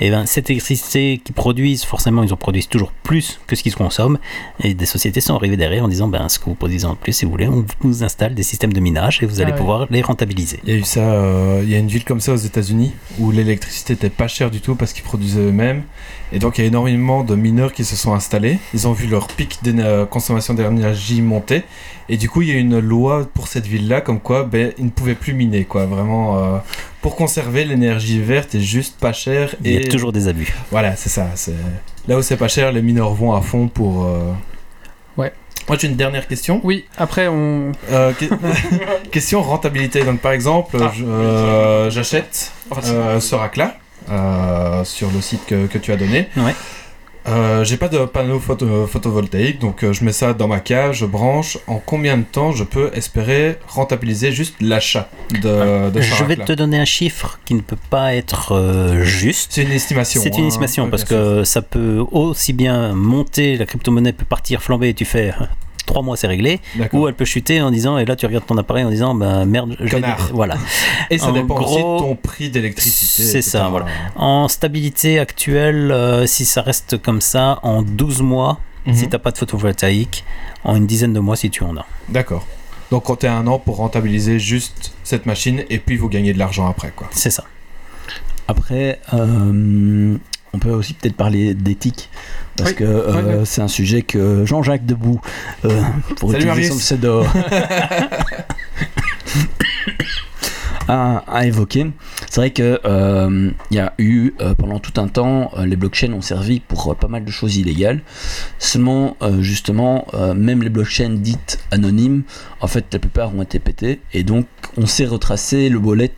Et ben cette électricité qu'ils produisent, forcément, ils en produisent toujours plus que ce qu'ils consomment. Et des sociétés sont arrivées derrière en disant, ben ce que vous produisez en plus, si vous voulez, on vous installe des systèmes de minage et vous allez Ah ouais. pouvoir les rentabiliser. Il y a eu ça, euh, il y a une ville comme ça aux États-Unis où l'électricité était pas chère du tout parce qu'ils produisaient eux-mêmes. Et donc il y a énormément de mineurs qui se sont installés. Ils ont vu leur pic de consommation d'énergie monter. Et du coup, il y a une loi pour cette ville-là comme quoi ben, ils ne pouvaient plus miner. Quoi. Vraiment, euh, pour conserver l'énergie verte est juste pas cher. Il y Et a toujours des abus. voilà, c'est ça. c'est- Là où c'est pas cher, les mineurs vont à fond pour. euh, Ouais. Moi, j'ai une dernière question. Oui, après, on. Euh, que- question rentabilité. Donc, par exemple, Ah. je- euh, j'achète euh, ce rack-là euh, sur le site que, que tu as donné. Ouais. Euh, j'ai pas de panneau photo- photovoltaïque, donc euh, je mets ça dans ma cave, je branche. En combien de temps je peux espérer rentabiliser juste l'achat de, de ce Je vais te donner un chiffre qui ne peut pas être euh, juste. C'est une estimation. C'est une hein. estimation parce que ça peut aussi bien monter, la crypto-monnaie peut partir flamber et tu fais euh, trois mois c'est réglé, ou elle peut chuter en disant, et là tu regardes ton appareil en disant, ben merde, Connard. voilà. Et ça en dépend aussi gros, de ton prix d'électricité. c'est ça, voilà. En stabilité actuelle, euh, si ça reste comme ça, en 12 mois, Mhm. si t'as pas de photovoltaïque, en une dizaine de mois si tu en as. D'accord. Donc comptez un an pour rentabiliser juste cette machine et puis vous gagnez de l'argent après quoi. C'est ça. Après, euh, on peut aussi peut-être parler d'éthique, parce Oui, que euh, oui, c'est un sujet que Jean-Jacques Debout, euh, pour Salut, utiliser son pseudo, a, a évoqué. C'est vrai que euh, il y a eu pendant tout un temps, les blockchains ont servi pour pas mal de choses illégales. Seulement, justement, même les blockchains dites anonymes, en fait, la plupart ont été pétées, et donc on sait retracer le wallet.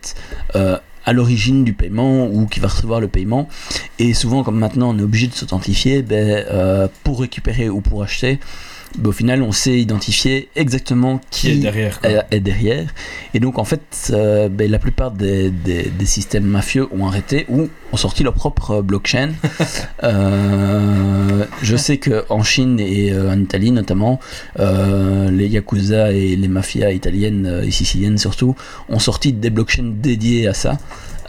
À l'origine du paiement ou qui va recevoir le paiement. Et souvent, comme maintenant on est obligé de s'authentifier, ben, euh, pour récupérer ou pour acheter, au final on sait identifier exactement Qui est derrière est. Et donc en fait, euh, ben, la plupart des, des- des systèmes mafieux ont arrêté ou ont sorti leur propre euh, blockchain. Euh, je sais qu'en Chine et en Italie notamment, euh, les yakuza et les mafias italiennes et siciliennes surtout ont sorti des blockchains dédiés à ça.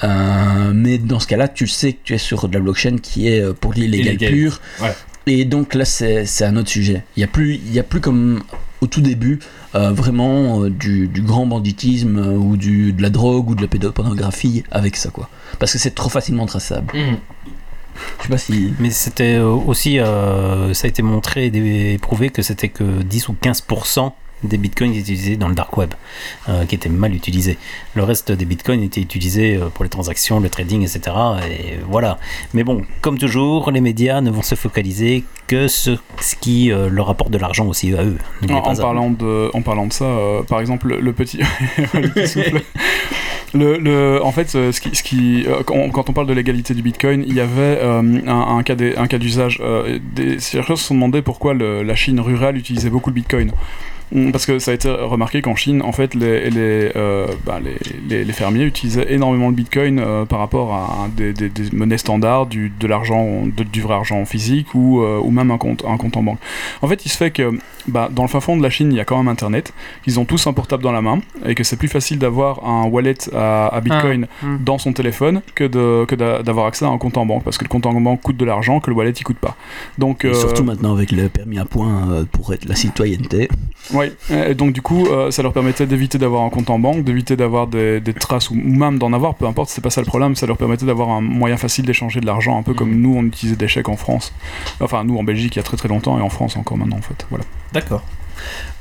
Euh, mais dans ce cas-là, tu sais que tu es sur de la blockchain qui est pour l'illégal Illégal. pur. Ouais. Et donc là, c'est c'est un autre sujet. Il n'y a, plus- il y a plus comme au tout début euh, vraiment euh, du, du grand banditisme euh, ou du, de la drogue ou de la pédopornographie avec ça quoi. Parce que c'est trop facilement traçable. Mhm. Je sais pas si. Mais c'était aussi, euh, ça a été montré et prouvé que c'était que 10 ou 15% des bitcoins utilisés dans le dark web, euh, qui étaient mal utilisés. Le reste des bitcoins étaient utilisés euh, pour les transactions, le trading, etc. Et voilà. Mais bon, comme toujours, les médias ne vont se focaliser que sur ce qui euh, leur apporte de l'argent aussi à eux. En, parlant de, en parlant de ça, euh, par exemple, le, le petit. le en fait, ce qui, ce qui, quand, on, parle de l'égalité du Bitcoin, il y avait euh, un, un cas d'usage. euh, des chercheurs se sont demandé pourquoi le- la Chine rurale utilisait beaucoup le Bitcoin. Mm, Parce que ça a été remarqué qu'en Chine, en fait, les, les, euh, bah, les, les- les fermiers utilisaient énormément le Bitcoin euh, par rapport à des, des- des monnaies standards, du, de l'argent, de- du vrai argent physique ou, euh, ou même un compte, un compte en banque. En fait, il se fait que bah, dans le fin fond de la Chine, il y a quand même Internet, qu'ils ont tous un portable dans la main et que c'est plus facile d'avoir un wallet à, à Bitcoin Ah, hmm. dans son téléphone que de que d'a- d'avoir accès à un compte en banque parce que le compte en banque coûte de l'argent que le wallet il coûte pas. Donc Et euh, surtout maintenant avec le permis à points euh, pour être la citoyenneté. oui, et donc du coup, euh, ça leur permettait d'éviter d'avoir un compte en banque, d'éviter d'avoir des, des traces ou même d'en avoir, peu importe, c'est pas ça le problème, ça leur permettait d'avoir un moyen facile d'échanger de l'argent, un peu comme nous on utilisait des chèques en France. Enfin, nous en Belgique il y a très très longtemps et en France encore maintenant en fait. Voilà. D'accord.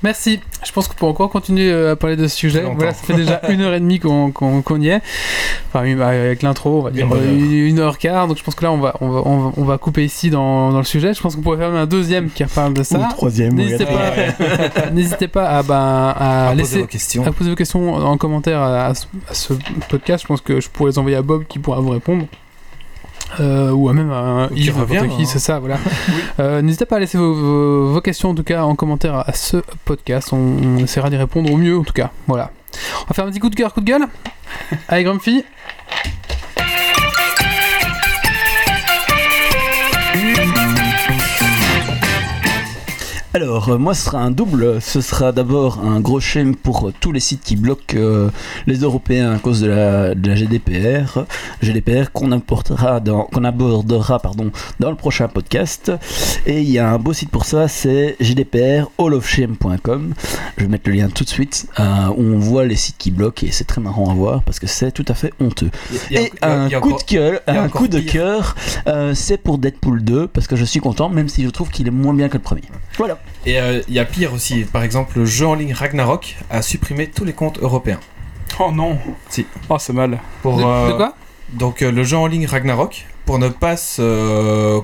Merci. Je pense qu'on peut encore continuer euh, à parler de ce sujet. Voilà, ça fait déjà une heure et demie qu'on y est. Enfin, bah, avec l'intro, on va dire Une euh, heure. une, heure quart. Donc je pense que là, on va, on va, on va, couper ici dans, dans le sujet. Je pense qu'on pourrait faire même un deuxième qui reparle de ça. troisième. N'hésitez pas, n'hésitez pas à, à, À poser laisser. vos questions. À poser vos questions en commentaire à, à ce, à ce podcast. Je pense que je pourrais les envoyer à Bob qui pourra vous répondre. Euh, ou même à Ou qui Yves, revient, n'importe qui, hein. c'est ça, voilà. Euh, N'hésitez pas à laisser vos, vos- vos questions en tout cas en commentaire à ce podcast. On, on essaiera d'y répondre au mieux en tout cas. Voilà. On va faire un petit coup de cœur, coup de gueule. Allez, Grumpy. Alors, euh, moi, ce sera un double. Ce sera d'abord un gros shame pour euh, tous les sites qui bloquent euh, les Européens à cause de la, de la GDPR. GDPR qu'on qu'on abordera pardon, dans le prochain podcast. Et il y a un beau site pour ça, c'est gdprhallofshame.com. Je vais mettre le lien tout de suite euh, où on voit les sites qui bloquent et c'est très marrant à voir parce que c'est tout à fait honteux. A- Et a- un il y a coup encore- de cœur, un coup de cœur, c'est pour Deadpool 2 parce que je suis content, même si je trouve qu'il est moins bien que le premier. Voilà. Et euh, il y a pire aussi. Par exemple, le jeu en ligne Ragnarok a supprimé tous les comptes européens. Oh non Si. Oh c'est mal. Pour, De, euh, de quoi? Donc euh, le jeu en ligne Ragnarok, pour ne pas se, euh,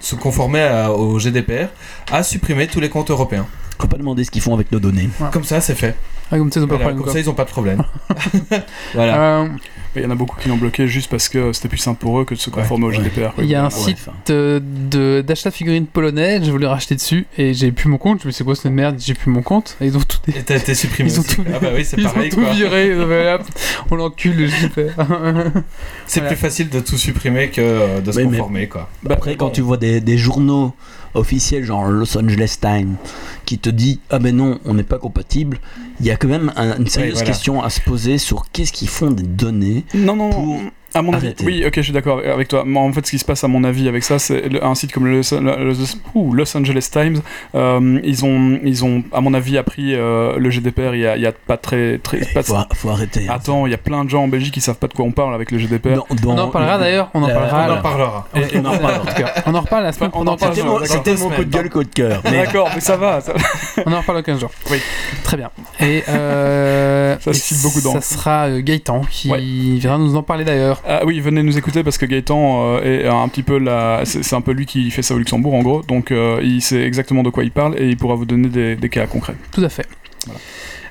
se conformer à- au GDPR, a supprimé tous les comptes européens. Faut pas demander ce qu'ils font avec nos données. Comme ça, c'est fait. Ah, Comme ça, ils ont pas de problème, comme quoi. ça, ils n'ont pas de problème. voilà. Euh, Il y en a beaucoup qui l'ont bloqué juste parce que c'était plus simple pour eux que de se conformer au. GDPR. Il y a un site euh, de- d'achat de figurines polonais, je voulais racheter dessus et j'ai plus mon compte. Je me suis dit, c'est quoi cette merde? J'ai plus mon compte. Et ils ont tout, Et t'as été supprimé. Ils ont aussi. tout- Ah bah oui, c'est ils pareil. ont tout viré. On l'encule, le JPR. C'est Voilà. plus facile de tout supprimer que euh, de se mais- conformer, quoi. Bah, Après, quand tu vois des, des journaux officiels, genre Los Angeles Times, qui te dit Ah ben non, on n'est pas compatible, il y a quand même un- une sérieuse voilà. question à se poser sur qu'est-ce qu'ils font des données. Non, non, pour à mon avis. Oui, ok, je suis d'accord avec toi. Mais en fait, ce qui se passe, à mon avis, avec ça, c'est un site comme le, le- le- ouh, Los Angeles Times. euh, ils, ont, ils ont, à mon avis, appris euh, le GDPR il y a, il y a pas très. très Il pas- faut, faut arrêter. Attends, il y a plein de gens en Belgique qui savent pas de quoi on parle avec le GDPR. Dans- On en parlera d'ailleurs, on en Euh, parlera. On en parlera. On en reparle en tout cas. On en reparle la semaine on en prochaine. parle, C'était mon, coup de gueule, coup de cœur. Mais D'accord, mais ça va. ça- On en reparle dans 15 jours. Oui. Très bien. Et euh, Ça suscite beaucoup Ça d'encre. sera Gaëtan qui Ouais. viendra nous en parler d'ailleurs. Ah oui, venez nous écouter parce que Gaëtan euh, est un petit peu la. C'est un peu lui qui fait ça au Luxembourg en gros, donc euh, il sait exactement de quoi il parle et il pourra vous donner des, des cas concrets. Tout à fait. Voilà.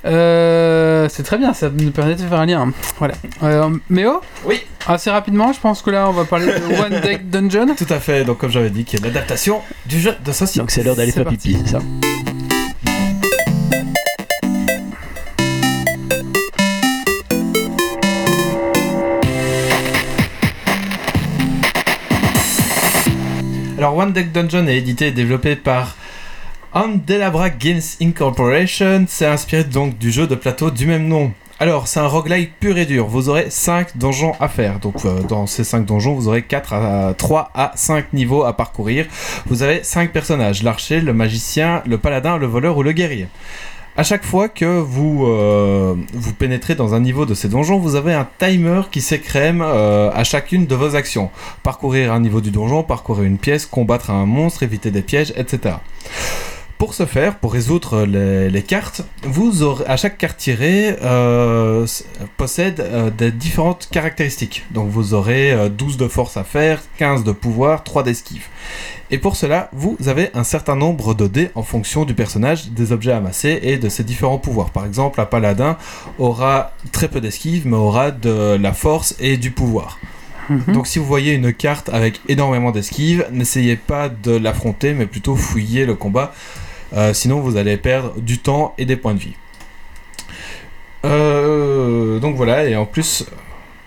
Euh, c'est très bien, ça nous permet de faire un lien. Voilà. Euh, Méo? Oui. Assez rapidement, je pense que là, on va parler de One Deck Dungeon. Tout à fait. Donc, comme j'avais dit, qui est l'adaptation du jeu de société. donc c'est l'heure d'aller faire pipi, c'est ça? Alors, One Deck Dungeon est édité et développé par Andelabra Games Incorporation. C'est inspiré donc du jeu de plateau du même nom Alors, c'est un roguelike pur et dur. Vous aurez 5 donjons à faire. Donc, euh, dans ces 5 donjons, vous aurez 4 à 3 à 5 niveaux à parcourir. Vous avez 5 personnages l'archer, le magicien, le paladin, le voleur ou le guerrier. À chaque fois que vous, euh, vous pénétrez dans un niveau de ces donjons, vous avez un timer qui s'écrème euh, à chacune de vos actions. Parcourir un niveau du donjon, parcourir une pièce, combattre un monstre, éviter des pièges, etc. Pour ce faire, pour résoudre les, les cartes, vous aurez, à chaque carte tirée euh, possède euh, des différentes caractéristiques. Donc vous aurez euh, 12 de force à faire, 15 de pouvoir, 3 d'esquive. Et pour cela, vous avez un certain nombre de dés en fonction du personnage, des objets amassés et de ses différents pouvoirs. Par exemple, un paladin aura très peu d'esquive, mais aura de la force et du pouvoir. Mhm. Donc si vous voyez une carte avec énormément d'esquive, n'essayez pas de l'affronter, mais plutôt fouiller le combat. Euh, sinon, vous allez perdre du temps et des points de vie. Euh, donc voilà, et en plus,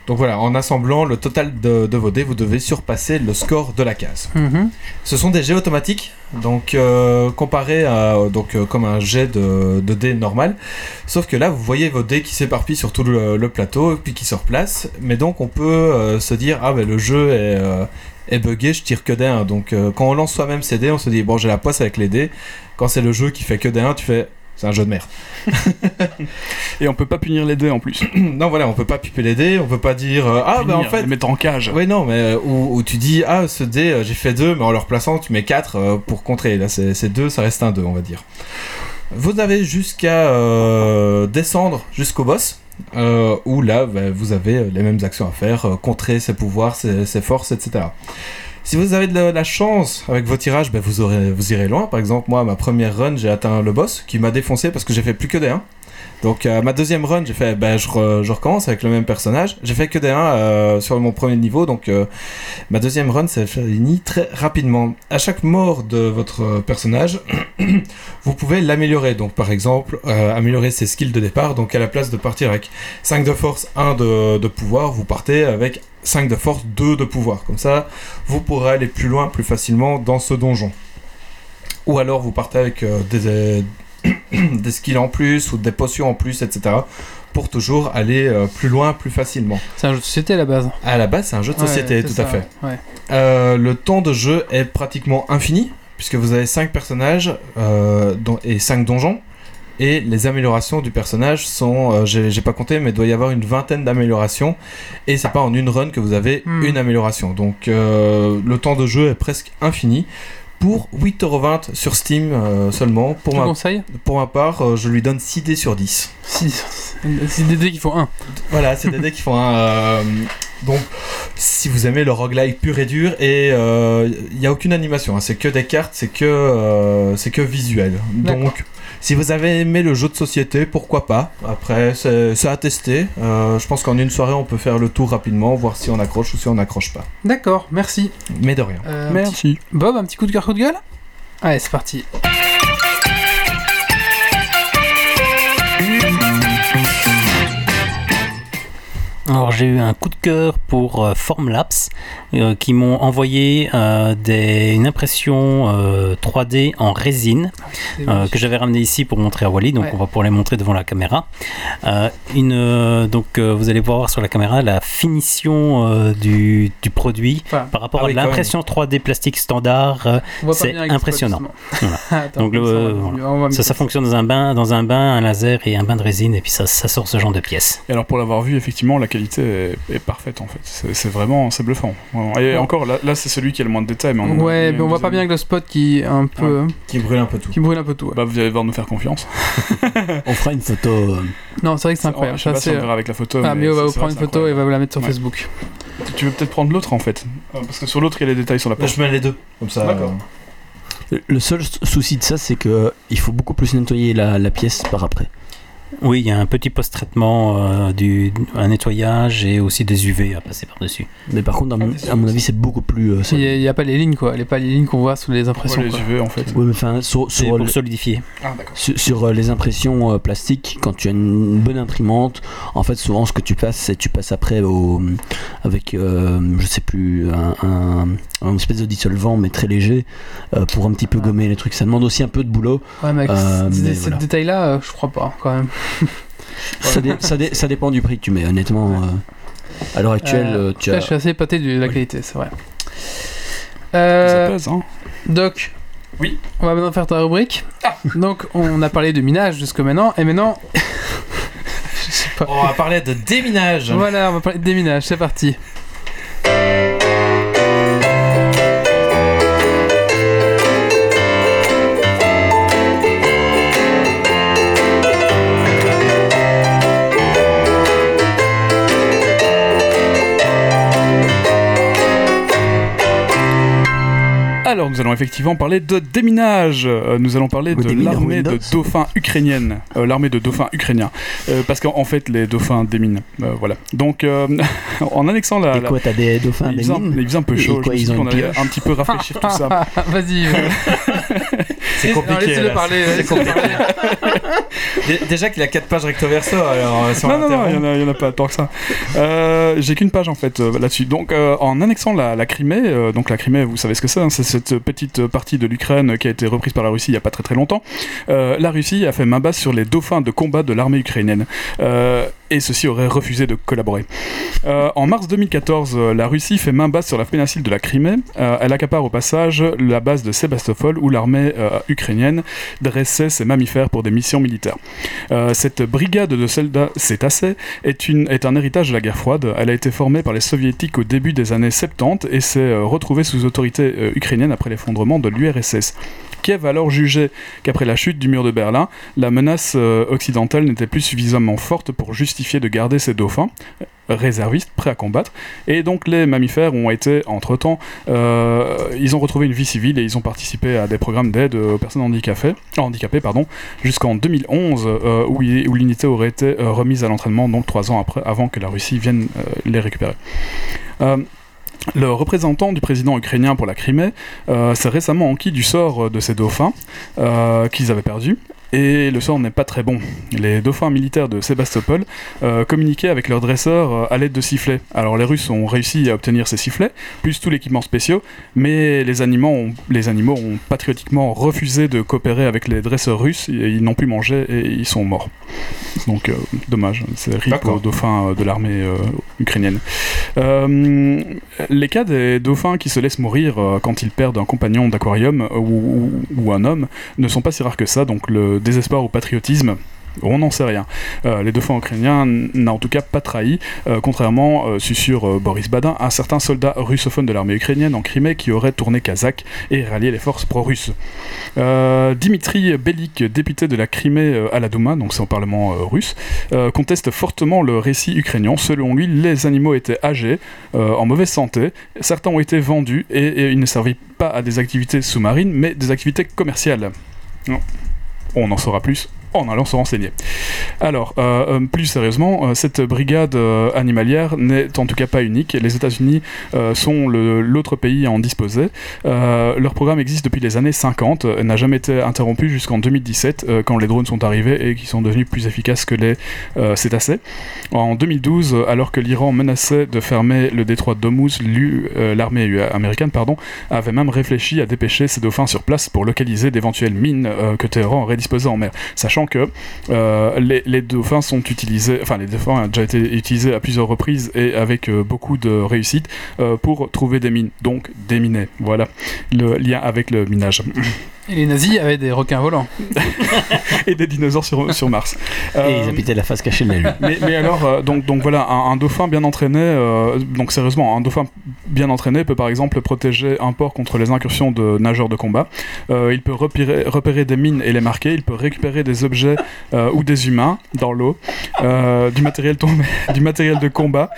donc voilà, en assemblant le total de, de vos dés, vous devez surpasser le score de la case. Mhm. Ce sont des jets automatiques, donc euh, comparé à donc euh, comme un jet de, de dés normal, sauf que là vous voyez vos dés qui s'éparpillent sur tout le, le plateau puis qui se replacent, mais donc on peut euh, se dire ah ben le jeu est est buggé, je tire que des 1. Donc euh, quand on lance soi-même ses dés, on se dit bon j'ai la poisse avec les dés. Quand c'est le jeu qui fait que des 1, tu fais c'est un jeu de merde. Et on peut pas punir les dés en plus. non voilà, on peut pas piper les dés, on peut pas dire euh, ah ben en Punir, fait les mettre en cage. Oui, non, mais euh, où, où tu dis, ah, ce dé, euh, j'ai fait 2, mais en le replaçant, tu mets 4 pour contrer. Là, c'est 2, ça reste un 2, on va dire. Vous avez jusqu'à descendre jusqu'au boss, euh, où là, bah, vous avez les mêmes actions à faire, euh, contrer ses pouvoirs, ses, forces, etc. Si vous avez de la, chance avec vos tirages, bah, vous, irez loin. Par exemple, moi, ma première run, j'ai atteint le boss, qui m'a défoncé parce que j'ai fait plus que des 1. Donc euh, ma deuxième run, j'ai fait, ben, je, re- je recommence avec le même personnage. J'ai fait que des 1 euh, sur mon premier niveau, donc euh, ma deuxième run s'est finie très rapidement. À chaque mort de votre personnage, vous pouvez l'améliorer. Donc par exemple, améliorer ses skills de départ. Donc à la place de partir avec 5 de force, 1 de, de pouvoir, vous partez avec 5 de force, 2 de pouvoir. Comme ça, vous pourrez aller plus loin, plus facilement dans ce donjon. Ou alors vous partez avec des, des skills en plus ou des potions en plus, etc. Pour toujours aller euh, plus loin, plus facilement. C'est un jeu de société à la base. À la base, c'est un jeu de société, tout à fait. ouais. Euh, le temps de jeu est pratiquement infini, puisque vous avez 5 personnages euh, et 5 donjons. Et les améliorations du personnage sont, j'ai pas compté, mais il doit y avoir une vingtaine d'améliorations. Et c'est pas en une run que vous avez Hmm. une amélioration. Donc le temps de jeu est presque infini. Pour 8,20€ sur Steam euh, seulement. Pour Tu ma, conseilles pour ma part, euh, je lui donne 6 dés sur 10. Si, c'est des dés qui font 1. Voilà, c'est des decks qui font un. euh, donc, si vous aimez le roguelike pur et dur, et il n'y a aucune animation, hein, c'est que des cartes, c'est que, c'est que visuel. Donc, si vous avez aimé le jeu de société, pourquoi pas? Après, c'est à tester. Euh, je pense qu'en une soirée, on peut faire le tour rapidement, voir si on accroche ou si on n'accroche pas. D'accord, merci. Mais de rien. Euh, Merci. Bob, un petit coup de cœur, coup de gueule? Allez, c'est parti. Alors j'ai eu un coup de cœur pour euh, Formlabs euh, qui m'ont envoyé euh, des, une impression euh, 3D en résine euh, que j'avais ramené ici pour montrer à Wally, donc Ouais. on va pouvoir les montrer devant la caméra. Euh, une, euh, donc euh, vous allez voir sur la caméra la finition euh, du, du produit Enfin, par rapport Ah à oui, l'impression 3D plastique standard. euh, c'est impressionnant. Attends, Donc, le- ça, voilà. fonctionne dans un bain, dans un bain, un laser et un bain de résine, et puis ça, ça sort ce genre de pièces. Et alors pour l'avoir vu, effectivement, la qualité est, est parfaite en fait. C'est vraiment, c'est bluffant. vraiment. Et Ouais. encore, là, là, c'est celui qui a le moins de détails. Mais on- Ouais, mais on voit pas bien avec le spot qui est un peu. Qui brûle un peu tout. qui brûle un peu tout. ouais. Bah, vous allez devoir nous faire confiance. On fera une photo. euh, Non, c'est vrai que c'est incroyable. Je sais pas si on verra avec la photo. Ah, mais on va vous prendre une photo et incroyable. va vous la mettre sur Ouais. Facebook. Tu veux peut-être prendre l'autre en fait Euh, Parce que sur l'autre, il y a les détails sur la Là, poche. je mets les deux. Comme ça. D'accord. euh, Le- seul souci de ça, c'est que il faut beaucoup plus nettoyer la, la pièce par après. Oui, il y a un petit post-traitement, euh, du, un nettoyage et aussi des UV à passer par-dessus. Mais par contre, à mon, à mon avis, c'est beaucoup plus. euh, Il solide. n'y a, il y a pas les lignes, quoi. Les, pas les lignes qu'on voit sous les impressions. les quoi. UV en fait Ouais, mais enfin, sur, C'est sur, pour le- solidifier. Ah, d'accord. sur, sur, euh, les impressions euh, plastiques, quand tu as une bonne imprimante, en fait, souvent, ce que tu passes, c'est tu passes après au, avec, euh, je sais plus, un, un, un espèce de dissolvant, mais très léger, euh, pour un petit peu Ah. gommer les trucs. Ça demande aussi un peu de boulot. Ouais, mec, Euh, ces, mais ces voilà. détails-là, euh, je crois pas, quand même. Ça, dé- ça, dé- ça dépend du prix que tu mets, honnêtement. euh, à l'heure actuelle, Euh, tu là, as. je suis assez épaté de la qualité, c'est vrai. Ça Euh, pèse, hein. Doc. Oui. On va maintenant faire ta rubrique. Donc, on a parlé de minage jusqu'à maintenant, et maintenant. je sais pas. On va parler de déminage. Voilà, on va parler de déminage, c'est parti. Nous allons effectivement parler de déminage. Euh, nous allons parler Le de l'armée de dauphins ukrainienne. Euh, l'armée de dauphins ukrainiens. Euh, parce qu'en en fait, les dauphins déminent. Euh, voilà. Donc, euh, en annexant la. Et la- quoi, t'as des dauphins, il faisait, un, mines il faisait un peu chaud. quoi, je ils ont allait un petit peu rafraîchir tout ça. Vas-y. euh, C'est non, compliqué. Parler. Parler. Dé- Déjà qu'il a 4 pages recto verso, alors euh, si on Non, non, non, il n'y en, a- il y en a pas tant que ça. Euh, J'ai qu'une page en fait euh, là-dessus. Donc euh, en annexant la, la Crimée, euh, donc la Crimée, vous savez ce que c'est, hein, c'est cette petite partie de l'Ukraine qui a été reprise par la Russie il n'y a pas très très longtemps. Euh, la Russie a fait main basse sur les dauphins de combat de l'armée ukrainienne. Euh, et ceux-ci auraient refusé de collaborer. Euh, en mars 2014, euh, la Russie fait main basse sur la péninsule de la Crimée. Euh, elle accapare au passage la base de Sébastopol où l'armée euh, ukrainienne dressait ses mammifères pour des missions militaires. Euh, cette brigade de soldats cétacés est, est un héritage de la guerre froide. Elle a été formée par les soviétiques au début des années 70 et s'est euh, retrouvée sous autorité euh, ukrainienne après l'effondrement de l'URSS. Kiev a alors jugé qu'après la chute du mur de Berlin, la menace euh, occidentale n'était plus suffisamment forte pour justifier de garder ses dauphins euh, réservistes prêts à combattre et donc les mammifères ont été entre-temps euh, ils ont retrouvé une vie civile et ils ont participé à des programmes d'aide aux personnes handicapées, handicapées jusqu'en 2011 euh, où, l'unité aurait été euh, remise à l'entraînement donc trois ans après avant que la Russie vienne les récupérer. Le représentant du président ukrainien pour la Crimée s'est récemment enquis du sort de ces dauphins qu'ils avaient perdus. Et le sort n'est pas très bon. Les dauphins militaires de Sébastopol euh, communiquaient avec leurs dresseurs euh, à l'aide de sifflets. Alors les Russes ont réussi à obtenir ces sifflets, plus tout l'équipement spéciaux, mais les animaux, ont, les animaux ont patriotiquement refusé de coopérer avec les dresseurs russes, et ils n'ont plus mangé et ils sont morts. Donc euh, dommage, c'est rip aux dauphins de l'armée ukrainienne. Les cas des dauphins qui se laissent mourir quand ils perdent un compagnon d'aquarium ou, ou- ou un homme ne sont pas si rares que ça, donc le désespoir ou patriotisme. On n'en sait rien. Euh, les dauphins ukrainiens n'ont en tout cas pas trahi, euh, contrairement, euh, susurre euh, Boris Badin, à certains soldats russophones de l'armée ukrainienne en Crimée qui auraient tourné kazakh et rallié les forces pro-russes. Dimitri Belik, député de la Crimée à la Douma, donc c'est au Parlement russe, conteste fortement le récit ukrainien. Selon lui, les animaux étaient âgés, en mauvaise santé, certains ont été vendus et, ils ne servaient pas à des activités sous-marines, mais des activités commerciales. On en saura plus en allant se renseigner. Alors, euh, euh, plus sérieusement, euh, cette brigade animalière n'est en tout cas pas unique. Les États-Unis sont l'autre pays à en disposer. Leur programme existe depuis les années 50, euh, n'a jamais été interrompu jusqu'en 2017, euh, quand les drones sont arrivés et qui sont devenus plus efficaces que les cétacés. En 2012, euh, alors que l'Iran menaçait de fermer le détroit l'U- euh, l'armée américaine pardon, avait même réfléchi à dépêcher ses dauphins sur place pour localiser d'éventuelles mines que Téhéran aurait disposées en mer. Sachant que euh, les, dauphins sont utilisés, enfin les dauphins ont déjà été utilisés à plusieurs reprises et avec euh, beaucoup de réussite euh, pour trouver des mines, donc déminer. Voilà le lien avec le minage. Et les nazis avaient des requins volants. et des dinosaures sur, sur Mars. Et Euh, ils habitaient la face cachée de la Lune. mais, mais alors, euh, donc, donc voilà, un, un dauphin bien entraîné, euh, donc sérieusement, un dauphin bien entraîné peut par exemple protéger un port contre les incursions de nageurs de combat. Euh, il peut repérer, repérer des mines et les marquer. Il peut récupérer des objets euh, ou des humains dans l'eau, euh, du matériel tombé, du matériel de combat,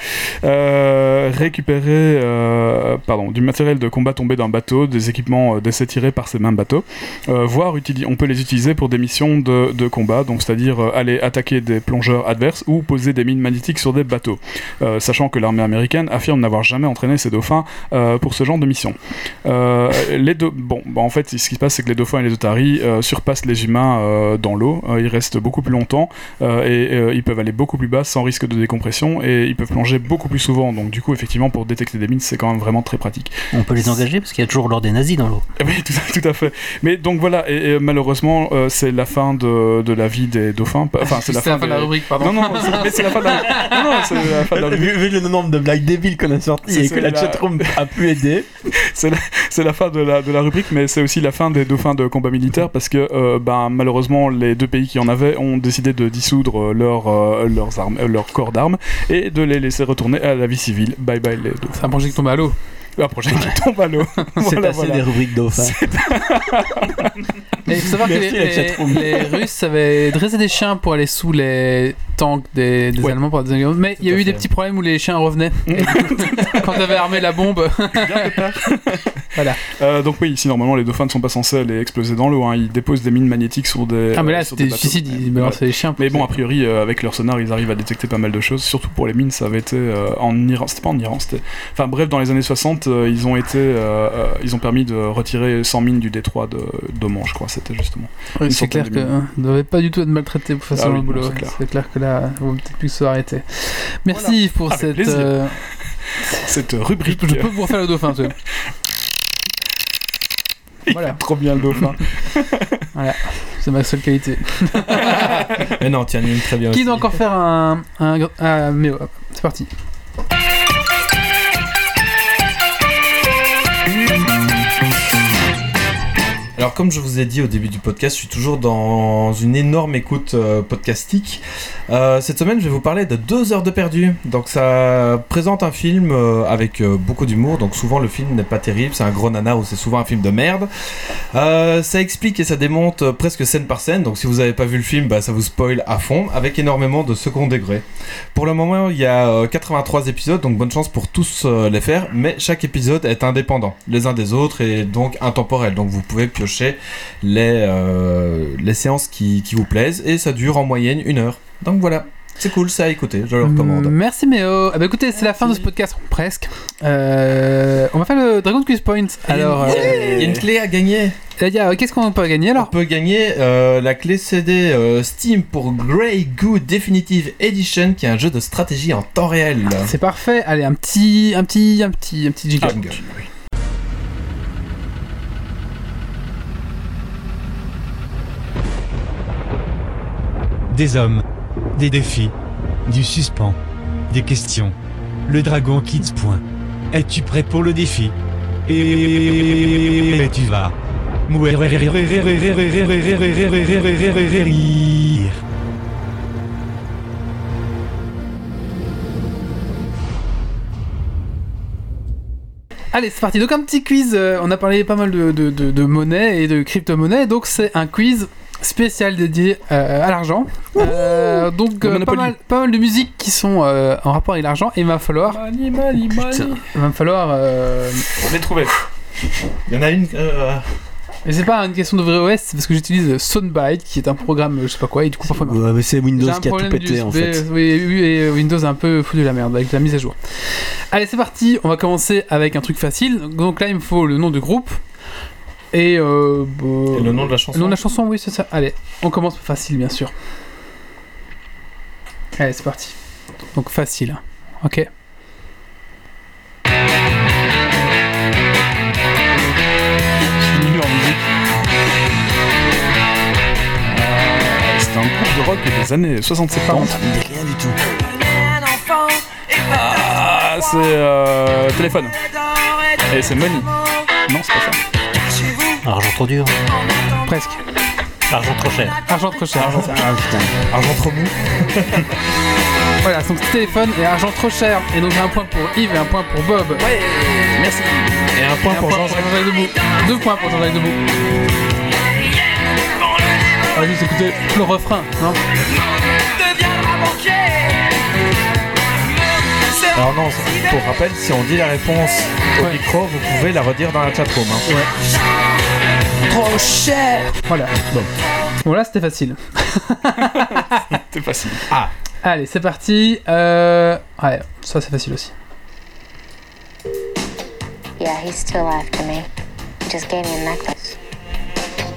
euh, récupérer, euh, pardon, du matériel de combat tombé d'un bateau, des équipements euh, d'essai tirés par ces mêmes bateaux. Euh, voire on peut les utiliser pour des missions de, de combat, donc c'est-à-dire euh, aller attaquer des plongeurs adverses ou poser des mines magnétiques sur des bateaux, Euh, sachant que l'armée américaine affirme n'avoir jamais entraîné ses dauphins pour ce genre de mission. Les deux, bon, bah, en fait, ce qui se passe, c'est que les dauphins et les otaries surpassent les humains dans l'eau. Ils restent beaucoup plus longtemps et ils peuvent aller beaucoup plus bas sans risque de décompression et ils peuvent plonger beaucoup plus souvent. Donc, du coup, effectivement, pour détecter des mines, c'est quand même vraiment très pratique. On peut les engager parce qu'il y a toujours l'ordre des nazis dans l'eau. Oui, tout, à- tout à fait. Mais Mais donc voilà, et, et malheureusement, euh, c'est la fin de, de la vie des dauphins. Enfin, c'est la fin, de la des- rubrique, pardon. Non, non, c'est- mais c'est la fin de la, non, non, c'est la fin de la Vu, vu le nombre de blagues débiles qu'on a sorties et que la chatroom a pu aider. c'est la, c'est la fin de la, de la rubrique, mais c'est aussi la fin des dauphins de combat militaire parce que euh, ben, malheureusement les deux pays qui en avaient ont décidé de dissoudre leur, euh, leurs armes, euh, leur corps d'armes et de les laisser retourner à la vie civile. Bye bye les dauphins. C'est un projet qui tombe à l'eau. Un projet qui tombe à l'eau. C'est Voilà, assez voilà. des rubriques dauphins. Et il faut savoir que Merci, les, la les- chatroom. les Russes avaient dressé des chiens pour aller sous les tanks des, des Ouais. Allemands pour la Deuxième Guerre mondiale. Mais il y a eu des petits problèmes où les chiens revenaient. Quand t'avais armé la bombe. voilà. Euh, donc oui, ici normalement les dauphins ne sont pas censés aller exploser dans l'eau, hein. ils déposent des mines magnétiques sur des. Ah, mais là, c'était suicide. Ils balançaient les chiens. Mais bon, a priori, euh, avec leur sonar, ils arrivent à détecter pas mal de choses. Surtout pour les mines, ça avait été euh, en Iran. C'était pas en Iran, c'était. Enfin bref, dans les années 60, euh, ils ont été, ils ont permis de retirer 100 mines du détroit de d'Oman, je crois. C'était justement. Oui, c'est clair que millions. hein, ne devait pas du tout être maltraité pour faire Ah oui, le boulot. c'est clair. C'est clair que là, vaut peut-être plus. Merci pour Avec cette. euh, Cette rubrique. je peux vous refaire le dauphin, tu vois. Voilà. trop bien le dauphin. C'est ma seule qualité. Mais non, tiens, une très bien Qui aussi. doit encore faire un. un, un- mais oh, c'est parti. Alors comme je vous ai dit au début du podcast, je suis toujours dans une énorme écoute euh, podcastique. Euh, cette semaine, je vais vous parler de deux heures de perdu. Donc ça présente un film euh, avec beaucoup d'humour. Donc souvent le film n'est pas terrible, c'est un gros nana ou c'est souvent un film de merde. Ça explique et ça démonte presque scène par scène. Donc si vous n'avez pas vu le film, bah, ça vous spoil à fond avec énormément de second degré. Pour le moment, il y a euh, 83 épisodes, donc bonne chance pour tous les faire. Mais chaque épisode est indépendant les uns des autres et donc intemporel. Donc vous pouvez piocher les, euh, les séances qui, qui vous plaisent et ça dure en moyenne une heure. Donc voilà, c'est cool, ça à écouter, je le recommande. Merci Méo. Ah bah écoutez, c'est la fin de ce podcast, presque. Euh, on va faire le Dragon Quiz Point. Alors, il y a- euh, une clé à gagner. qu'est-ce qu'on peut gagner On alors peut gagner euh, la clé CD euh, Steam pour Grey Goo Definitive Edition, qui est un jeu de stratégie en temps réel. C'est parfait. Allez, un petit, un petit, un petit, un petit jingle. Jingle. Des hommes. Des défis. Du suspens. Des questions. Le Dragon Kids. Point. Es-tu prêt pour le défi? Et tu vas. Allez, c'est parti. Donc un petit quiz. euh, on a parlé pas mal de, de, de, de monnaie et de crypto-monnaie. Donc c'est un quiz spécial dédié euh, à l'argent. Euh, donc euh, pas, mal, pas mal de musiques qui sont euh, en rapport avec l'argent. Et il va falloir, mani, mani. il va me falloir. euh, l'ai trouvé. Il y en a une. euh, Mais c'est pas une question de vrai OS, c'est parce que j'utilise Soundbite, qui est un programme, je sais pas quoi, et du coup parfois. Ouais, mais c'est Windows qui a tout pété en fait. Oui, oui, et Windows a un peu foutu la merde avec la mise à jour. Allez, c'est parti. On va commencer avec un truc facile. Donc là, il me faut le nom du groupe et, euh, bah, Et le nom de la chanson le nom de la chanson, oui, c'est ça. Allez, on commence facile, bien sûr. Allez, c'est parti. Donc facile. Ok. C'était un groupe de rock des années 60-70. Rien du tout. Ah, c'est euh, téléphone. Et c'est Money. Non, c'est pas ça. Argent trop dur. Presque. Argent trop cher. Argent trop cher. ça. Ah putain. Argent trop mou. Voilà, donc téléphone et argent trop cher. Et donc un point pour Yves et un point pour Bob. Ouais, merci. Et un point Et un pour Jean-Jacques. Debout. Deux points pour Jean-Jacques Debout. On va juste écouter le refrain, non? Alors non, pour rappel, si on dit la réponse au Ouais. micro, vous pouvez la redire dans la chatroom. Hein. Trop cher Voilà. Bon. Bon là c'était facile. C'est facile. Allez, c'est parti. Euh... Ouais, ça c'est facile aussi. Yeah, he's still after me. He just gave me a necklace.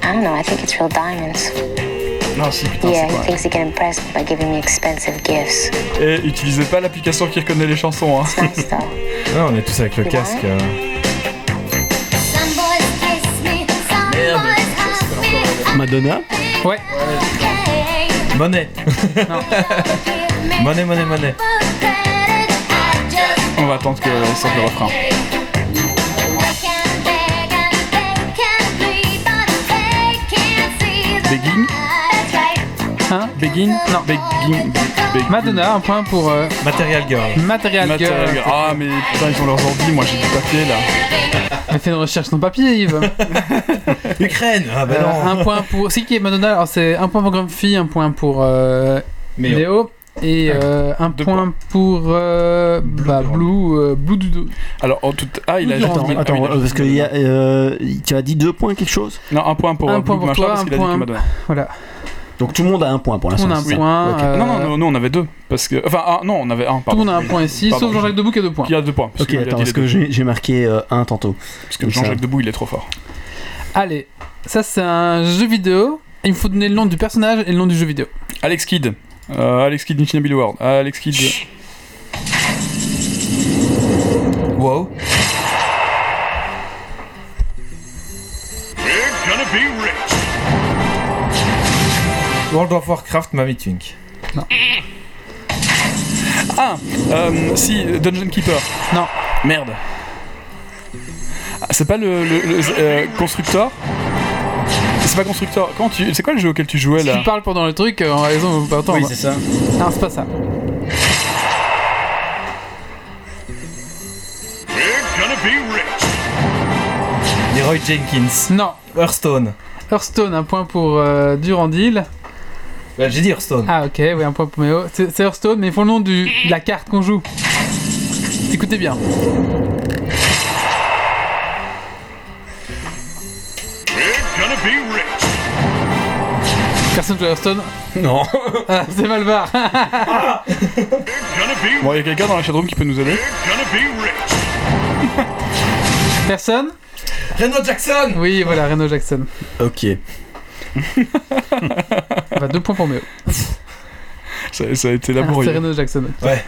I don't know, I think it's real diamonds. Non, si, putain, Yeah, he thinks he can impress me by giving me expensive gifts. Et utilisez pas l'application qui reconnaît les chansons. Hein. Nice on est tous avec le casque. euh. Madonna. Ouais. Monnaie. Monnaie, monnaie, monnaie. On va attendre que sorte le refrain. Begging Hein Begging Non. Begging. Beg- Madonna, un point pour euh, Material Girl. Material, Material Girl. Girl. Ah, mais putain, ils ont leurs ordi, moi j'ai du papier là. Elle fait une recherche sur ton papier, Yves. Ukraine Ah bah Euh, non un point pour. C'est qui est Madonna Alors c'est un point pour Grumpy, un point pour euh, Mais Léo. Et euh, un Deux point pour euh, bah, Durand. Blue, euh, Blue Dudo. Alors, en tout... ah, il a Attends, Attends, ah oui, attends, il a- euh, parce que il y a, euh, tu as dit deux points quelque chose? Non, un point pour Un euh, point Blue pour Machin, toi, parce un qu'il a dit point- que Madonna. Voilà. Donc tout le monde a un point pour Tout l'instant. le monde a un Oui. point. ok. euh, Non, non, non, non, on avait deux. Parce que. Enfin, ah, non, on avait un. Tout le Pardon. monde a un point ici, Pardon, sauf Jean-Jacques Debout qui a deux points. Qui a deux points. Parce Ok, qu'il a attends, parce que deux. j'ai j'ai marqué euh, un tantôt. Parce que. Jean-Jacques Debout, il est trop fort. Allez, ça c'est un jeu vidéo. Il me faut donner le nom du personnage et le nom du jeu vidéo. Alex Kidd. Euh, Alex Kidd, Inchinabile World. Alex Kidd. Wow. We're gonna be rich. World of Warcraft, Mamie Twink. Ah euh, Si, Dungeon Keeper. Non. Merde. Ah, c'est pas le, le- le- euh, constructeur C'est pas constructeur. Comment tu. C'est quoi le jeu auquel tu jouais Si là tu parles pendant le truc, euh, en raison, pas entendre. Oui, c'est ça. non, c'est pas ça. Leroy Jenkins. Non. Hearthstone. Hearthstone, un point pour euh, Durandil. Bah, j'ai dit Hearthstone. Ah ok, oui, un point pour Méo. C'est Hearthstone, mais il faut le nom du, de la carte qu'on joue. Écoutez bien. Personne joue à Hearthstone Non. Ah, c'est Malvar. Bon, il y a quelqu'un dans la chatroom qui peut nous aider. Personne Renault Jackson Oui, voilà, Reno Jackson. Ok. Bah, deux points pour Méo. ça, ça a été Ah, c'est laborieux. Reno Jackson. Ouais.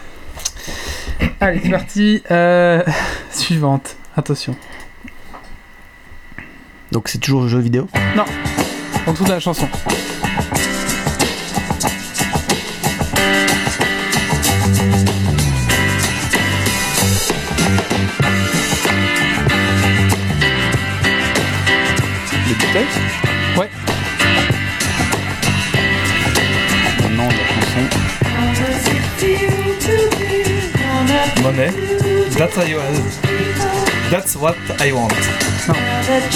Allez, c'est parti. Euh, suivante. Attention. Donc c'est toujours jeu vidéo? On trouve la chanson. Ouais. Le nom de la chanson. Monnaie. That's, I, That's what I want.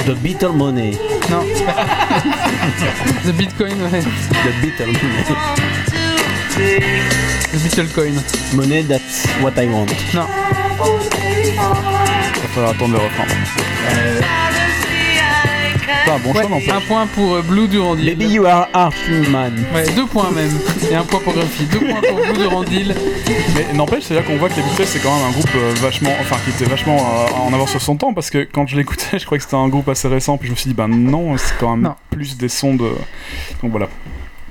The Beatle Money. Non. The Bitcoin, ouais. The Beatle Money. The Bitcoin. Money, that's what I want. Non. Il va falloir attendre le refrain. C'est un bon Ouais, choix, un point pour euh, Blue Durandil. Baby, you are art man. Ouais, deux points même. Et un point pour Grumpy. Deux points pour Blue Durandil. Mais n'empêche, c'est là qu'on voit que les Beatles c'est quand même un groupe euh, vachement, enfin qui était vachement euh, en avance sur son temps parce que quand je l'écoutais, je croyais que c'était un groupe assez récent, puis je me suis dit ben non, c'est quand même Non. plus des sons de. Donc voilà,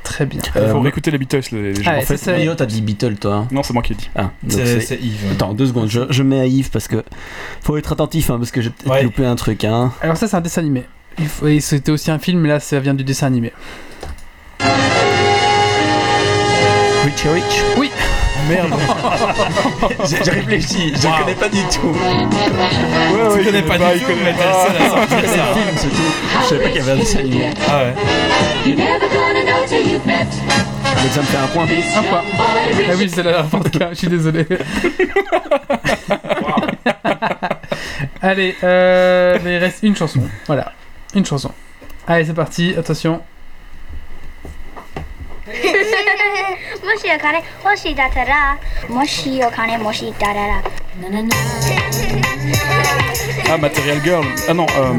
Très bien. il faut Euh, réécouter les Beatles les, les gens. En fait, ça, c'est- t'as dit Beatle, toi. hein. Non, c'est moi qui ai dit. Ah, donc C'est c'est- c'est Yves. Attends, deux secondes, je, je mets à Yves parce que faut être attentif, hein, parce que j'ai peut-être Ouais. loupé un truc. Hein. Alors ça, c'est un dessin animé. C'était aussi un film, mais là, ça vient du dessin animé. Richie Rich Oui. Merde. J'ai réfléchi, je Wow. connais pas du tout. ouais, ouais, Tu connais pas du tout, mais t'es le seul à sortir C'est ça. le film, c'est tout. Je savais pas qu'il y avait un dessin animé. Ah ouais. Ça me fait un point. Un point. Ah oui, c'est la dernière fois, tout cas, je suis désolé. Allez, euh, mais il reste une chanson. Voilà, une chanson. Allez, c'est parti, attention. Ah, Material Girl. Ah non, euh...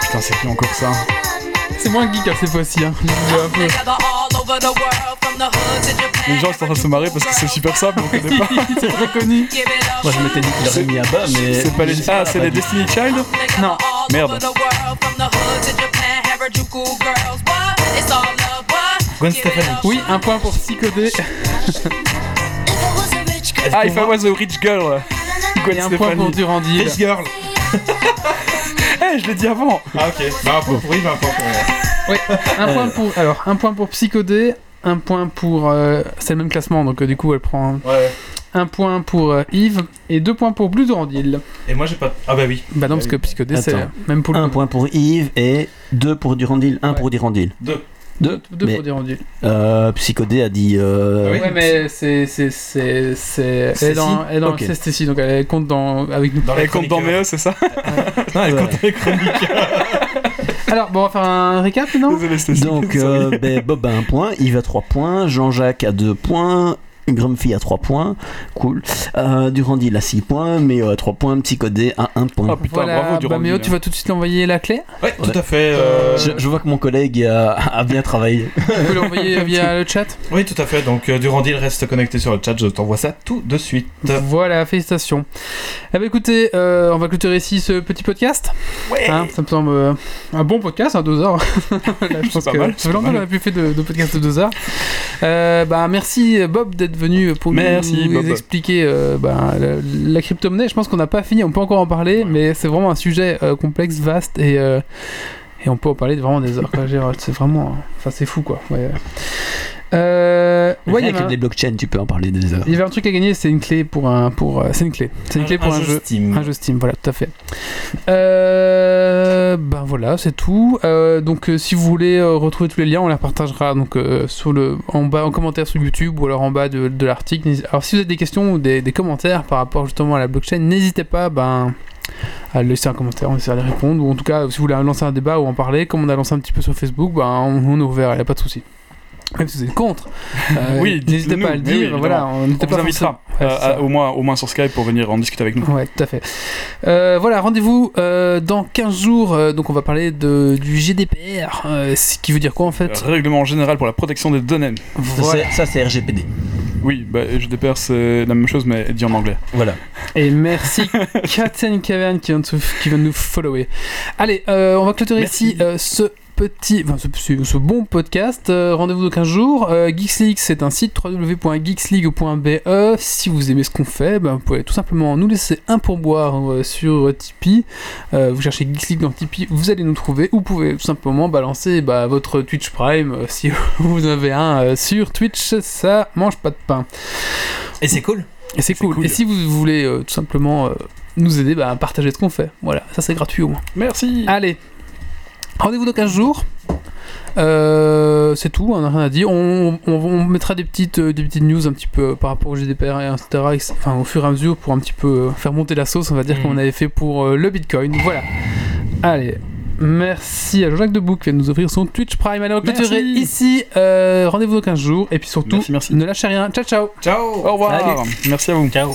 Putain, c'est qui encore ça C'est moins geek à cette fois-ci, hein. Les gens sont en train de se marrer parce que c'est super simple, on connaît pas. c'est trop connu. Moi je m'étais dit qu'il aurait mis à bas, mais. C'est pas les. Ah, c'est les Destiny Child Non. Merde. Gwen Stefani. Oui, un point pour Psychodé Ah, If I Was a Rich Girl. Gwen et un point pour. Durandil. Rich Girl. Eh, je l'ai dit avant. Ah ok. Bah, un point pour Yves, un point pour. Euh, Ouais, un point pour. Alors, un point pour Psychodé, un point pour. euh, c'est le même classement, donc euh, du coup, elle prend Ouais. un point pour euh, Yves et deux points pour Blue Durandil. Et moi j'ai pas. Ah bah oui. Bah non, parce que Psychodé, c'est Attends. même pour le Un point pour Yves et deux pour Durandil. Un Ouais. pour Durandil. Deux. Deux. Deux mais pour Durandil. euh, Psychodé a dit. euh, Ah oui. Ouais, mais c'est. c'est, c'est, c'est... Elle est dans, elle est dans Ok. c'est Stécie, donc elle compte dans, avec nous. Dans Elle compte dans. E, c'est ça Non, elle Ouais. compte dans les chroniques. Alors, bon, on va faire un récap Désolé, Stécie. Donc, euh, ben, Bob a un point, Yves a 3 points, Jean-Jacques a 2 points, Grumpy a 3 points, cool. Euh, Durandil a 6 points, Méo a 3 points, Psychodé a 1 point. Oh putain, voilà, bravo, bah, Durandil. Méo, tu vas tout de suite envoyer la clé Ouais, tout Ouais. à fait. euh, je, je vois que mon collègue a, a bien travaillé. Tu peux l'envoyer via le chat Oui, tout à fait. Donc, euh, Durandil reste connecté sur le chat. Je t'envoie ça tout de suite. Voilà, félicitations. Eh ben, écoutez, euh, on va clôturer ici ce petit podcast. Ouais. Hein, ça me semble euh, un bon podcast, hein, deux heures. Là, je pense pas que mal, ça c'est fait longtemps qu'on mal. a plus fait de, de podcast de deux heures. Euh, bah, merci Bob d'être venu pour Merci, nous expliquer euh, bah, la, la crypto-monnaie. Je pense qu'on n'a pas fini, on peut encore en parler, mais c'est vraiment un sujet euh, complexe, vaste et. euh, et on peut en parler vraiment des heures. C'est vraiment. Enfin, c'est fou quoi. Ouais. Euh, ouais, que un- des blockchains, tu peux en parler des heures. il y avait un truc à gagner, c'est une clé pour un. Pour, euh, c'est une clé. C'est une clé pour un, jeu. Steam. Un jeu Steam, voilà, tout à fait. Euh, ben voilà, c'est tout. Euh, donc, si vous voulez euh, retrouver tous les liens, on les partagera donc euh, sur le, en bas en commentaire sur YouTube ou alors en bas de, de l'article. Alors, si vous avez des questions ou des, des commentaires par rapport justement à la blockchain, n'hésitez pas, ben à laisser un commentaire, on essaiera de répondre. Ou en tout cas, si vous voulez lancer un débat ou en parler, comme on a lancé un petit peu sur Facebook, ben on, on est ouvert, il n'y a pas de souci. Même si vous êtes contre, euh, Oui, n'hésitez pas à le oui, dire. voilà, on vous invitera Ouais, euh, à- au, moins, au moins sur Skype pour venir en discuter avec nous. Ouais, tout à fait. Euh, voilà, rendez-vous euh, dans 15 jours. euh, donc, on va parler de, du GDPR. euh, ce qui veut dire quoi en fait? Règlement général pour la protection des données. Ça, Voilà. c'est- Ça, c'est RGPD. Oui, bah, GDPR c'est la même chose mais dit en anglais. Voilà. Et merci Captain Cavern qui vient de, se- qui vient de nous follower. Allez, euh, on va clôturer Merci. ici euh, ce petit, enfin ce, ce- ce bon podcast. Euh, Rendez-vous dans 15 jours. Euh, Geeks League, c'est un site www.geeksleague.be. Si vous aimez ce qu'on fait, ben, vous pouvez tout simplement nous laisser un pourboire euh, sur Tipeee. Euh, vous cherchez Geeks League dans Tipeee, vous allez nous trouver. Ou vous pouvez tout simplement balancer bah, votre Twitch Prime euh, si vous en avez un sur Twitch. Ça mange pas de pain. Et c'est cool. Et c'est cool. cool. Et si vous voulez tout simplement nous aider bah, à partager ce qu'on fait, voilà, ça c'est gratuit au moins. Merci. Allez, rendez-vous dans 15 jours. Euh, c'est tout, on n'a rien à dire. On, on- on mettra des petites, euh, des petites news un petit peu euh, par rapport au GDPR et etc. Enfin, au fur et à mesure pour un petit peu euh, faire monter la sauce, on va dire, Mhm. comme on avait fait pour le Bitcoin. Voilà. Allez. Merci à Jean-Jacques Debout qui vient de nous offrir son Twitch Prime. Allez, on clôturer ici. Euh, rendez-vous dans 15 jours. Et puis surtout, Merci, merci. ne lâchez rien. Ciao, ciao. Ciao. Au revoir. Merci à vous. Ciao.